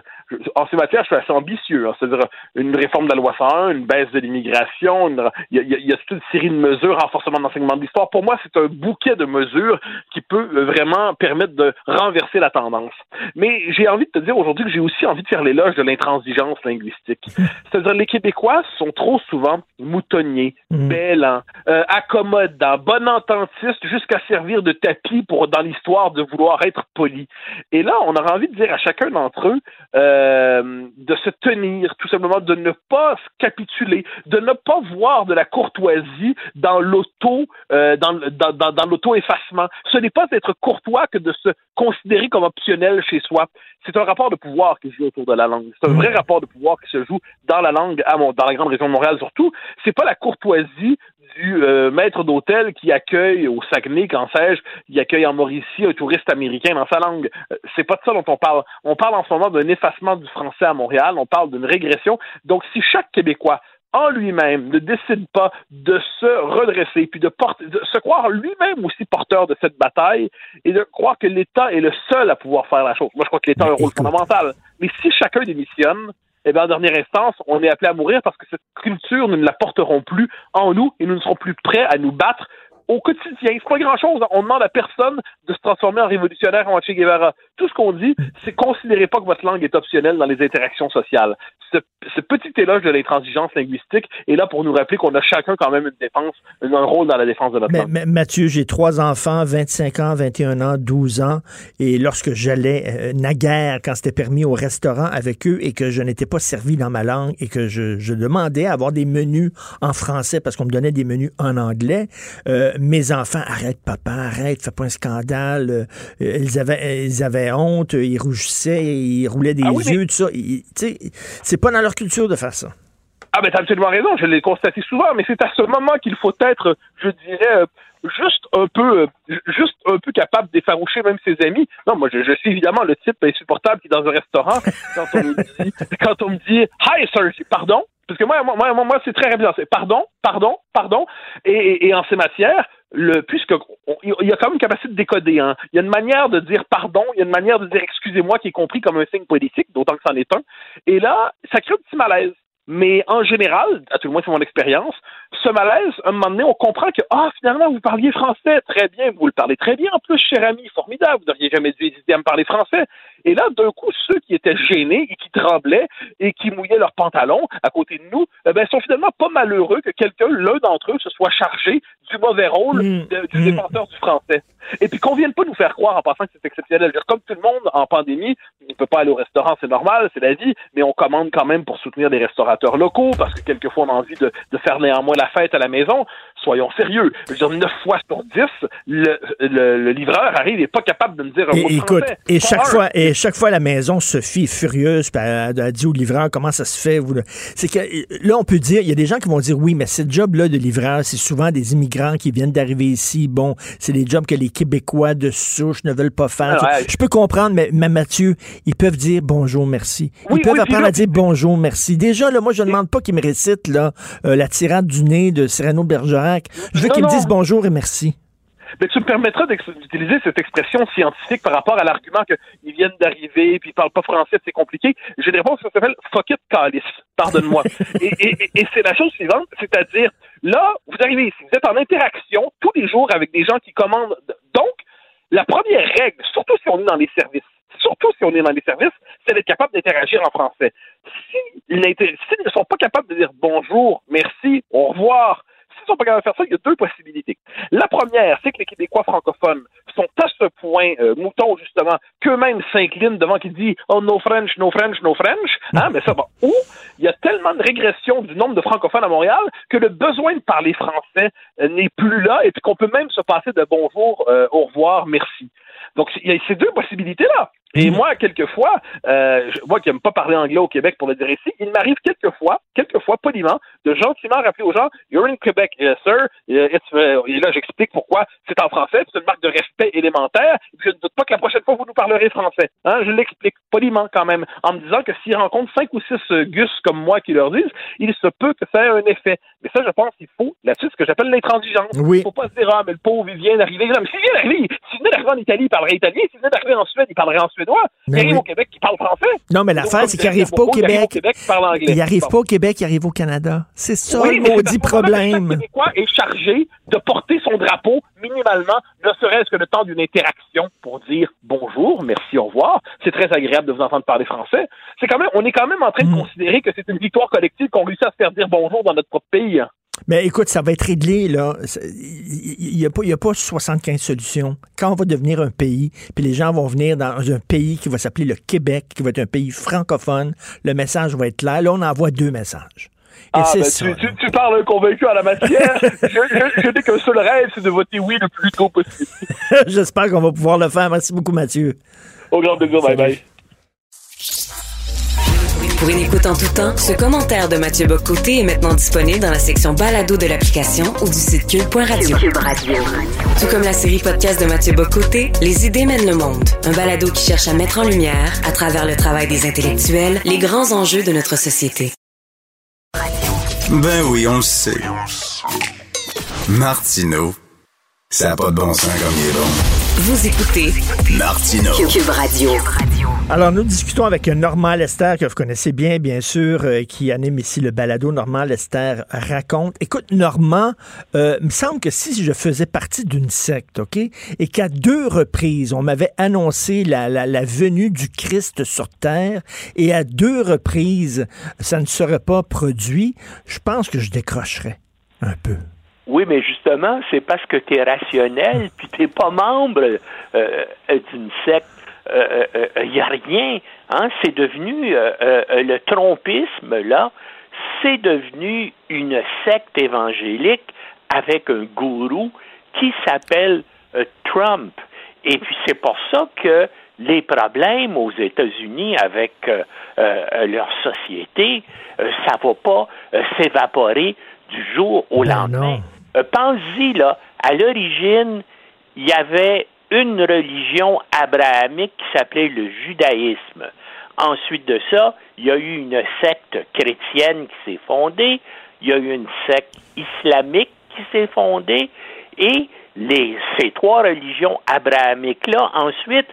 en ces matières, je suis assez ambitieux. Hein. C'est-à-dire une réforme de la loi 101, une baisse de l'immigration, il y a, y a, toute une série de mesures, renforcement de l'enseignement de l'histoire. Pour moi, c'est un bouquet de mesures qui peut euh, vraiment permettre de renverser la tendance. Mais j'ai envie de te dire aujourd'hui que j'ai aussi envie de faire l'éloge de l'intransigeance linguistique. C'est-à-dire les Québécois sont trop souvent moutonnier, mmh. bêlant, euh, accommodant, bon ententiste, jusqu'à servir de tapis pour dans l'histoire de vouloir être poli. Et là, on aurait envie de dire à chacun d'entre eux euh, de se tenir, tout simplement, de ne pas capituler, de ne pas voir de la courtoisie dans l'auto, euh, dans, dans, dans, dans l'auto-effacement. Ce n'est pas d'être courtois que de se considérer comme optionnel chez soi. C'est un rapport de pouvoir qui se joue autour de la langue. C'est un vrai rapport de pouvoir qui se joue dans la langue, à dans la grande région de Montréal surtout c'est pas la courtoisie du euh, maître d'hôtel qui accueille au Saguenay, quand sais-je, qui accueille en Mauricie un touriste américain dans sa langue. Euh, c'est pas de ça dont on parle. On parle en ce moment d'un effacement du français à Montréal, on parle d'une régression. Donc, si chaque Québécois en lui-même ne décide pas de se redresser, puis de, porter, de se croire lui-même aussi porteur de cette bataille et de croire que l'État est le seul à pouvoir faire la chose. Moi, je crois que l'État a un rôle fondamental. Mais si chacun démissionne, eh bien, en dernière instance, on est appelé à mourir parce que cette culture, nous ne la porterons plus en nous et nous ne serons plus prêts à nous battre au quotidien. C'est pas grand-chose. On demande à personne de se transformer en révolutionnaire en Che Guevara. Tout ce qu'on dit, c'est considérez pas que votre langue est optionnelle dans les interactions sociales. Ce, ce petit éloge de l'intransigeance linguistique est là pour nous rappeler qu'on a chacun quand même une défense, un rôle dans la défense de notre Mais, langue. mais, Mathieu, j'ai trois enfants, 25 ans, 21 ans, 12 ans, et lorsque j'allais euh, naguère, quand c'était permis au restaurant avec eux et que je n'étais pas servi dans ma langue et que je, je demandais à avoir des menus en français parce qu'on me donnait des menus en anglais, euh, mes enfants, arrête papa, arrête, fais pas un scandale. euh, ils, avaient, ils avaient honte, ils rougissaient, ils roulaient des Ah oui, mais- yeux, tout ça. Tu sais, c'est pas dans leur culture de faire ça. Ah ben t'as absolument raison, je l'ai constaté souvent, mais c'est à ce moment qu'il faut être, je dirais, euh, juste un peu, euh, juste un peu capable d'effaroucher même ses amis. Non, moi je, je suis évidemment le type insupportable qui dans un restaurant, quand on me dit, quand on me dit, hi sir, pardon, parce que moi, moi, moi, moi, c'est très rapide, c'est pardon, pardon, pardon, et, et- en ces matières, le, puisque il y a quand même une capacité de décoder. Hein. Il y a une manière de dire pardon, il y a une manière de dire excusez-moi qui est compris comme un signe politique, d'autant que c'en est un. Et là, ça crée un petit malaise. Mais en général, à tout le moins c'est mon expérience, ce malaise, à un moment donné, on comprend que ah finalement vous parliez français très bien, vous le parlez très bien en plus, cher ami, formidable, vous n'auriez jamais dû hésiter à me parler français. Et là, d'un coup, ceux qui étaient gênés et qui tremblaient et qui mouillaient leurs pantalons à côté de nous, eh ben, sont finalement pas malheureux que quelqu'un, l'un d'entre eux, se soit chargé du mauvais rôle de- du défenseur du français. Et puis qu'on vienne pas nous faire croire en pensant que c'est exceptionnel. Dire, Comme tout le monde en pandémie, on ne peut pas aller au restaurant, c'est normal, c'est la vie, mais on commande quand même pour soutenir des locaux parce que quelquefois on a envie de faire néanmoins la fête à la maison. Soyons sérieux. Je veux dire, 9 fois sur 10, le, le- le livreur arrive et n'est pas capable de me dire un Et, mot écoute, français. et chaque fois, et chaque fois, la maison, Sophie est furieuse, puis elle, elle dit au livreur comment ça se fait. C'est que là, on peut dire, il y a des gens qui vont dire oui, mais ce job-là de livreur, c'est souvent des immigrants qui viennent d'arriver ici. Bon, c'est des jobs que les Québécois de souche ne veulent pas faire. Ah ouais. Je peux comprendre, mais, mais Mathieu, ils peuvent dire bonjour, merci. Ils peuvent oui, apprendre à dire bonjour, merci. Déjà, là, moi, je ne demande pas qu'ils me récitent là, euh, la tirade du nez de Cyrano Je veux qu'ils me disent bonjour et merci. Mais tu me permettras d'utiliser cette expression scientifique par rapport à l'argument qu'ils viennent d'arriver puis ils parlent pas français, c'est compliqué. J'ai une réponse qui s'appelle fuck it, calice. Pardonne-moi. et et- et- et c'est la chose suivante, c'est-à-dire, là, vous arrivez ici, vous êtes en interaction tous les jours avec des gens qui commandent. Donc, la première règle, surtout si on est dans les services, surtout si on est dans les services, c'est d'être capable d'interagir en français. S'ils s'ils ne sont pas capables de dire bonjour, merci, au revoir, sont pas capables de faire ça, il y a deux possibilités. La première, c'est que les Québécois francophones sont à ce point euh, moutons, justement, qu'eux-mêmes s'inclinent devant qui dit « Oh, no French, no French, no French hein? ». Mais ça va. Ou il y a tellement de régression du nombre de francophones à Montréal que le besoin de parler français euh, n'est plus là et puis qu'on peut même se passer de bonjour, euh, au revoir, merci. Donc, il y a ces deux possibilités-là. Et moi, quelquefois, euh, je- moi qui n'aime pas parler anglais au Québec pour le dire ici, il m'arrive quelquefois, quelquefois, poliment, de gentiment rappeler aux gens You're in Quebec, yes, sir. Uh, it's, uh, et là, j'explique pourquoi c'est en français, c'est une marque de respect élémentaire. Je ne doute pas que la prochaine fois, vous nous parlerez français. Hein? Je l'explique poliment quand même, en me disant que s'ils rencontrent cinq ou six euh, gus comme moi qui leur disent, il se peut que ça ait un effet. Mais ça, je pense qu'il faut là-dessus ce que j'appelle l'intransigeance. Oui. Il faut pas se dire, ah, mais le pauvre, il vient d'arriver. Non, mais s'il vient d'arriver, s'il venait d'arriver en Italie, il parlerait italien. S'il venait d'arriver en Suède, il parlerait en suédois. Mais il arrive oui. au Québec, il parle français. Non, mais l'affaire, c'est qu'il n'arrive pas au il arrive Québec. au Québec, il parle anglais. Il n'arrive Bon. pas au Québec, il arrive au Canada. C'est ça Oui, le maudit problème. Chaque Québécois est chargé de porter son drapeau minimalement, ne serait-ce que le temps d'une interaction pour dire bonjour, merci, au revoir. C'est très agréable de vous entendre parler français. C'est quand même, on est quand même en train de Mm. considérer que c'est une victoire collective qu'on réussit à se faire dire bonjour dans notre propre pays. Mais écoute, ça va être réglé, là. Il n'y a, a pas 75 solutions. Quand on va devenir un pays, puis les gens vont venir dans un pays qui va s'appeler le Québec, qui va être un pays francophone, le message va être là. Là, on envoie deux messages. Et Ah, c'est ben, ça. tu, tu, tu parles convaincu à la matière. je je, je n'ai qu'un seul rêve, c'est de voter oui le plus tôt possible. J'espère qu'on va pouvoir le faire. Merci beaucoup, Mathieu. Au grand plaisir, bye bye. Pour une écoute en tout temps, ce commentaire de Mathieu Bocoté est maintenant disponible dans la section balado de l'application ou du site cube.radio. Tout comme la série podcast de Mathieu Bocoté, Les idées mènent le monde. Un balado qui cherche à mettre en lumière, à travers le travail des intellectuels, les grands enjeux de notre société. Ben oui, on le sait. Martineau, ça n'a pas de bon sens comme il est bon. Vous écoutez Martino. Cube Radio. Alors, nous discutons avec Normand Lester, que vous connaissez bien, bien sûr, euh, qui anime ici le balado. Normand Lester raconte. Écoute, Normand, euh, il me semble que si je faisais partie d'une secte, OK, et qu'à deux reprises, on m'avait annoncé la, la, la venue du Christ sur Terre, et à deux reprises, ça ne serait pas produit, je pense que je décrocherais un peu. Oui, mais justement, c'est parce que tu es rationnel, puis tu pas membre euh, d'une secte. Il euh, n'y a rien. Hein? C'est devenu euh, le trompisme, là, c'est devenu une secte évangélique avec un gourou qui s'appelle Trump. Et puis c'est pour ça que les problèmes aux États-Unis avec leur société, ça va pas s'évaporer du jour au Ben lendemain. Euh, Pense-y, là, à l'origine, il y avait une religion abrahamique qui s'appelait le judaïsme. Ensuite de ça, il y a eu une secte chrétienne qui s'est fondée, il y a eu une secte islamique qui s'est fondée, et ces trois religions abrahamiques-là, ensuite,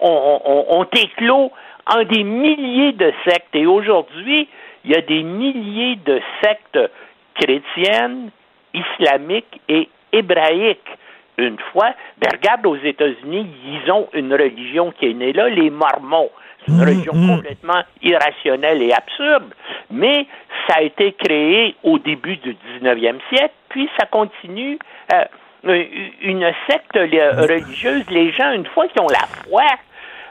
ont éclos en des milliers de sectes. Et aujourd'hui, il y a des milliers de sectes chrétiennes, islamiques et hébraïques. Une fois, ben regarde aux États-Unis, ils ont une religion qui est née là, les Mormons. C'est une religion complètement irrationnelle et absurde, mais ça a été créé au début du 19e siècle, puis ça continue. euh, une secte euh, religieuse, les gens, une fois qu'ils ont la foi,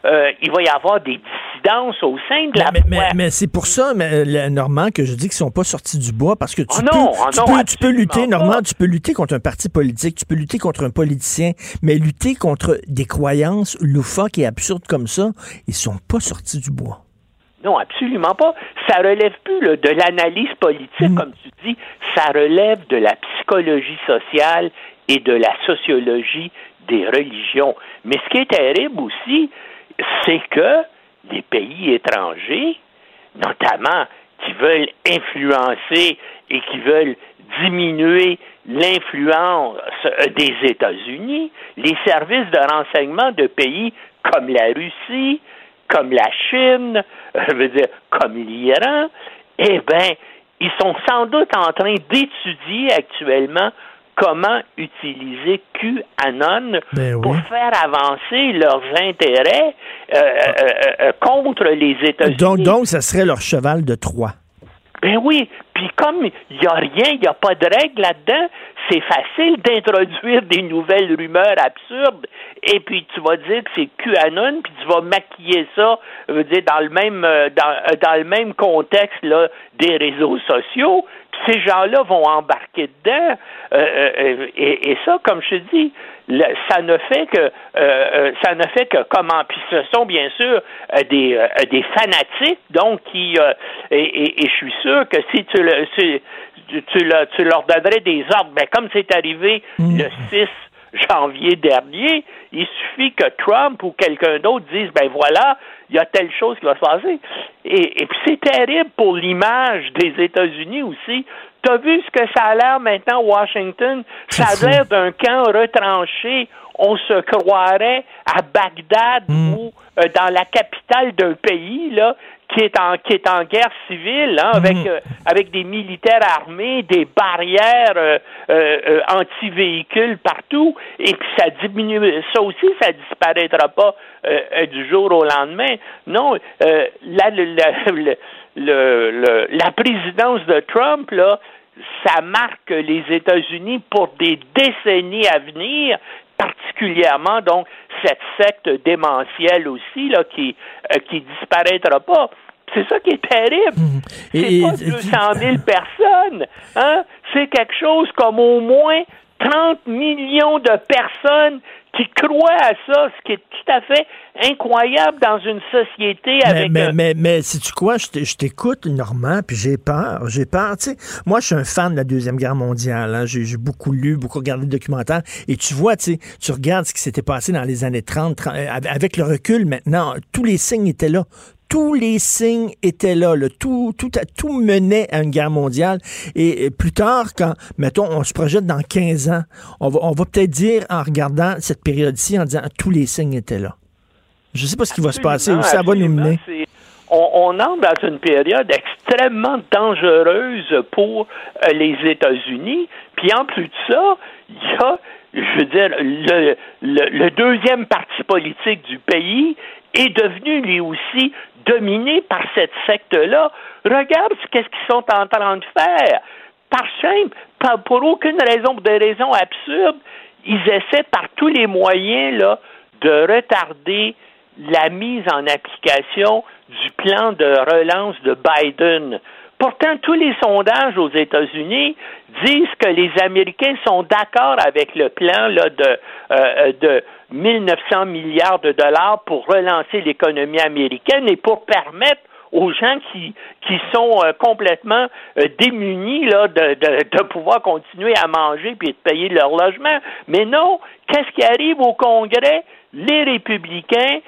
euh, il va y avoir des dissidences au sein de la Mais, mais- mais c'est pour ça, mais, le- Normand, que je dis qu'ils sont pas sortis du bois parce que tu, Oh peux, non, oh tu, non, peux, tu peux lutter, Normand, tu peux lutter contre un parti politique, tu peux lutter contre un politicien, mais lutter contre des croyances loufoques et absurdes comme ça, ils sont pas sortis du bois. Non, absolument pas. Ça relève plus là, de l'analyse politique, comme tu dis. Ça relève de la psychologie sociale et de la sociologie des religions. Mais ce qui est terrible aussi, c'est que les pays étrangers, notamment qui veulent influencer et qui veulent diminuer l'influence euh, des États-Unis, les services de renseignement de pays comme la Russie, comme la Chine, je veux dire, comme l'Iran, eh bien, ils sont sans doute en train d'étudier actuellement comment utiliser QAnon Ben pour faire avancer leurs intérêts euh, euh, euh, contre les États-Unis. Donc, donc, ça serait leur cheval de Troie. Ben oui, puis comme il n'y a rien, il n'y a pas de règle là-dedans, c'est facile d'introduire des nouvelles rumeurs absurdes et puis tu vas dire que c'est QAnon, puis tu vas maquiller ça, je veux dire, dans le même euh, dans, euh, dans le même contexte là, des réseaux sociaux, puis ces gens-là vont embarquer dedans. Euh, euh, et, et ça, comme je te dis, le- ça ne fait que euh, ça ne fait que comment. Puis ce sont bien sûr des euh, des fanatiques donc qui euh, et, et- et je suis sûr que si tu le si tu, le- tu leur donnerais des ordres ben comme c'est arrivé le 6 janvier dernier, il suffit que Trump ou quelqu'un d'autre dise ben voilà, il y a telle chose qui va se passer. Et, et puis c'est terrible pour l'image des États-Unis aussi. T'as vu ce que ça a l'air maintenant, Washington? Ça a l'air d'un camp retranché. On se croirait à Bagdad ou euh, dans la capitale d'un pays, là, qui est en qui est en guerre civile, hein, avec euh, avec des militaires armés, des barrières euh, euh, euh, anti-véhicules partout, et puis ça diminue, ça aussi, ça disparaîtra pas euh, du jour au lendemain. Non, euh, là, le- le- le- la présidence de Trump, là, ça marque les États-Unis pour des décennies à venir, particulièrement donc cette secte démentielle aussi là qui euh, qui disparaîtra pas. C'est ça qui est terrible. C'est Et- pas et- 200 000 personnes, hein? C'est quelque chose comme au moins 30 millions de personnes qui croient à ça, ce qui est tout à fait incroyable dans une société Mais, avec mais, mais, mais sais-tu quoi? Je t'ai- je t'écoute, Normand, puis j'ai peur. J'ai peur. Tu sais, moi, je suis un fan de la Deuxième Guerre mondiale. hein. J'ai beaucoup lu, beaucoup regardé de documentaires. Et tu vois, tu sais, tu regardes ce qui s'était passé dans les années 30, 30, euh, avec le recul maintenant, tous les signes étaient là. Tous les signes étaient là. Tout, tout, tout menait à une guerre mondiale. Et, et plus tard, quand, mettons, on se projette dans 15 ans, on va, on va peut-être dire, en regardant cette période-ci, en disant tous les signes étaient là. Je ne sais pas ce qui va se passer, où ça va nous mener. On, on entre dans une période extrêmement dangereuse pour euh, les États-Unis. Puis en plus de ça, il y a, je veux dire, le, le- le deuxième parti politique du pays est devenu lui aussi dominé par cette secte-là. Regarde ce qu'est-ce qu'ils sont en train de faire. Par simple, pour aucune raison, pour des raisons absurdes, ils essaient par tous les moyens là, de retarder la mise en application du plan de relance de Biden. Pourtant, tous les sondages aux États-Unis disent que les Américains sont d'accord avec le plan là, de, euh, de 1900 milliards de dollars pour relancer l'économie américaine et pour permettre aux gens qui, qui sont euh, complètement euh, démunis là, de, de, de pouvoir continuer à manger puis de payer leur logement. Mais non, qu'est-ce qui arrive au Congrès? Les républicains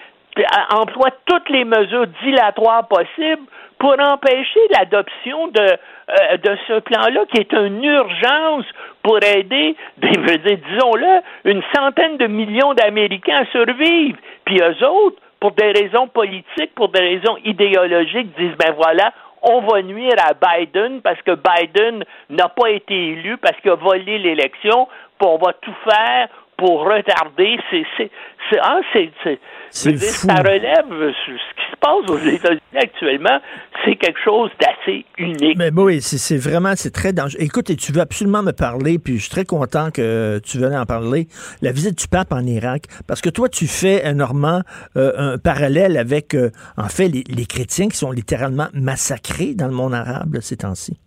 emploient toutes les mesures dilatoires possibles pour empêcher l'adoption de, euh, de ce plan-là, qui est une urgence pour aider, dire, disons-le, une centaine de millions d'Américains à survivre. Puis eux autres, pour des raisons politiques, pour des raisons idéologiques, disent, ben voilà, on va nuire à Biden parce que Biden n'a pas été élu, parce qu'il a volé l'élection, puis on va tout faire pour retarder. C'est, c'est, c'est, ah, c'est, c'est, C'est je veux dire, fou. ça relève euh, ce qui se passe aux États-Unis actuellement, c'est quelque chose d'assez unique. Mais oui, c'est c'est vraiment, c'est très dangereux. Écoute, et tu veux absolument me parler, puis je suis très content que tu venais en parler, la visite du pape en Irak, parce que toi, tu fais, euh, Normand, euh, un parallèle avec, euh, en fait, les, les chrétiens qui sont littéralement massacrés dans le monde arabe là, ces temps-ci.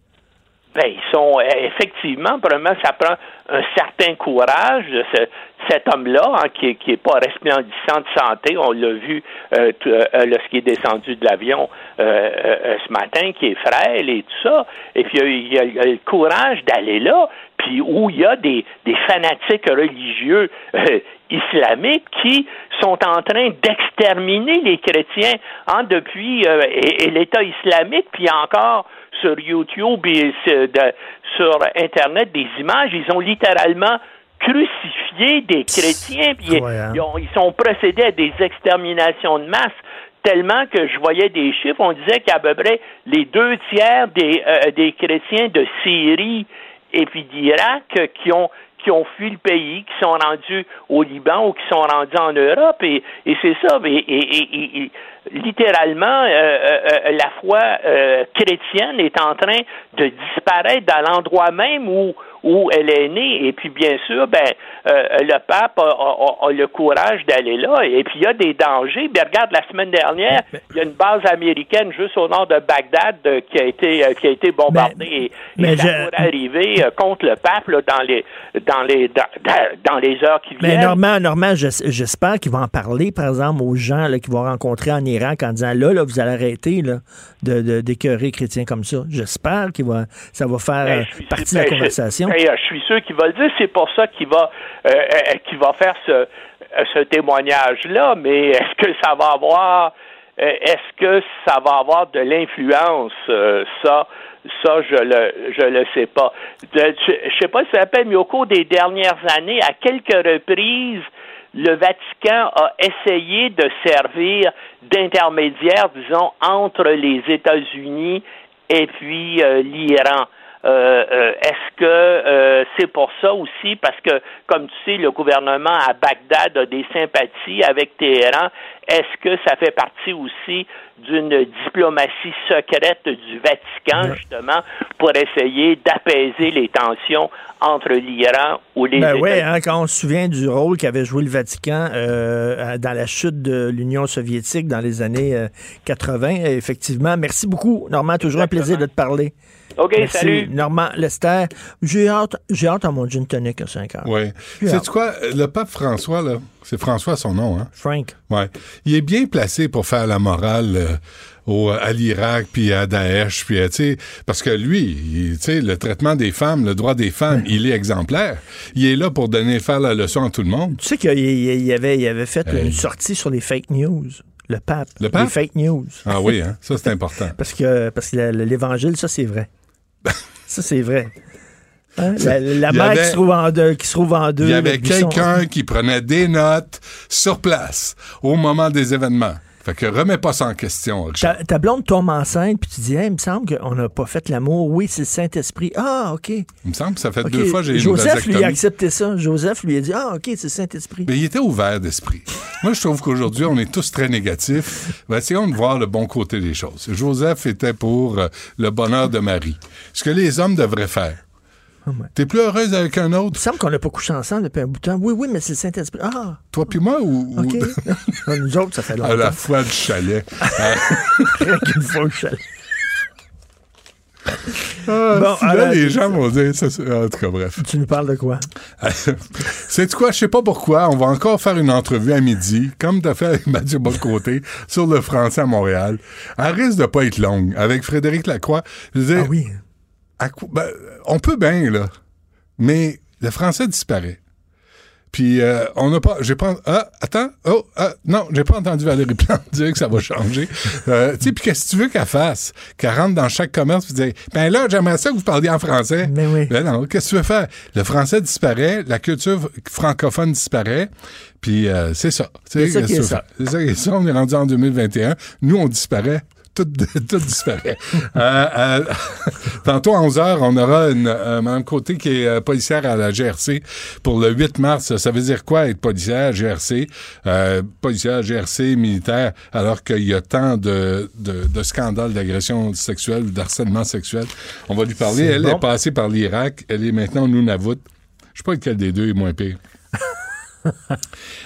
Ben, ils sont euh, effectivement, probablement, ça prend un certain courage de ce- cet homme-là, hein, qui, est- qui est pas resplendissant de santé. On l'a vu euh, t- euh, lorsqu'il est descendu de l'avion euh, euh, euh, ce matin, qui est frêle et tout ça. Et puis, il y a, a le courage d'aller là, puis où il y a des, des fanatiques religieux euh, islamiques qui sont en train d'exterminer les chrétiens hein, depuis euh, et, et l'État islamique, puis encore sur YouTube et sur, de- sur Internet des images, ils ont littéralement crucifié des chrétiens, ils, ont- ils sont procédés à des exterminations de masse tellement que je voyais des chiffres, on disait qu'à peu près les deux tiers des, euh, des chrétiens de Syrie et puis d'Irak qui ont qui ont fui le pays, qui sont rendus au Liban ou qui sont rendus en Europe. Et, et c'est ça. Et, et- et- et- littéralement, euh, euh, euh, la foi euh, chrétienne est en train de disparaître dans l'endroit même où où elle est née. Et puis, bien sûr, ben, euh, le pape a, a- a- a le courage d'aller là. Et puis, il y a des dangers. Ben, regarde, la semaine dernière, il y a une base américaine juste au nord de Bagdad euh, qui a été euh, qui a été bombardée. et mais et ça je- pourrait arriver contre le pape là, dans les dans les dans, dans- les heures qui Mais viennent. Normand, Normand, j'es- j'espère qu'il va en parler, par exemple, aux gens là, qu'il va rencontrer en Irak en disant là, là, vous allez arrêter là, de, d'écœurer chrétiens comme ça. J'espère qu'il va, ça va faire Ben, partie de la ben, conversation. Ben, je suis sûr qu'il va le dire. C'est pour ça qu'il va, euh, euh, qu'il va faire ce, euh, témoignage-là. Mais est-ce que ça va avoir, euh, est-ce que ça va avoir de l'influence euh, Ça, ça, je le, je le sais pas. Je, je sais pas si ça rappelle, mais au cours des dernières années, à quelques reprises, le Vatican a essayé de servir d'intermédiaire, disons, entre les États-Unis et puis euh, l'Iran. Euh, euh, Est-ce que euh, c'est pour ça aussi, parce que, comme tu sais, le gouvernement à Bagdad a des sympathies avec Téhéran, est-ce que ça fait partie aussi d'une diplomatie secrète du Vatican, justement, pour essayer d'apaiser les tensions entre l'Iran ou les Ben États-Unis? oui, hein, quand on se souvient du rôle qu'avait joué le Vatican euh, dans la chute de l'Union soviétique dans les années euh, 80, effectivement. Merci beaucoup, Normand. Toujours un plaisir de te parler. OK, Merci, salut. Normand Lester. J'ai hâte, j'ai hâte à mon gin tonic à 5 heures. Oui. C'est quoi? Le pape François, là, c'est François son nom, hein? Frank. Ouais. Il est bien placé pour faire la morale euh, au, à l'Irak, puis à Daesh, puis, euh, tu sais, parce que lui, il- tu sais, le traitement des femmes, le droit des femmes, il est exemplaire. Il est là pour donner, faire la leçon à tout le monde. Tu sais qu'il il- il avait, il avait fait une sortie sur les fake news. Le pape. Le pape? Les fake news. Ah oui, hein? ça c'est important. Parce que, parce que le- l'évangile, ça, c'est vrai. ça, c'est vrai. Hein? La, la qui se trouve en deux. Qui se trouve en deux Il y avait quelqu'un qui prenait des notes sur place au moment des événements. Fait que remets pas ça en question, Richard. Ta, ta blonde tombe enceinte, puis tu dis, Hey, il me semble qu'on n'a pas fait l'amour. Oui, c'est le Saint-Esprit. Ah, OK. Il me semble que ça fait deux fois que j'ai eu une Joseph lui a accepté ça. Joseph lui a dit, Ah, OK, c'est le Saint-Esprit. Mais il était ouvert d'esprit. Moi, je trouve qu'aujourd'hui, on est tous très négatifs. Ben, essayons de voir le bon côté des choses. Joseph était pour euh, le bonheur de Marie. Ce que les hommes devraient faire. T'es plus heureuse avec un autre? Il me semble qu'on n'a pas couché ensemble depuis un bout de temps. Oui, oui, mais c'est le Saint-Esprit. Ah, Toi puis moi ou... ou- OK. Nous autres, ça fait longtemps. à la fois du chalet. Rien qu'une fois au chalet. Ah, Bon, là, alors, les gens vont dire... Ça, en tout cas, bref. Tu nous parles de quoi? C'est quoi? Je sais pas pourquoi. On va encore faire une entrevue à midi, comme t'as fait avec Mathieu Bocoté, sur le français à Montréal. Elle risque de pas être longue. Avec Frédéric Lacroix. Je veux dire, Ah oui. À ben, on peut bien, là. Mais le français disparaît. Puis euh, on n'a pas, j'ai pas, ah, attends, oh, ah, non, j'ai pas entendu Valérie Plante dire que ça va changer. Euh, tu sais, puis qu'est-ce que tu veux qu'elle fasse? Qu'elle rentre dans chaque commerce et dire, ben là, j'aimerais ça que vous parliez en français. Mais oui. Ben non, qu'est-ce que tu veux faire? Le français disparaît, la culture francophone disparaît, puis euh, c'est ça. C'est ça qui est ça. C'est ça qui est ça. On est rendu en 2021. Nous, on disparaît. Tout, tout disparaît. Euh, euh, tantôt à 11h, on aura une euh, Mme Côté qui est euh, policière à la GRC pour le 8 mars. Ça veut dire quoi être policière GRC? Euh, policière GRC militaire alors qu'il y a tant de, de, de scandales d'agression sexuelle ou d'harcèlement sexuel. On va lui parler. Elle bon. est passée par l'Irak. Elle est maintenant au Nunavut. Je sais pas lequel des deux est moins pire.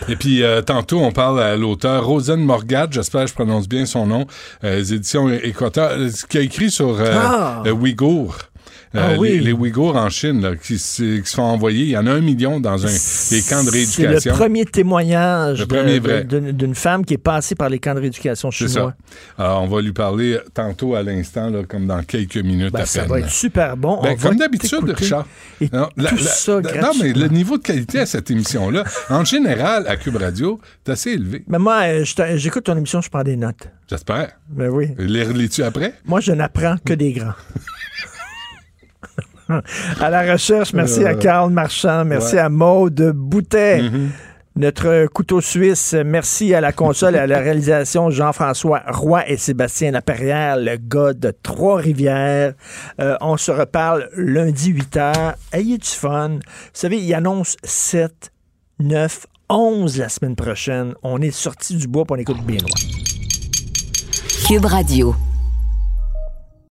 Et puis, euh, tantôt, on parle à l'auteur Rosen Morgat, j'espère que je prononce bien son nom, euh, les éditions Équateur, qui a écrit sur euh, Ah! euh, Ouïghours. Euh, Ah oui. les, les Ouïghours en Chine là, qui, se- qui se font envoyer. Il y en a un million dans un, des camps de C'est rééducation. le premier témoignage Le premier vrai. d'une femme qui est passée par les camps de rééducation C'est chinois. ça. Alors, on va lui parler tantôt à l'instant, comme dans quelques minutes Ben, à ça peine. va être super bon. Ben, comme d'habitude. Richard. Et Non, tout ça non, mais le niveau de qualité à cette émission-là, en général, à Cube Radio, est assez élevé. Mais moi, euh, j'écoute ton émission, je prends des notes. J'espère. Ben oui. Les relis-tu après? Moi, je n'apprends que des grands. à la recherche, merci à Euh, Carl Marchand, merci ouais. à Maude Boutet. Mm-hmm. Notre couteau suisse, merci à la console et à la réalisation Jean-François Roy et Sébastien Laperrière, le gars de Trois-Rivières. Euh, on se reparle lundi 8 h. Ayez du fun. Vous savez, il annonce 7, 9, 11 la semaine prochaine. On est sorti du bois pour on écoute bien loin. Cube Radio.